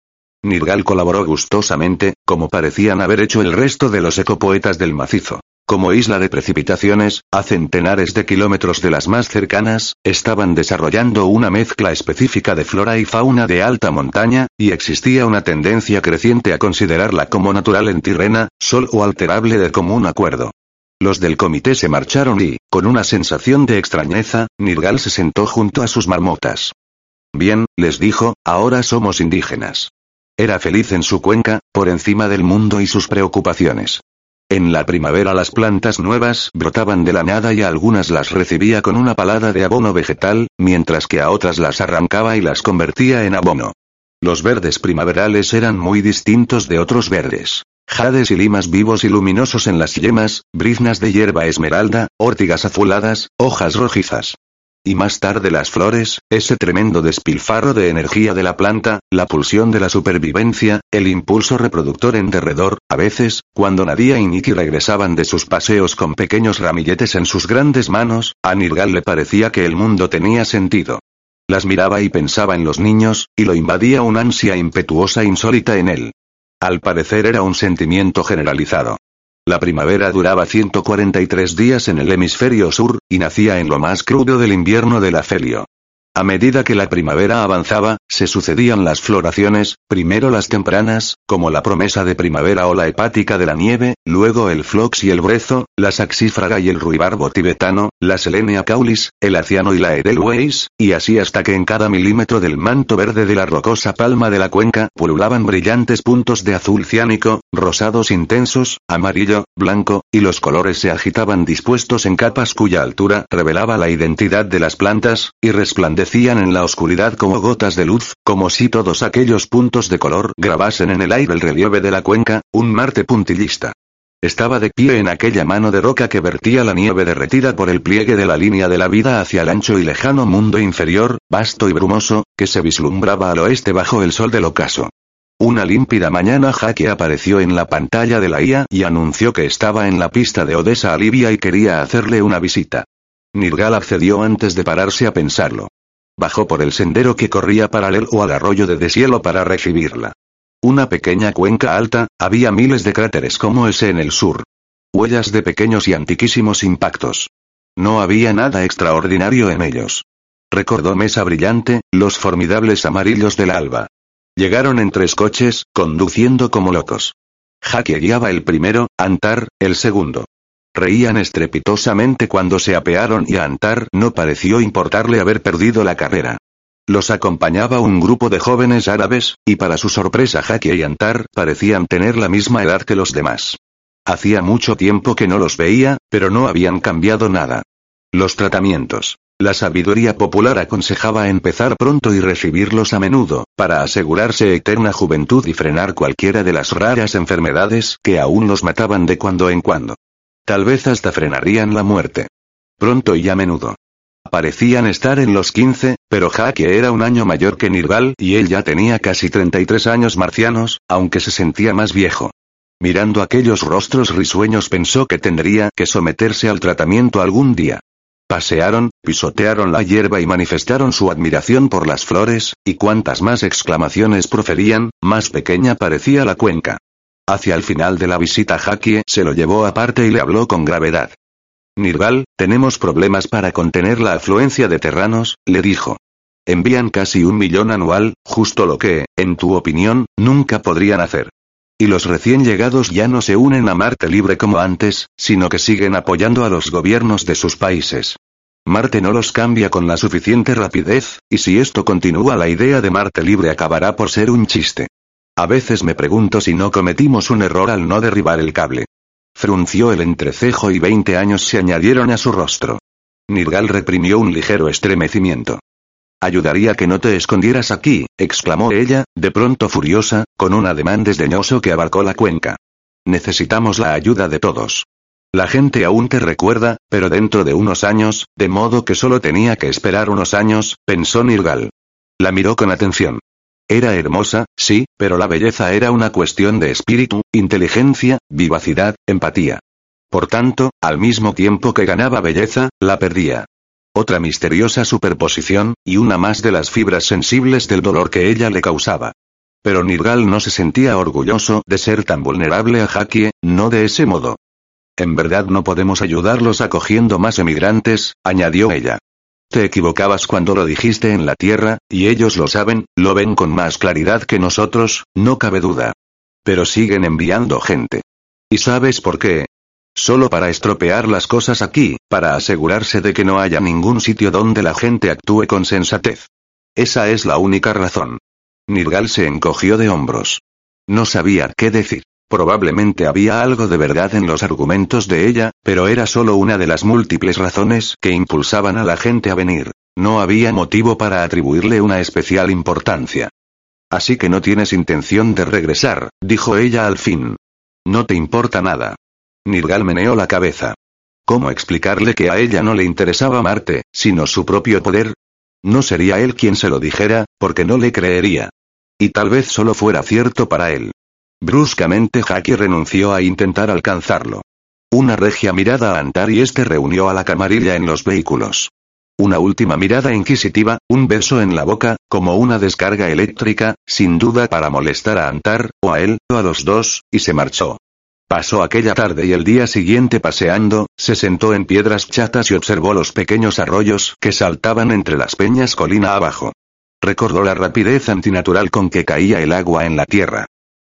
[SPEAKER 1] Nirgal colaboró gustosamente, como parecían haber hecho el resto de los ecopoetas del macizo. Como isla de precipitaciones, a centenares de kilómetros de las más cercanas, estaban desarrollando una mezcla específica de flora y fauna de alta montaña, y existía una tendencia creciente a considerarla como natural en Tirrena, sol o alterable de común acuerdo. Los del comité se marcharon y, con una sensación de extrañeza, Nirgal se sentó junto a sus marmotas. Bien, les dijo, ahora somos indígenas. Era feliz en su cuenca, por encima del mundo y sus preocupaciones. En la primavera las plantas nuevas brotaban de la nada y a algunas las recibía con una palada de abono vegetal, mientras que a otras las arrancaba y las convertía en abono. Los verdes primaverales eran muy distintos de otros verdes. Jades y limas vivos y luminosos en las yemas, briznas de hierba esmeralda, órtigas azuladas, hojas rojizas. Y más tarde las flores, ese tremendo despilfarro de energía de la planta, la pulsión de la supervivencia, el impulso reproductor en derredor, a veces, cuando Nadia y Nikki regresaban de sus paseos con pequeños ramilletes en sus grandes manos, a Nirgal le parecía que el mundo tenía sentido. Las miraba y pensaba en los niños, y lo invadía una ansia impetuosa insólita en él. Al parecer era un sentimiento generalizado. La primavera duraba 143 días en el hemisferio sur, y nacía en lo más crudo del invierno del afelio. A medida que la primavera avanzaba, se sucedían las floraciones, primero las tempranas, como la promesa de primavera o la hepática de la nieve, luego el flox y el brezo, la saxífraga y el ruibarbo tibetano, la selenia caulis, el aciano y la edelweiss, y así hasta que en cada milímetro del manto verde de la rocosa palma de la cuenca pululaban brillantes puntos de azul ciánico, rosados intensos, amarillo, blanco, y los colores se agitaban dispuestos en capas cuya altura revelaba la identidad de las plantas, y resplandecían Decían en la oscuridad como gotas de luz, como si todos aquellos puntos de color grabasen en el aire el relieve de la cuenca, un Marte puntillista. Estaba de pie en aquella mano de roca que vertía la nieve derretida por el pliegue de la línea de la vida hacia el ancho y lejano mundo inferior, vasto y brumoso, que se vislumbraba al oeste bajo el sol del ocaso. Una límpida mañana Jaque apareció en la pantalla de la IA y anunció que estaba en la pista de Odessa a Libia y quería hacerle una visita. Nirgal accedió antes de pararse a pensarlo. Bajó por el sendero que corría paralelo al arroyo de deshielo para recibirla. Una pequeña cuenca alta, había miles de cráteres como ese en el sur. Huellas de pequeños y antiquísimos impactos. No había nada extraordinario en ellos. Recordó Mesa Brillante, los formidables amarillos del alba. Llegaron en tres coches, conduciendo como locos. Jaque guiaba el primero, Antar, el segundo. Reían estrepitosamente cuando se apearon y a Antar no pareció importarle haber perdido la carrera. Los acompañaba un grupo de jóvenes árabes, y para su sorpresa Jackie y Antar parecían tener la misma edad que los demás. Hacía mucho tiempo que no los veía, pero no habían cambiado nada. Los tratamientos. La sabiduría popular aconsejaba empezar pronto y recibirlos a menudo, para asegurarse eterna juventud y frenar cualquiera de las raras enfermedades que aún los mataban de cuando en cuando. Tal vez hasta frenarían la muerte. Pronto y a menudo. Parecían estar en los 15, pero Jaque era un año mayor que Nirval y él ya tenía casi 33 años marcianos, aunque se sentía más viejo. Mirando aquellos rostros risueños pensó que tendría que someterse al tratamiento algún día. Pasearon, pisotearon la hierba y manifestaron su admiración por las flores, y cuantas más exclamaciones proferían, más pequeña parecía la cuenca. Hacia el final de la visita Jakie se lo llevó aparte y le habló con gravedad. Nirval, tenemos problemas para contener la afluencia de terranos, le dijo. Envían casi un millón anual, justo lo que, en tu opinión, nunca podrían hacer. Y los recién llegados ya no se unen a Marte Libre como antes, sino que siguen apoyando a los gobiernos de sus países. Marte no los cambia con la suficiente rapidez, y si esto continúa la idea de Marte Libre acabará por ser un chiste. A veces me pregunto si no cometimos un error al no derribar el cable. Frunció el entrecejo y veinte años se añadieron a su rostro. Nirgal reprimió un ligero estremecimiento. Ayudaría que no te escondieras aquí, exclamó ella, de pronto furiosa, con un ademán desdeñoso que abarcó la cuenca. Necesitamos la ayuda de todos. La gente aún te recuerda, pero dentro de unos años, de modo que solo tenía que esperar unos años, pensó Nirgal. La miró con atención. Era hermosa, sí, pero la belleza era una cuestión de espíritu, inteligencia, vivacidad, empatía. Por tanto, al mismo tiempo que ganaba belleza, la perdía. Otra misteriosa superposición, y una más de las fibras sensibles del dolor que ella le causaba. Pero Nirgal no se sentía orgulloso de ser tan vulnerable a Jaquie, no de ese modo. En verdad no podemos ayudarlos acogiendo más emigrantes, añadió ella. Te equivocabas cuando lo dijiste en la Tierra, y ellos lo saben, lo ven con más claridad que nosotros, no cabe duda. Pero siguen enviando gente. ¿Y sabes por qué? Solo para estropear las cosas aquí, para asegurarse de que no haya ningún sitio donde la gente actúe con sensatez. Esa es la única razón. Nirgal se encogió de hombros. No sabía qué decir. Probablemente había algo de verdad en los argumentos de ella, pero era solo una de las múltiples razones que impulsaban a la gente a venir. No había motivo para atribuirle una especial importancia. Así que no tienes intención de regresar, dijo ella al fin. No te importa nada. Nirgal meneó la cabeza. ¿Cómo explicarle que a ella no le interesaba Marte, sino su propio poder? No sería él quien se lo dijera, porque no le creería. Y tal vez solo fuera cierto para él. Bruscamente Jackie renunció a intentar alcanzarlo. Una regia mirada a Antar y este reunió a la camarilla en los vehículos. Una última mirada inquisitiva, un beso en la boca, como una descarga eléctrica, sin duda para molestar a Antar, o a él, o a los dos, y se marchó. Pasó aquella tarde y el día siguiente paseando, se sentó en piedras chatas y observó los pequeños arroyos que saltaban entre las peñas colina abajo. Recordó la rapidez antinatural con que caía el agua en la tierra.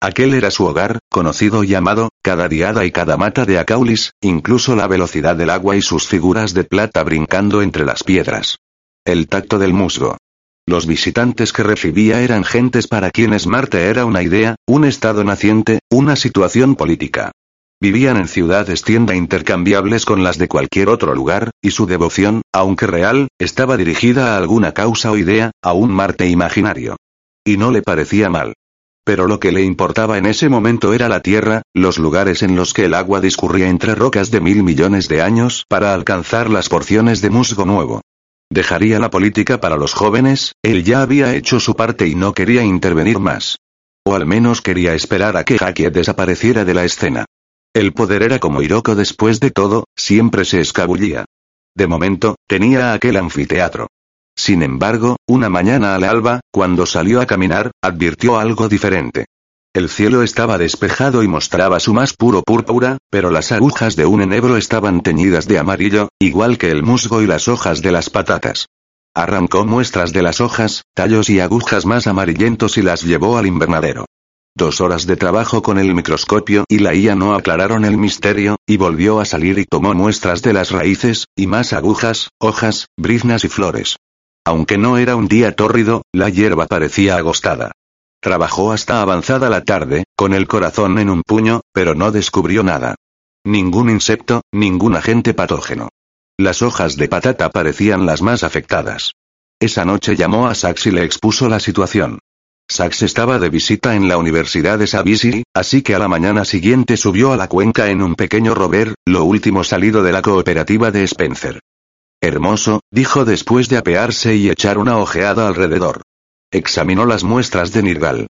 [SPEAKER 1] Aquel era su hogar, conocido y amado, cada diada y cada mata de Acaulis, incluso la velocidad del agua y sus figuras de plata brincando entre las piedras. El tacto del musgo. Los visitantes que recibía eran gentes para quienes Marte era una idea, un estado naciente, una situación política. Vivían en ciudades tienda intercambiables con las de cualquier otro lugar, y su devoción, aunque real, estaba dirigida a alguna causa o idea, a un Marte imaginario. Y no le parecía mal. Pero lo que le importaba en ese momento era la tierra, los lugares en los que el agua discurría entre rocas de mil millones de años para alcanzar las porciones de musgo nuevo. Dejaría la política para los jóvenes, él ya había hecho su parte y no quería intervenir más. O al menos quería esperar a que Haki desapareciera de la escena. El poder era como Hiroko después de todo, siempre se escabullía. De momento, tenía aquel anfiteatro. Sin embargo, una mañana al alba, cuando salió a caminar, advirtió algo diferente. El cielo estaba despejado y mostraba su más puro púrpura, pero las agujas de un enebro estaban teñidas de amarillo, igual que el musgo y las hojas de las patatas. Arrancó muestras de las hojas, tallos y agujas más amarillentos y las llevó al invernadero. Dos horas de trabajo con el microscopio y la IA no aclararon el misterio, y volvió a salir y tomó muestras de las raíces, y más agujas, hojas, briznas y flores. Aunque no era un día tórrido, la hierba parecía agostada. Trabajó hasta avanzada la tarde, con el corazón en un puño, pero no descubrió nada. Ningún insecto, ningún agente patógeno. Las hojas de patata parecían las más afectadas. Esa noche llamó a Sax y le expuso la situación. Sax estaba de visita en la Universidad de Savisi, así que a la mañana siguiente subió a la cuenca en un pequeño rover, lo último salido de la cooperativa de Spencer. Hermoso, dijo después de apearse y echar una ojeada alrededor. Examinó las muestras de Nirgal.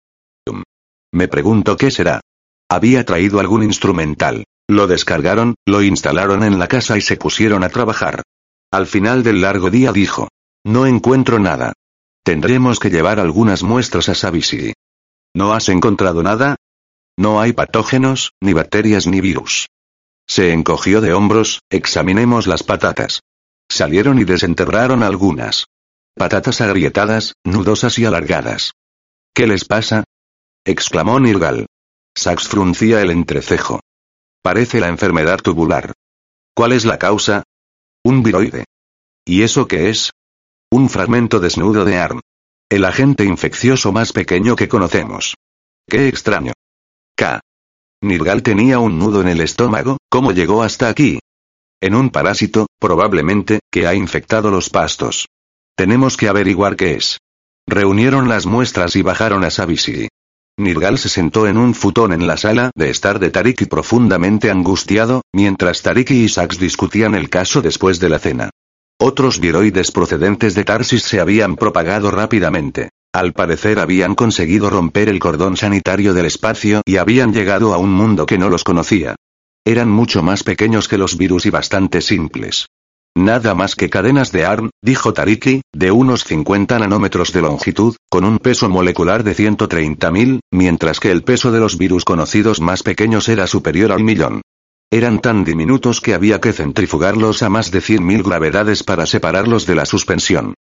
[SPEAKER 1] Me pregunto qué será. Había traído algún instrumental. Lo descargaron, lo instalaron en la casa y se pusieron a trabajar. Al final del largo día dijo. No encuentro nada. Tendremos que llevar algunas muestras a Savisi. ¿No has encontrado nada? No hay patógenos, ni bacterias ni virus. Se encogió de hombros, examinemos las patatas. Salieron y desenterraron algunas. Patatas agrietadas, nudosas y alargadas. ¿Qué les pasa? exclamó Nirgal. Sax fruncía el entrecejo. Parece la enfermedad tubular. ¿Cuál es la causa? Un viroide. ¿Y eso qué es? Un fragmento desnudo de ARN. El agente infeccioso más pequeño que conocemos. Qué extraño. K. Nirgal tenía un nudo en el estómago, ¿cómo llegó hasta aquí? En un parásito, probablemente, que ha infectado los pastos. Tenemos que averiguar qué es. Reunieron las muestras y bajaron a Savisi. Nirgal se sentó en un futón en la sala de estar de Tariki profundamente angustiado, mientras Tariki y Sax discutían el caso después de la cena. Otros viroides procedentes de Tarsis se habían propagado rápidamente. Al parecer habían conseguido romper el cordón sanitario del espacio y habían llegado a un mundo que no los conocía. Eran mucho más pequeños que los virus y bastante simples. Nada más que cadenas de ARN, dijo Tariki, de unos 50 nanómetros de longitud, con un peso molecular de 130.000, mientras que el peso de los virus conocidos más pequeños era superior al millón. Eran tan diminutos que había que centrifugarlos a más de 100.000 gravedades para separarlos de la suspensión.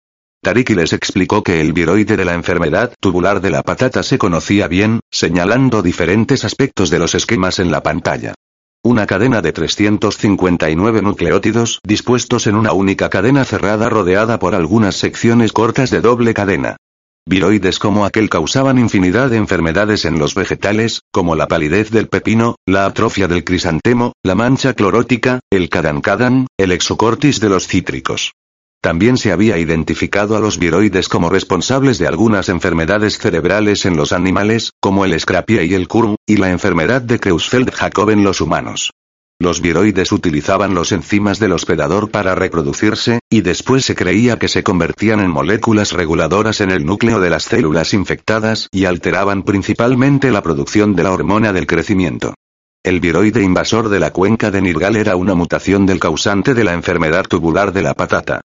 [SPEAKER 1] Tariki les explicó que el viroide de la enfermedad tubular de la patata se conocía bien, señalando diferentes aspectos de los esquemas en la pantalla. Una cadena de 359 nucleótidos dispuestos en una única cadena cerrada rodeada por algunas secciones cortas de doble cadena. Viroides como aquel causaban infinidad de enfermedades en los vegetales, como la palidez del pepino, la atrofia del crisantemo, la mancha clorótica, el cadancadan, el exocortis de los cítricos. También se había identificado a los viroides como responsables de algunas enfermedades cerebrales en los animales, como el Scrapie y el Kurm, y la enfermedad de Creutzfeldt-Jakob en los humanos. Los viroides utilizaban los enzimas del hospedador para reproducirse, y después se creía que se convertían en moléculas reguladoras en el núcleo de las células infectadas y alteraban principalmente la producción de la hormona del crecimiento. El viroide invasor de la cuenca de Nirgal era una mutación del causante de la enfermedad tubular de la patata.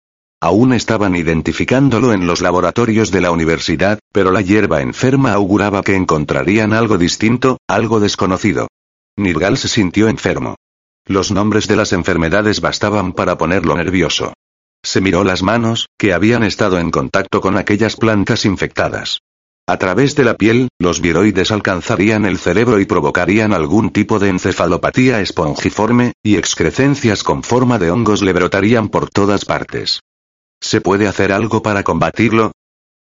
[SPEAKER 1] Aún estaban identificándolo en los laboratorios de la universidad, pero la hierba enferma auguraba que encontrarían algo distinto, algo desconocido. Nirgal se sintió enfermo. Los nombres de las enfermedades bastaban para ponerlo nervioso. Se miró las manos, que habían estado en contacto con aquellas plantas infectadas. A través de la piel, los viroides alcanzarían el cerebro y provocarían algún tipo de encefalopatía espongiforme, y excrecencias con forma de hongos le brotarían por todas partes. ¿Se puede hacer algo para combatirlo?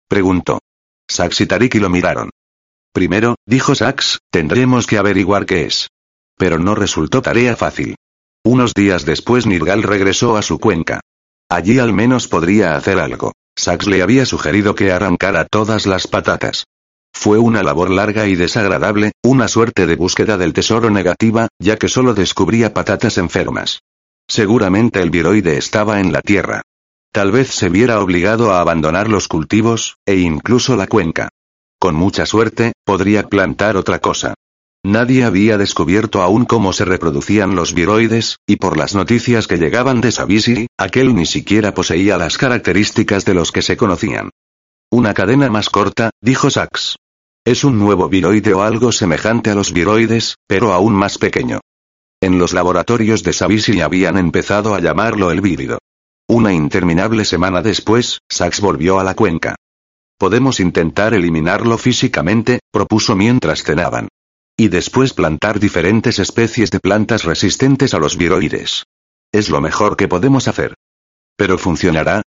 [SPEAKER 1] Preguntó. Sax y Tariki lo miraron. Primero, dijo Sax, tendremos que averiguar qué es. Pero no resultó tarea fácil. Unos días después Nirgal regresó a su cuenca. Allí al menos podría hacer algo. Sax le había sugerido que arrancara todas las patatas. Fue una labor larga y desagradable, una suerte de búsqueda del tesoro negativa, ya que solo descubría patatas enfermas. Seguramente el viroide estaba en la tierra. Tal vez se viera obligado a abandonar los cultivos, e incluso la cuenca. Con mucha suerte, podría plantar otra cosa. Nadie había descubierto aún cómo se reproducían los viroides, y por las noticias que llegaban de Savisi, aquel ni siquiera poseía las características de los que se conocían. Una cadena más corta, dijo Sachs. Es un nuevo viroide o algo semejante a los viroides, pero aún más pequeño. En los laboratorios de Savisi habían empezado a llamarlo el vírido. Una interminable semana después, Sax volvió a la cuenca. Podemos intentar eliminarlo físicamente, propuso mientras cenaban. Y después plantar diferentes especies de plantas resistentes a los viroides. Es lo mejor que podemos hacer. ¿Pero funcionará?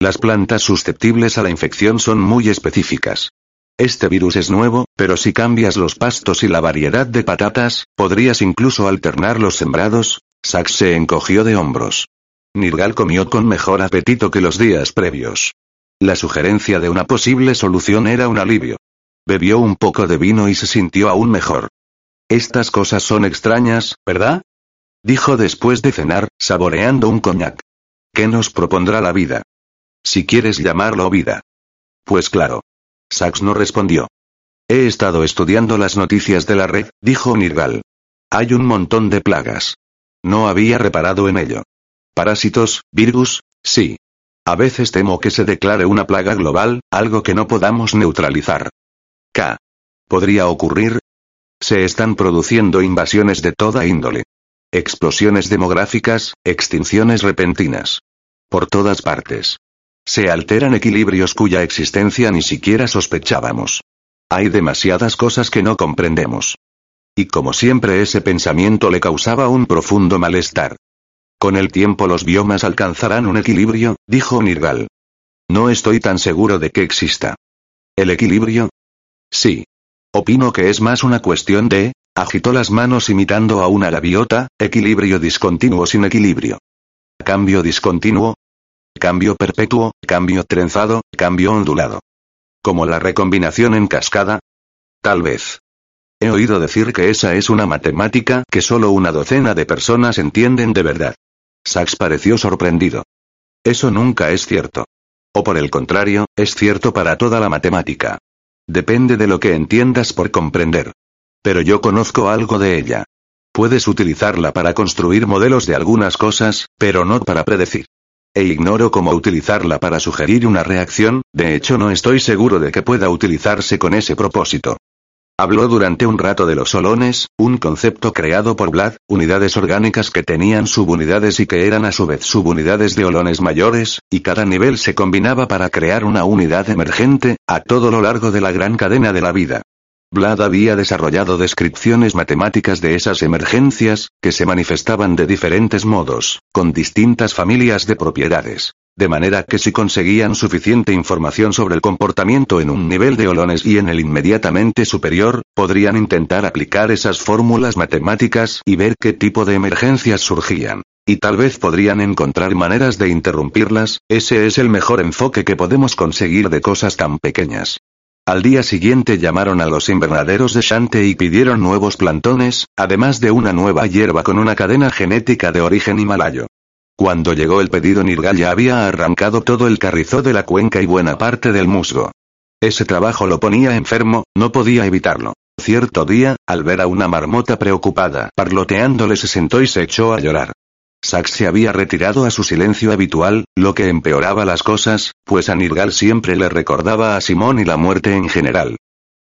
[SPEAKER 1] Las plantas susceptibles a la infección son muy específicas. Este virus es nuevo, pero si cambias los pastos y la variedad de patatas, podrías incluso alternar los sembrados. Sax se encogió de hombros. Nirgal comió con mejor apetito que los días previos. La sugerencia de una posible solución era un alivio. Bebió un poco de vino y se sintió aún mejor. Estas cosas son extrañas, ¿verdad? Dijo después de cenar, saboreando un coñac. ¿Qué nos propondrá la vida? Si quieres llamarlo vida. Pues claro. Sax no respondió. He estado estudiando las noticias de la red, dijo Nirgal. Hay un montón de plagas. No había reparado en ello. Parásitos, virus, sí. A veces temo que se declare una plaga global, algo que no podamos neutralizar. K. ¿Podría ocurrir? Se están produciendo invasiones de toda índole. Explosiones demográficas, extinciones repentinas. Por todas partes. Se alteran equilibrios cuya existencia ni siquiera sospechábamos. Hay demasiadas cosas que no comprendemos. Y como siempre ese pensamiento le causaba un profundo malestar. Con el tiempo los biomas alcanzarán un equilibrio, dijo Nirgal. No estoy tan seguro de que exista. ¿El equilibrio? Sí. Opino que es más una cuestión de, agitó las manos imitando a una gaviota, equilibrio discontinuo sin equilibrio. Cambio discontinuo. Cambio perpetuo, cambio trenzado, cambio ondulado. Como la recombinación en cascada. Tal vez. He oído decir que esa es una matemática que solo una docena de personas entienden de verdad. Sachs pareció sorprendido. Eso nunca es cierto. O por el contrario, es cierto para toda la matemática. Depende de lo que entiendas por comprender. Pero yo conozco algo de ella. Puedes utilizarla para construir modelos de algunas cosas, pero no para predecir. E ignoro cómo utilizarla para sugerir una reacción, de hecho no estoy seguro de que pueda utilizarse con ese propósito. Habló durante un rato de los solones, un concepto creado por Vlad, unidades orgánicas que tenían subunidades y que eran a su vez subunidades de holones mayores, y cada nivel se combinaba para crear una unidad emergente, a todo lo largo de la gran cadena de la vida. Vlad había desarrollado descripciones matemáticas de esas emergencias, que se manifestaban de diferentes modos, con distintas familias de propiedades. De manera que si conseguían suficiente información sobre el comportamiento en un nivel de holones y en el inmediatamente superior, podrían intentar aplicar esas fórmulas matemáticas y ver qué tipo de emergencias surgían. Y tal vez podrían encontrar maneras de interrumpirlas, ese es el mejor enfoque que podemos conseguir de cosas tan pequeñas. Al día siguiente llamaron a los invernaderos de Shante y pidieron nuevos plantones, además de una nueva hierba con una cadena genética de origen himalayo. Cuando llegó el pedido Nirgal ya había arrancado todo el carrizo de la cuenca y buena parte del musgo. Ese trabajo lo ponía enfermo, no podía evitarlo. Cierto día, al ver a una marmota preocupada, parloteándole se sentó y se echó a llorar. Sax se había retirado a su silencio habitual, lo que empeoraba las cosas, pues a Nirgal siempre le recordaba a Simón y la muerte en general.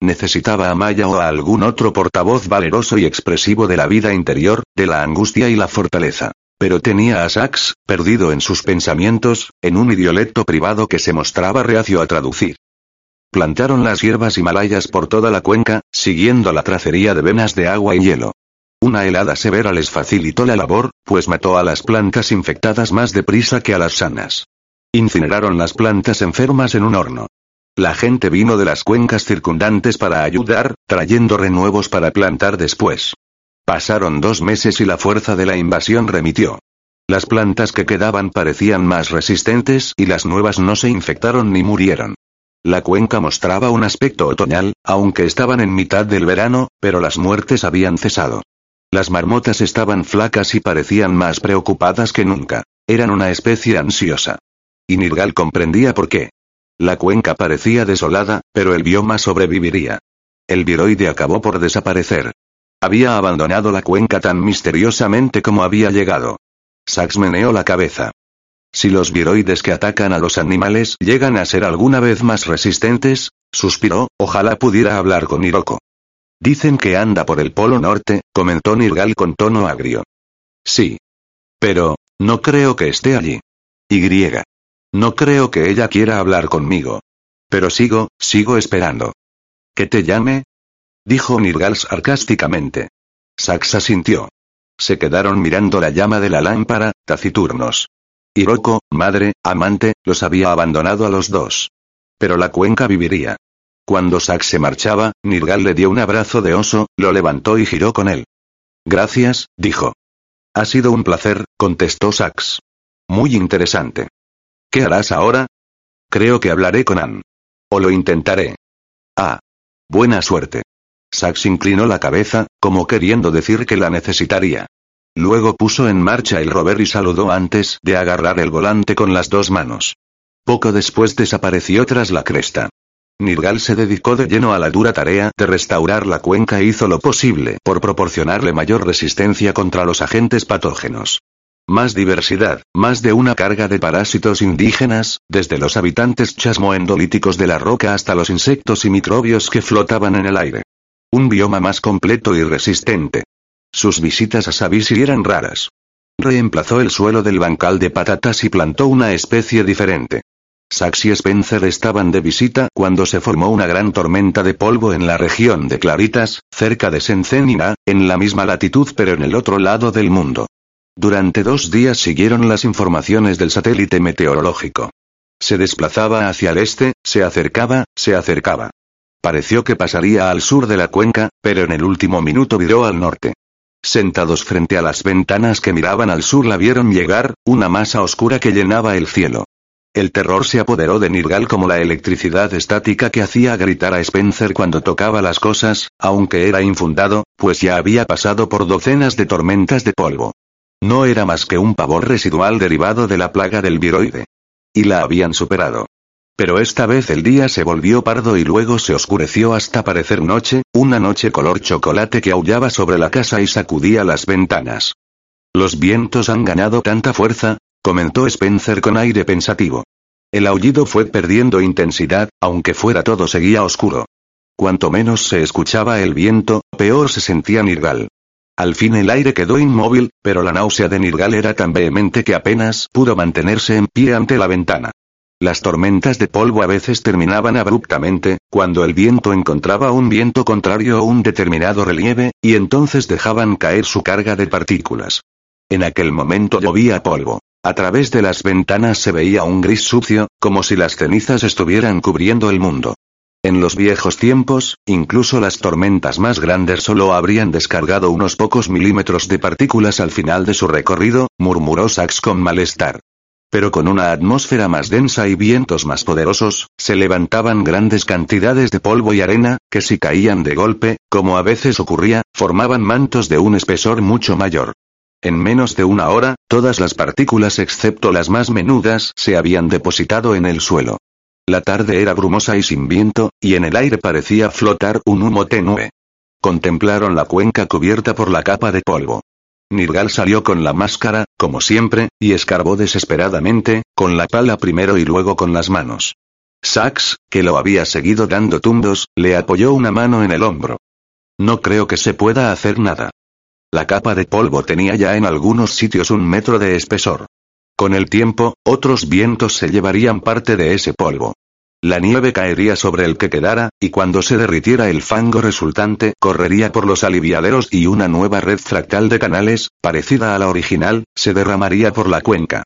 [SPEAKER 1] Necesitaba a Maya o a algún otro portavoz valeroso y expresivo de la vida interior, de la angustia y la fortaleza. Pero tenía a Sax, perdido en sus pensamientos, en un idiolecto privado que se mostraba reacio a traducir. Plantaron las hierbas himalayas por toda la cuenca, siguiendo la tracería de venas de agua y hielo. Una helada severa les facilitó la labor, pues mató a las plantas infectadas más deprisa que a las sanas. Incineraron las plantas enfermas en un horno. La gente vino de las cuencas circundantes para ayudar, trayendo renuevos para plantar después. Pasaron dos meses y la fuerza de la invasión remitió. Las plantas que quedaban parecían más resistentes y las nuevas no se infectaron ni murieron. La cuenca mostraba un aspecto otoñal, aunque estaban en mitad del verano, pero las muertes habían cesado. Las marmotas estaban flacas y parecían más preocupadas que nunca. Eran una especie ansiosa. Y Nirgal comprendía por qué. La cuenca parecía desolada, pero el bioma sobreviviría. El viroide acabó por desaparecer. Había abandonado la cuenca tan misteriosamente como había llegado. Sax meneó la cabeza. Si los viroides que atacan a los animales llegan a ser alguna vez más resistentes, suspiró, ojalá pudiera hablar con Hiroko. Dicen que anda por el polo norte, comentó Nirgal con tono agrio. Sí. Pero, no creo que esté allí. Y. No creo que ella quiera hablar conmigo. Pero sigo, sigo esperando. ¿Que te llame? Dijo Nirgal sarcásticamente. Saxa sintió. Se quedaron mirando la llama de la lámpara, taciturnos. Hiroko, madre, amante, los había abandonado a los dos. Pero la cuenca viviría. Cuando Sax se marchaba, Nirgal le dio un abrazo de oso, lo levantó y giró con él. Gracias, dijo. Ha sido un placer, contestó Sax. Muy interesante. ¿Qué harás ahora? Creo que hablaré con Ann. O lo intentaré. Ah. Buena suerte. Sax inclinó la cabeza, como queriendo decir que la necesitaría. Luego puso en marcha el rover y saludó antes de agarrar el volante con las dos manos. Poco después desapareció tras la cresta. Nirgal se dedicó de lleno a la dura tarea de restaurar la cuenca e hizo lo posible por proporcionarle mayor resistencia contra los agentes patógenos. Más diversidad, más de una carga de parásitos indígenas, desde los habitantes chasmoendolíticos de la roca hasta los insectos y microbios que flotaban en el aire. Un bioma más completo y resistente. Sus visitas a Sabisi eran raras. Reemplazó el suelo del bancal de patatas y plantó una especie diferente. Sax y Spencer estaban de visita cuando se formó una gran tormenta de polvo en la región de Claritas, cerca de Sencenina, en la misma latitud pero en el otro lado del mundo. Durante dos días siguieron las informaciones del satélite meteorológico. Se desplazaba hacia el este, se acercaba, se acercaba. Pareció que pasaría al sur de la cuenca, pero en el último minuto viró al norte. Sentados frente a las ventanas que miraban al sur la vieron llegar, una masa oscura que llenaba el cielo. El terror se apoderó de Nirgal como la electricidad estática que hacía gritar a Spencer cuando tocaba las cosas, aunque era infundado, pues ya había pasado por docenas de tormentas de polvo. No era más que un pavor residual derivado de la plaga del viroide. Y la habían superado. Pero esta vez el día se volvió pardo y luego se oscureció hasta parecer noche, una noche color chocolate que aullaba sobre la casa y sacudía las ventanas. Los vientos han ganado tanta fuerza, comentó Spencer con aire pensativo. El aullido fue perdiendo intensidad, aunque fuera todo seguía oscuro. Cuanto menos se escuchaba el viento, peor se sentía Nirgal. Al fin el aire quedó inmóvil, pero la náusea de Nirgal era tan vehemente que apenas pudo mantenerse en pie ante la ventana. Las tormentas de polvo a veces terminaban abruptamente, cuando el viento encontraba un viento contrario o un determinado relieve, y entonces dejaban caer su carga de partículas. En aquel momento llovía polvo. A través de las ventanas se veía un gris sucio, como si las cenizas estuvieran cubriendo el mundo. En los viejos tiempos, incluso las tormentas más grandes solo habrían descargado unos pocos milímetros de partículas al final de su recorrido, murmuró Sax con malestar. Pero con una atmósfera más densa y vientos más poderosos, se levantaban grandes cantidades de polvo y arena, que si caían de golpe, como a veces ocurría, formaban mantos de un espesor mucho mayor. En menos de una hora, todas las partículas excepto las más menudas se habían depositado en el suelo. La tarde era brumosa y sin viento, y en el aire parecía flotar un humo tenue. Contemplaron la cuenca cubierta por la capa de polvo. Nirgal salió con la máscara, como siempre, y escarbó desesperadamente, con la pala primero y luego con las manos. Sax, que lo había seguido dando tumbos, le apoyó una mano en el hombro. No creo que se pueda hacer nada. La capa de polvo tenía ya en algunos sitios un metro de espesor. Con el tiempo, otros vientos se llevarían parte de ese polvo. La nieve caería sobre el que quedara, y cuando se derritiera el fango resultante correría por los aliviaderos y una nueva red fractal de canales, parecida a la original, se derramaría por la cuenca.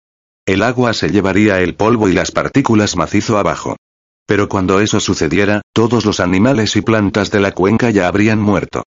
[SPEAKER 1] El agua se llevaría el polvo y las partículas macizo abajo. Pero cuando eso sucediera, todos los animales y plantas de la cuenca ya habrían muerto.